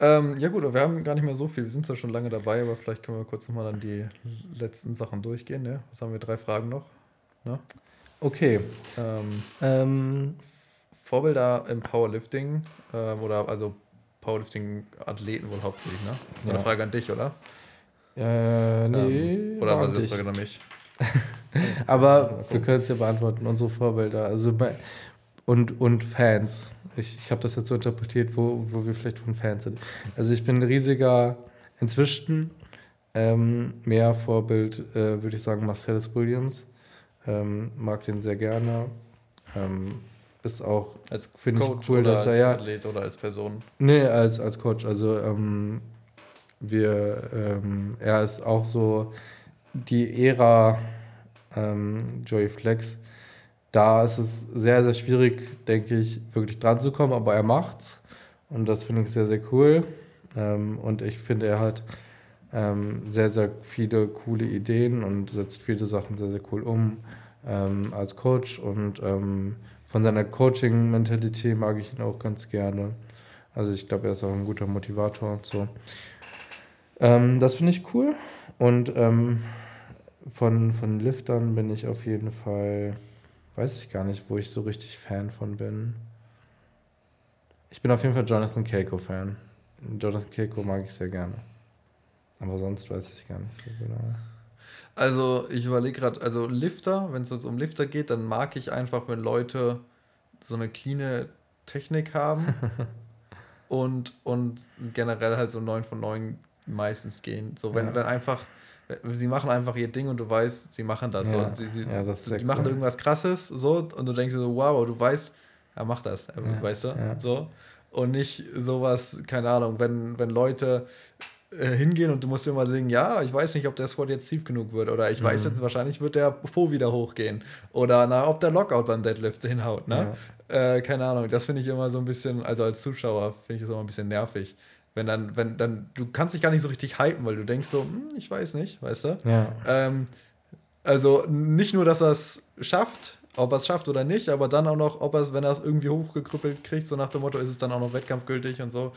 Speaker 2: Ähm, ja gut, wir haben gar nicht mehr so viel. Wir sind zwar schon lange dabei, aber vielleicht können wir kurz nochmal dann die letzten Sachen durchgehen. Ne? Was haben wir? Drei Fragen noch. Ne? Okay. Ähm, ähm, Vorbilder im Powerlifting ähm, oder also Powerlifting-Athleten wohl hauptsächlich, ne? Ja. Eine Frage an dich, oder? Äh, nee.
Speaker 1: Ähm, oder war das eine Frage an mich? Aber wir können es ja beantworten, unsere Vorbilder. Also bei, und, und Fans. Ich, ich habe das jetzt so interpretiert, wo, wo wir vielleicht von Fans sind. Also ich bin ein riesiger, inzwischen ähm, mehr Vorbild, äh, würde ich sagen, Marcellus Williams. Ähm, mag den sehr gerne. Ähm, ist auch, finde ich cool, dass er ja. Athlet oder als Person? Nee, als, als Coach. Also ähm, wir, ähm, er ist auch so die Ära ähm, Joey Flex. Da ist es sehr, sehr schwierig, denke ich, wirklich dran zu kommen, aber er macht's. Und das finde ich sehr, sehr cool. Ähm, und ich finde, er hat ähm, sehr, sehr viele coole Ideen und setzt viele Sachen sehr, sehr cool um ähm, als Coach. Und ähm, von seiner Coaching-Mentalität mag ich ihn auch ganz gerne. Also ich glaube, er ist auch ein guter Motivator und so. Ähm, das finde ich cool. Und ähm, von, von Liftern bin ich auf jeden Fall, weiß ich gar nicht, wo ich so richtig Fan von bin. Ich bin auf jeden Fall Jonathan Keiko-Fan. Jonathan Keiko mag ich sehr gerne. Aber sonst weiß ich gar nicht so genau.
Speaker 2: Also, ich überlege gerade, also Lifter, wenn es jetzt um Lifter geht, dann mag ich einfach, wenn Leute so eine cleane Technik haben und, und generell halt so 9 von 9 meistens gehen. So, wenn, ja. wenn einfach sie machen einfach ihr Ding und du weißt, sie machen das. Ja, so. sie, sie, ja, das die machen cool. irgendwas krasses so und du denkst so, wow, du weißt, er macht das, ja, weißt du? So. Und nicht sowas, keine Ahnung, wenn, wenn Leute äh, hingehen und du musst immer sagen, ja, ich weiß nicht, ob der Squat jetzt tief genug wird oder ich mhm. weiß jetzt, wahrscheinlich wird der Po wieder hochgehen oder na, ob der Lockout beim Deadlift hinhaut, ne? Äh, keine Ahnung, das finde ich immer so ein bisschen, also als Zuschauer finde ich das immer ein bisschen nervig. Wenn dann, wenn dann, du kannst dich gar nicht so richtig hypen, weil du denkst so, hm, ich weiß nicht, weißt du? Ja. Ähm, also nicht nur, dass er es schafft, ob er es schafft oder nicht, aber dann auch noch, ob er es, wenn er es irgendwie hochgekrüppelt kriegt, so nach dem Motto, ist es dann auch noch wettkampfgültig und so.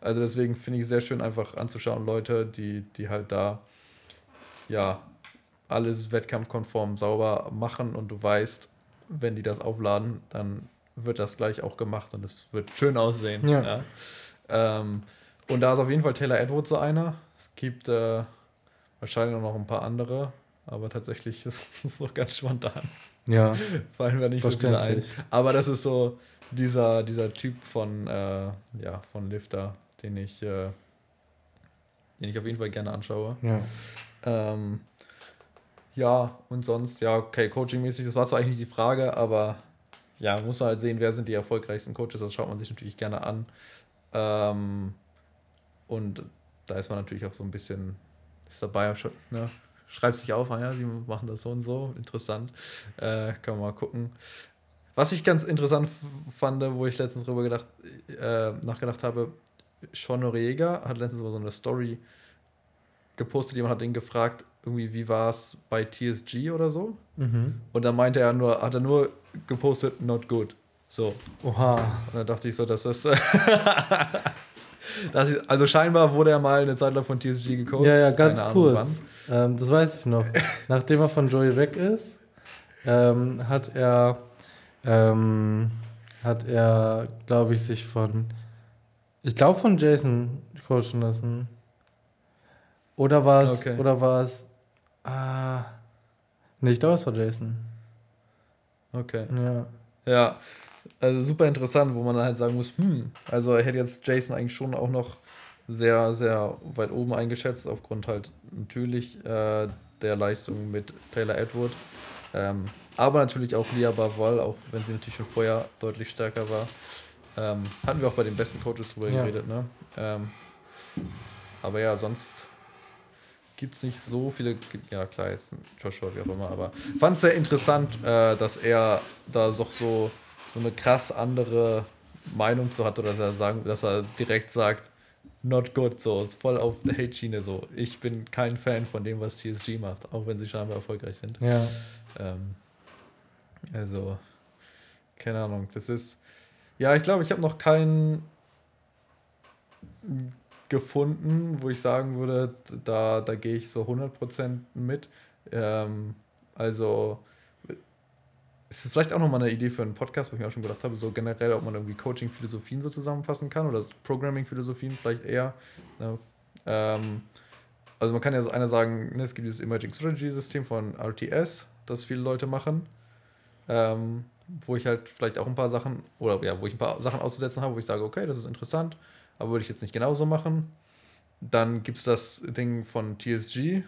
Speaker 2: Also deswegen finde ich es sehr schön, einfach anzuschauen, Leute, die, die halt da, ja, alles wettkampfkonform sauber machen und du weißt, wenn die das aufladen, dann wird das gleich auch gemacht und es wird schön aussehen. Ja. ja. Ähm, und da ist auf jeden Fall Taylor Edwards so einer. Es gibt äh, wahrscheinlich noch ein paar andere, aber tatsächlich ist es noch ganz spontan. Ja. Fallen wir nicht so viele ein. Aber das ist so dieser, dieser Typ von, äh, ja, von Lifter, den ich, äh, den ich auf jeden Fall gerne anschaue. Ja. Ähm, ja, und sonst, ja, okay, coaching-mäßig, das war zwar eigentlich nicht die Frage, aber ja, muss man halt sehen, wer sind die erfolgreichsten Coaches. Das schaut man sich natürlich gerne an. Ähm, und da ist man natürlich auch so ein bisschen ist dabei, ne? schreibt sich auf, ah ja, sie machen das so und so, interessant. Äh, kann man mal gucken. Was ich ganz interessant fand, wo ich letztens drüber gedacht, äh, nachgedacht habe, Sean Noriega hat letztens mal so eine Story gepostet, jemand hat ihn gefragt, irgendwie, wie war es bei TSG oder so? Mhm. Und da meinte er nur, hat er nur gepostet, not good. So. Oha. Und dann dachte ich so, dass das. das ist, also scheinbar wurde er mal eine Zeit lang von TSG gecoacht. Ja, ja, ganz
Speaker 1: kurz. Ähm, das weiß ich noch. Nachdem er von Joey weg ist, ähm, hat er ähm, hat er, glaube ich, sich von, ich glaube von Jason coachen lassen. Oder war es, okay. oder war es, ah, nee, ich glaube, es war Jason.
Speaker 2: Okay. Ja. Ja, also super interessant, wo man dann halt sagen muss, hm, also er hätte jetzt Jason eigentlich schon auch noch sehr, sehr weit oben eingeschätzt, aufgrund halt natürlich äh, der Leistung mit Taylor Edward. Ähm, aber natürlich auch Lia Baval, auch wenn sie natürlich schon vorher deutlich stärker war. Ähm, hatten wir auch bei den besten Coaches drüber ja. geredet, ne? Ähm, aber ja, sonst gibt es nicht so viele. Ja, klar, jetzt Joshua, wie auch immer, aber fand es sehr interessant, äh, dass er da doch so, so eine krass andere Meinung zu hat oder dass er, sagen, dass er direkt sagt, not good, so, ist voll auf der Hate-Schiene so. Ich bin kein Fan von dem, was TSG macht, auch wenn sie scheinbar erfolgreich sind. Ja. Ähm, also, keine Ahnung. Das ist. Ja, ich glaube, ich habe noch keinen gefunden, wo ich sagen würde, da, da gehe ich so 100% mit. Ähm, also, es ist vielleicht auch nochmal eine Idee für einen Podcast, wo ich mir auch schon gedacht habe, so generell, ob man irgendwie Coaching-Philosophien so zusammenfassen kann oder Programming-Philosophien vielleicht eher. Ne? Ähm, also man kann ja so einer sagen, ne, es gibt dieses Emerging Strategy-System von RTS, das viele Leute machen ähm, wo ich halt vielleicht auch ein paar Sachen, oder ja, wo ich ein paar Sachen auszusetzen habe, wo ich sage, okay, das ist interessant, aber würde ich jetzt nicht genauso machen. Dann gibt es das Ding von TSG,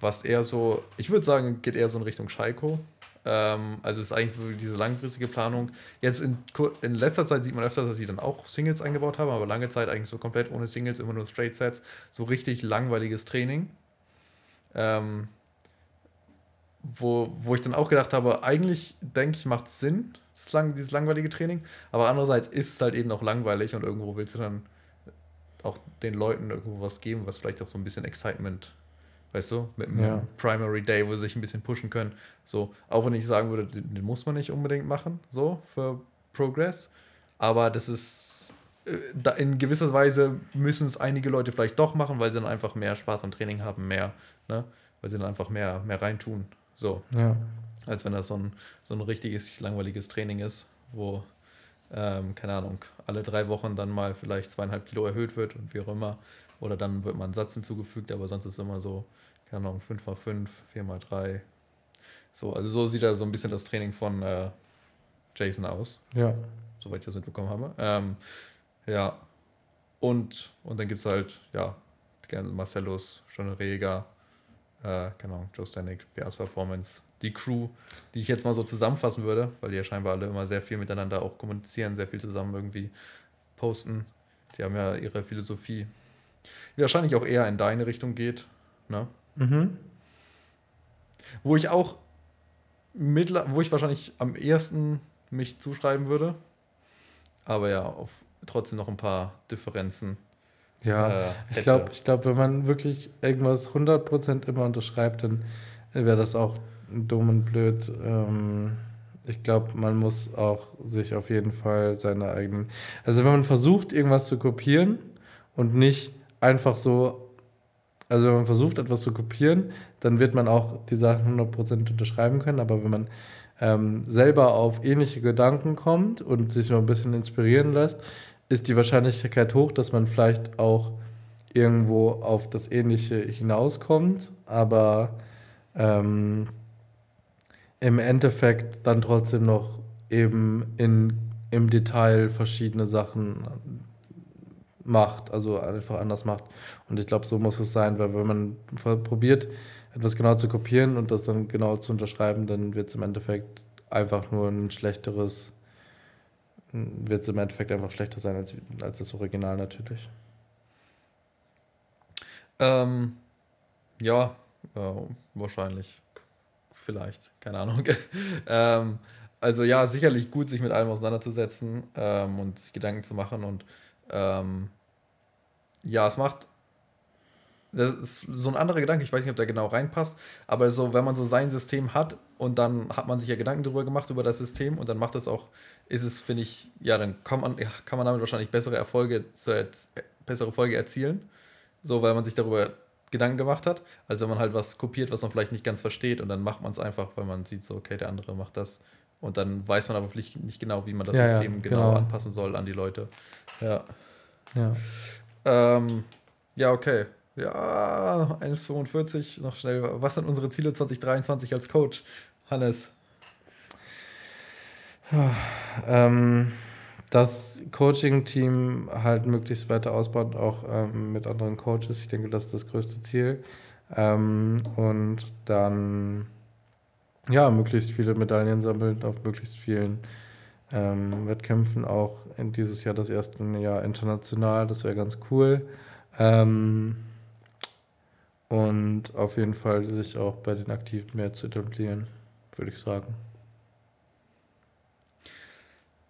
Speaker 2: was eher so, ich würde sagen, geht eher so in Richtung Scheiko. Ähm, also ist eigentlich diese langfristige Planung. Jetzt in, in letzter Zeit sieht man öfter, dass sie dann auch Singles eingebaut haben, aber lange Zeit eigentlich so komplett ohne Singles, immer nur Straight Sets. So richtig langweiliges Training. Ähm, wo, wo ich dann auch gedacht habe, eigentlich denke ich, macht es Sinn, lang, dieses langweilige Training, aber andererseits ist es halt eben auch langweilig und irgendwo willst du dann auch den Leuten irgendwo was geben, was vielleicht auch so ein bisschen Excitement, weißt du, mit einem ja. Primary Day, wo sie sich ein bisschen pushen können. So, auch wenn ich sagen würde, den, den muss man nicht unbedingt machen, so für Progress, aber das ist äh, in gewisser Weise müssen es einige Leute vielleicht doch machen, weil sie dann einfach mehr Spaß am Training haben, mehr, ne? weil sie dann einfach mehr, mehr reintun. So. Ja. Als wenn das so ein, so ein richtiges, langweiliges Training ist, wo, ähm, keine Ahnung, alle drei Wochen dann mal vielleicht zweieinhalb Kilo erhöht wird und wie auch immer. Oder dann wird mal ein Satz hinzugefügt, aber sonst ist es immer so, keine Ahnung, 5x5, 4x3. So, also so sieht da so ein bisschen das Training von äh, Jason aus. Ja. Soweit ich das mitbekommen habe. Ähm, ja. Und, und dann gibt es halt, ja, Marcellus, John Reger, äh, genau, Joe Stanek, BR's Performance, die Crew, die ich jetzt mal so zusammenfassen würde, weil die ja scheinbar alle immer sehr viel miteinander auch kommunizieren, sehr viel zusammen irgendwie posten. Die haben ja ihre Philosophie, die wahrscheinlich auch eher in deine Richtung geht. Ne? Mhm. Wo ich auch mittler, wo ich wahrscheinlich am ehesten mich zuschreiben würde. Aber ja, auf, trotzdem noch ein paar Differenzen
Speaker 1: ja, äh, ich glaube, ich glaub, wenn man wirklich irgendwas 100% immer unterschreibt, dann wäre das auch dumm und blöd. Ähm, ich glaube, man muss auch sich auf jeden Fall seine eigenen. Also, wenn man versucht, irgendwas zu kopieren und nicht einfach so. Also, wenn man versucht, etwas zu kopieren, dann wird man auch die Sachen 100% unterschreiben können. Aber wenn man ähm, selber auf ähnliche Gedanken kommt und sich noch ein bisschen inspirieren lässt, ist die Wahrscheinlichkeit hoch, dass man vielleicht auch irgendwo auf das Ähnliche hinauskommt, aber ähm, im Endeffekt dann trotzdem noch eben in, im Detail verschiedene Sachen macht, also einfach anders macht. Und ich glaube, so muss es sein, weil wenn man probiert, etwas genau zu kopieren und das dann genau zu unterschreiben, dann wird es im Endeffekt einfach nur ein schlechteres, wird es im Endeffekt einfach schlechter sein als, als das Original natürlich.
Speaker 2: Ähm, ja, äh, wahrscheinlich. Vielleicht, keine Ahnung. ähm, also ja, sicherlich gut, sich mit allem auseinanderzusetzen ähm, und sich Gedanken zu machen. Und ähm, ja, es macht. Das ist so ein anderer Gedanke, ich weiß nicht, ob der genau reinpasst, aber so, wenn man so sein System hat und dann hat man sich ja Gedanken darüber gemacht, über das System und dann macht es auch, ist es, finde ich, ja, dann kann man, ja, kann man damit wahrscheinlich bessere Erfolge, zu, bessere Erfolge erzielen. So, weil man sich darüber Gedanken gemacht hat, als wenn man halt was kopiert, was man vielleicht nicht ganz versteht und dann macht man es einfach, weil man sieht so, okay, der andere macht das und dann weiß man aber vielleicht nicht genau, wie man das
Speaker 1: Ja, ja,
Speaker 2: System genau,
Speaker 1: genau.
Speaker 2: anpassen soll an die Leute. Ja.
Speaker 1: Ja.
Speaker 2: Ähm, ja, okay. Ja, 1,45, noch schnell. Was sind unsere Ziele 2023 als Coach? Hannes.
Speaker 1: Ähm, das Coaching-Team halt möglichst weiter ausbaut, auch ähm, mit anderen Coaches. Ich denke, das ist das größte Ziel. Ähm, und dann ja, möglichst viele Medaillen sammeln auf möglichst vielen ähm, Wettkämpfen. Auch in dieses Jahr das erste Jahr international, das wäre ganz cool. Ähm, und auf jeden Fall sich auch bei den Aktiven mehr zu etablieren, würde ich sagen.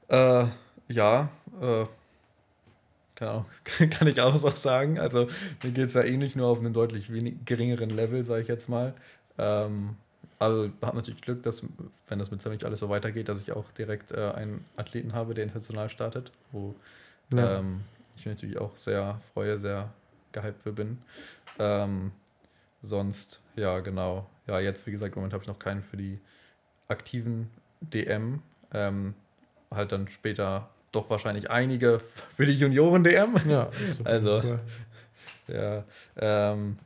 Speaker 2: Äh, ja, äh, Ahnung, kann ich auch so sagen. Also mir geht es ja ähnlich, nur auf einem deutlich wenig, geringeren Level, sage ich jetzt mal. Ähm, also habe natürlich Glück, dass, wenn das mit ziemlich alles so weitergeht, dass ich auch direkt äh, einen Athleten habe, der international startet, wo
Speaker 1: Ja.
Speaker 2: ähm, ich mich natürlich auch sehr freue, sehr gehypt für bin. Ähm, sonst, ja, genau. Ja, jetzt, wie gesagt, im Moment habe ich noch keinen für die aktiven DM. Ähm, halt dann später doch wahrscheinlich einige für die Junioren-DM.
Speaker 1: Ja,
Speaker 2: Also,
Speaker 1: Fall.
Speaker 2: Ja, ähm,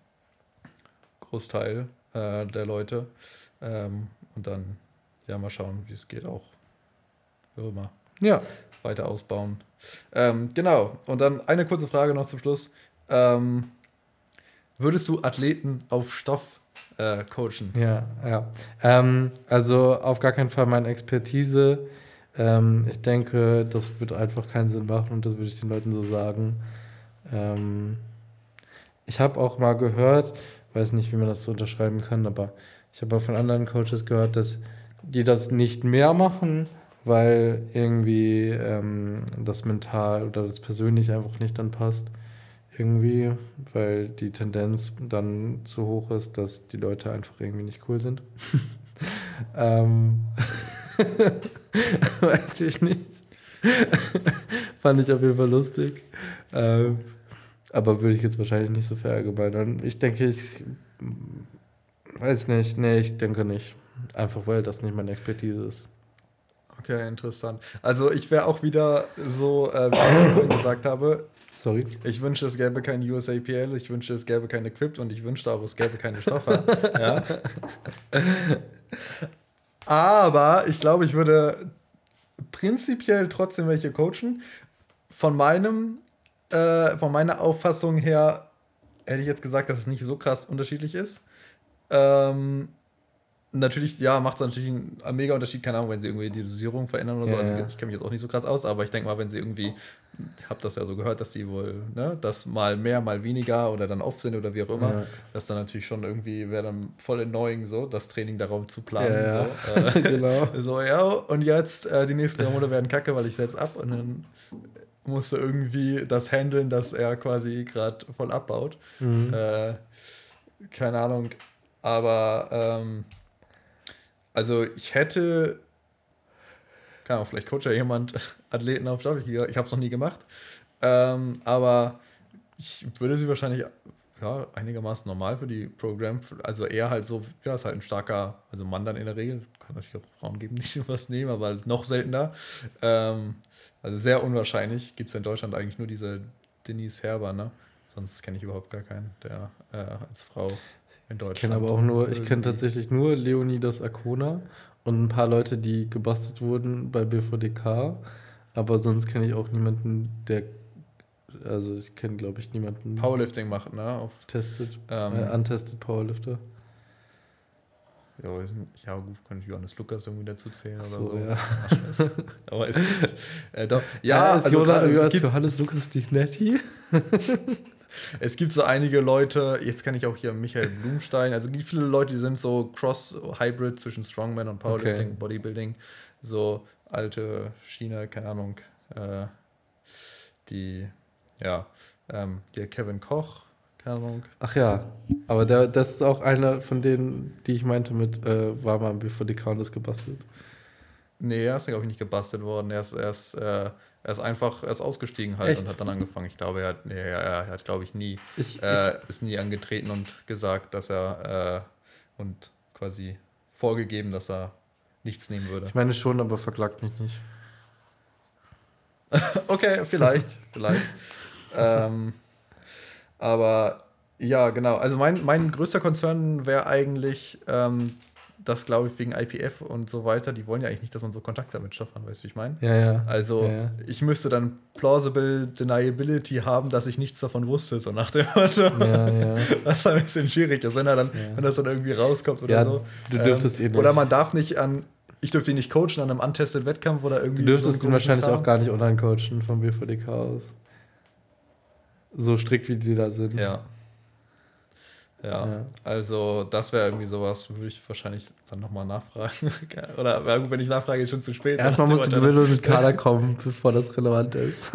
Speaker 2: Großteil äh, der Leute. Ähm, und dann, ja, mal schauen, wie es geht auch immer.
Speaker 1: Ja,
Speaker 2: Weiter ausbauen. Ähm, genau. Und dann eine kurze Frage noch zum Schluss. Ähm, würdest du Athleten auf Stoff äh, coachen?
Speaker 1: ja, ja. Ähm, also auf gar keinen Fall meine Expertise. Ähm, ich denke, das wird einfach keinen Sinn machen und das würde ich den Leuten so sagen. Ähm, ich habe auch mal gehört, weiß nicht, wie man das so unterschreiben kann, aber ich habe auch von anderen Coaches gehört, dass die das nicht mehr machen, weil irgendwie ähm, das mental oder das persönlich einfach nicht dann passt. Irgendwie, weil die Tendenz dann zu hoch ist, dass die Leute einfach irgendwie nicht cool sind. ähm, weiß ich nicht. Fand ich auf jeden Fall lustig. Ähm, aber würde ich jetzt wahrscheinlich nicht so verallgemeinern. Ich denke, ich weiß nicht. Nee, ich denke nicht. Einfach weil das nicht meine Expertise ist.
Speaker 2: Okay, interessant. Also ich wäre auch wieder so, äh, wie ich vorhin gesagt habe,
Speaker 1: Sorry.
Speaker 2: ich wünsche, es gäbe kein USAPL, ich wünsche, es gäbe kein Equipped und ich wünschte auch, es gäbe keine Stoffe. ja. Aber ich glaube, ich würde prinzipiell trotzdem welche coachen. Von meinem, äh, von meiner Auffassung her hätte ich jetzt gesagt, dass es nicht so krass unterschiedlich ist. Ähm, natürlich, ja, macht es natürlich einen mega Unterschied, keine Ahnung, wenn sie irgendwie die Dosierung verändern oder so.
Speaker 1: Ja,
Speaker 2: Also ich kenne mich jetzt auch nicht so krass aus, aber ich denke mal, wenn sie irgendwie, ich habe das ja so gehört, dass die wohl, ne, das mal mehr, mal weniger oder dann off sind oder wie auch immer,
Speaker 1: Ja.
Speaker 2: das dann natürlich schon irgendwie wäre dann voll annoying, so, das Training darauf zu planen.
Speaker 1: Ja,
Speaker 2: So, äh,
Speaker 1: genau.
Speaker 2: so, ja, und jetzt äh, die nächsten drei Monate werden kacke, weil ich setze ab und dann musst du irgendwie das handeln, dass er quasi gerade voll abbaut.
Speaker 1: Mhm.
Speaker 2: Äh, keine Ahnung. Aber ähm, also ich hätte, keine Ahnung, vielleicht coacht ja jemand Athleten auf Job. Ich, habe es noch nie gemacht. Ähm, aber ich würde sie wahrscheinlich ja, einigermaßen normal für die Program, also eher halt so, ja, ist halt ein starker, also Mann dann in der Regel, kann natürlich auch Frauen geben, die sowas nehmen, aber noch seltener. Ähm, also sehr unwahrscheinlich. Gibt es in Deutschland eigentlich nur diese Denise Herber, ne? Sonst kenne ich überhaupt gar keinen, der äh, als Frau in
Speaker 1: Ich
Speaker 2: Deutschland.
Speaker 1: kenne aber auch nur, ich kenne tatsächlich nur Leonidas Arcona und ein paar Leute, die gebastelt wurden bei BVDK. Aber sonst kenne ich auch niemanden, der, also ich kenne glaube ich niemanden,
Speaker 2: Powerlifting macht, ne? Auf,
Speaker 1: testet,
Speaker 2: ähm,
Speaker 1: äh, untested Powerlifter.
Speaker 2: Ja, ja gut, kann ich Johannes Lukas irgendwie dazu zählen
Speaker 1: Ach
Speaker 2: oder
Speaker 1: so,
Speaker 2: so.
Speaker 1: ja.
Speaker 2: Ach. Aber ist. Äh, doch.
Speaker 1: Ja,
Speaker 2: Ja,
Speaker 1: ist
Speaker 2: also
Speaker 1: Jonas,
Speaker 2: gerade, es,
Speaker 1: Jonas,
Speaker 2: gibt,
Speaker 1: Johannes Lukas Dichnetti.
Speaker 2: es gibt so einige Leute, jetzt kann ich auch hier Michael Blumstein, also gibt viele Leute, die sind so Cross-Hybrid zwischen Strongman und Powerlifting,
Speaker 1: Okay.
Speaker 2: Bodybuilding, so alte Schiene, keine Ahnung, äh, die, ja, ähm, der Kevin Koch, keine Ahnung,
Speaker 1: Ach ja, aber der, das ist auch einer von denen, die ich meinte mit, äh, war mal bevor die Count ist gebastelt.
Speaker 2: Nee, er ist, glaube ich, nicht gebastelt worden. Er ist, er ist, äh, er ist einfach, er ist ausgestiegen halt
Speaker 1: Echt?
Speaker 2: und hat dann angefangen. Ich glaube, er hat, nee, er, hat, glaube ich, nie,
Speaker 1: Ich,
Speaker 2: äh, ist nie angetreten und gesagt, dass er, äh, und quasi vorgegeben, dass er nichts nehmen würde.
Speaker 1: ich meine schon, aber verklagt mich nicht.
Speaker 2: Okay, vielleicht, vielleicht. ähm, aber ja, genau. Also mein, mein größter Konzern wäre eigentlich, ähm, das glaube ich wegen IPF und so weiter. Die wollen ja eigentlich nicht, dass man so Kontakt damit hat, weißt du, wie ich meine?
Speaker 1: Ja, ja.
Speaker 2: Also
Speaker 1: Ja, ja.
Speaker 2: ich müsste dann plausible Deniability haben, dass ich nichts davon wusste, so nach dem Motto.
Speaker 1: Ja, ja.
Speaker 2: Was ein bisschen schwierig ist, wenn er dann,
Speaker 1: Ja.
Speaker 2: wenn das dann irgendwie rauskommt oder
Speaker 1: Ja,
Speaker 2: so.
Speaker 1: du dürftest ihn nicht.
Speaker 2: Oder man darf nicht an, ich dürfte ihn nicht coachen an einem untested Wettkampf oder
Speaker 1: Du
Speaker 2: irgendwie.
Speaker 1: dürftest
Speaker 2: so
Speaker 1: ihn wahrscheinlich
Speaker 2: Kram.
Speaker 1: auch gar nicht online coachen vom BVDK aus. So strikt wie die da sind.
Speaker 2: Ja. Ja,
Speaker 1: Ja.
Speaker 2: also das wäre irgendwie sowas, würde ich wahrscheinlich dann nochmal nachfragen. Oder wenn ich nachfrage, ist schon zu spät.
Speaker 1: Erstmal
Speaker 2: Dann
Speaker 1: muss
Speaker 2: hat
Speaker 1: die
Speaker 2: jemand
Speaker 1: Brille mit Kader kommen, bevor das relevant ist.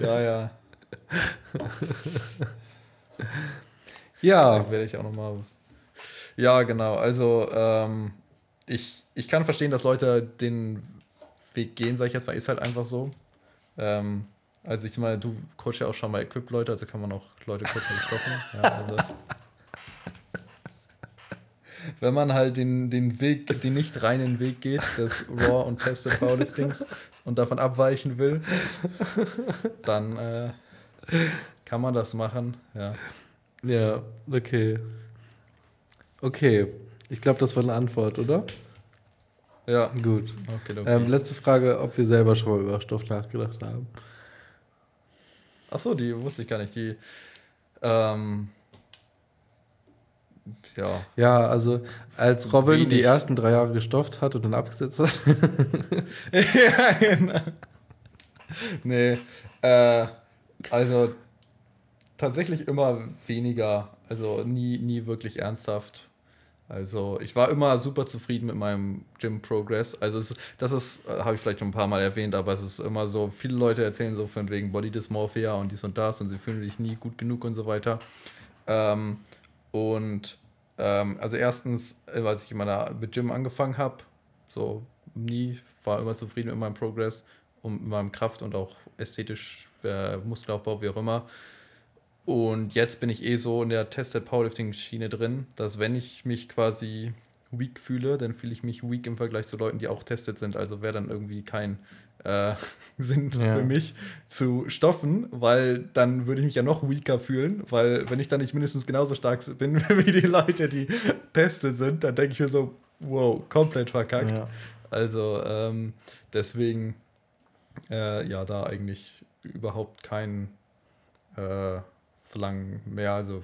Speaker 2: Ja, ja.
Speaker 1: ja,
Speaker 2: werde ich auch nochmal. Ja, genau. Also, ähm, ich, ich kann verstehen, dass Leute den Weg gehen, sag ich jetzt mal, ist halt einfach so. Ähm, also, ich meine, du coachst ja auch schon mal Equip-Leute, also kann man auch Leute coachen mit Stoffen. Ja, also. Wenn man halt den, den Weg, den nicht reinen Weg geht, des Raw und Tested Powerliftings und davon abweichen will, dann äh, kann man das machen. Ja.
Speaker 1: ja, okay. Okay, ich glaube, das war eine Antwort, oder?
Speaker 2: Ja,
Speaker 1: Gut.
Speaker 2: okay, okay.
Speaker 1: Ähm, letzte Frage, ob wir selber schon mal über Stoff nachgedacht haben.
Speaker 2: Ach so, die wusste ich gar nicht. Die, ähm, ja.
Speaker 1: Ja, also als Robin die
Speaker 2: Wenig.
Speaker 1: ersten drei Jahre gestofft hat und dann abgesetzt hat.
Speaker 2: ja, genau. Nee, äh, also tatsächlich immer weniger, also nie, nie wirklich ernsthaft. Also ich war immer super zufrieden mit meinem Gym Progress. Also es, das ist, äh, habe ich vielleicht schon ein paar Mal erwähnt, aber es ist immer so, viele Leute erzählen so von wegen Body Dysmorphia und dies und das und sie fühlen sich nie gut genug und so weiter. Ähm, und ähm, also erstens, äh, als ich in meiner mit Gym angefangen habe, so nie, war immer zufrieden mit meinem Progress und mit meinem Kraft und auch ästhetisch äh, Muskelaufbau, wie auch immer. Und jetzt bin ich eh so in der Tested Powerlifting Schiene drin, dass wenn ich mich quasi weak fühle, dann fühle ich mich weak im Vergleich zu Leuten, die auch tested sind. Also wäre dann irgendwie kein äh, Sinn
Speaker 1: Ja.
Speaker 2: für mich zu stoffen, weil dann würde ich mich ja noch weaker fühlen, weil wenn ich dann nicht mindestens genauso stark bin wie die Leute, die tested sind, dann denke ich mir so, wow, komplett verkackt.
Speaker 1: ja.
Speaker 2: Also ähm, deswegen, äh, ja, da eigentlich überhaupt kein äh, Verlangen mehr. Also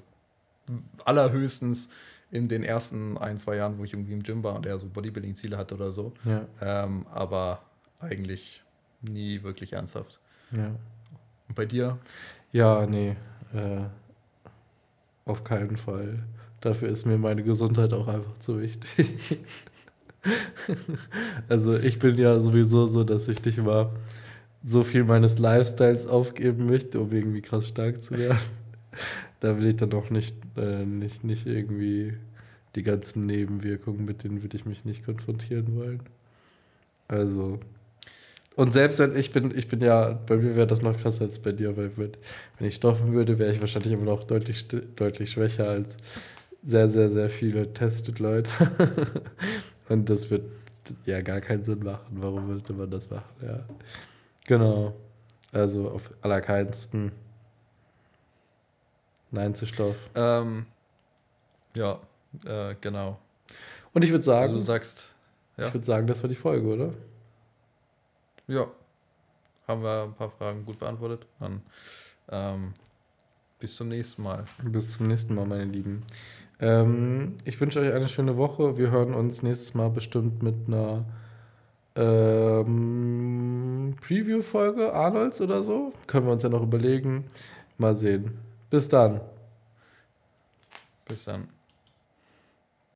Speaker 2: allerhöchstens in den ersten ein, zwei Jahren, wo ich irgendwie im Gym war und eher so Bodybuilding-Ziele hatte oder so.
Speaker 1: Ja,
Speaker 2: Ähm, aber eigentlich nie wirklich ernsthaft.
Speaker 1: ja.
Speaker 2: Und bei dir?
Speaker 1: Ja, nee. Äh, auf keinen Fall. Dafür ist mir meine Gesundheit auch einfach zu wichtig. also ich bin ja sowieso so, dass ich nicht mal so viel meines Lifestyles aufgeben möchte, um irgendwie krass stark zu werden. da will ich dann auch nicht, äh, nicht, nicht irgendwie die ganzen Nebenwirkungen, mit denen würde ich mich nicht konfrontieren wollen. Also. Und selbst wenn ich bin, ich bin ja, bei mir wäre das noch krasser als bei dir, weil wenn, wenn ich stoffen würde, wäre ich wahrscheinlich immer noch deutlich, deutlich schwächer als sehr, sehr, sehr viele tested Leute. Und das wird ja gar keinen Sinn machen. Warum würde man das machen? Ja. Genau. Also auf allerkeinsten. Nein zu Stoff.
Speaker 2: Ähm, ja, äh, genau.
Speaker 1: Und ich würde
Speaker 2: Also
Speaker 1: sagen,
Speaker 2: du sagst, ja.
Speaker 1: ich würde sagen, das war die Folge, oder?
Speaker 2: Ja, haben wir ein paar Fragen gut beantwortet. Dann ähm, bis zum nächsten Mal.
Speaker 1: Bis zum nächsten Mal, meine Lieben. Ähm, ich wünsche euch eine schöne Woche. Wir hören uns nächstes Mal bestimmt mit einer ähm, Preview-Folge Arnolds oder so. Können wir uns ja noch überlegen. Mal sehen. Bis dann.
Speaker 2: Bis dann.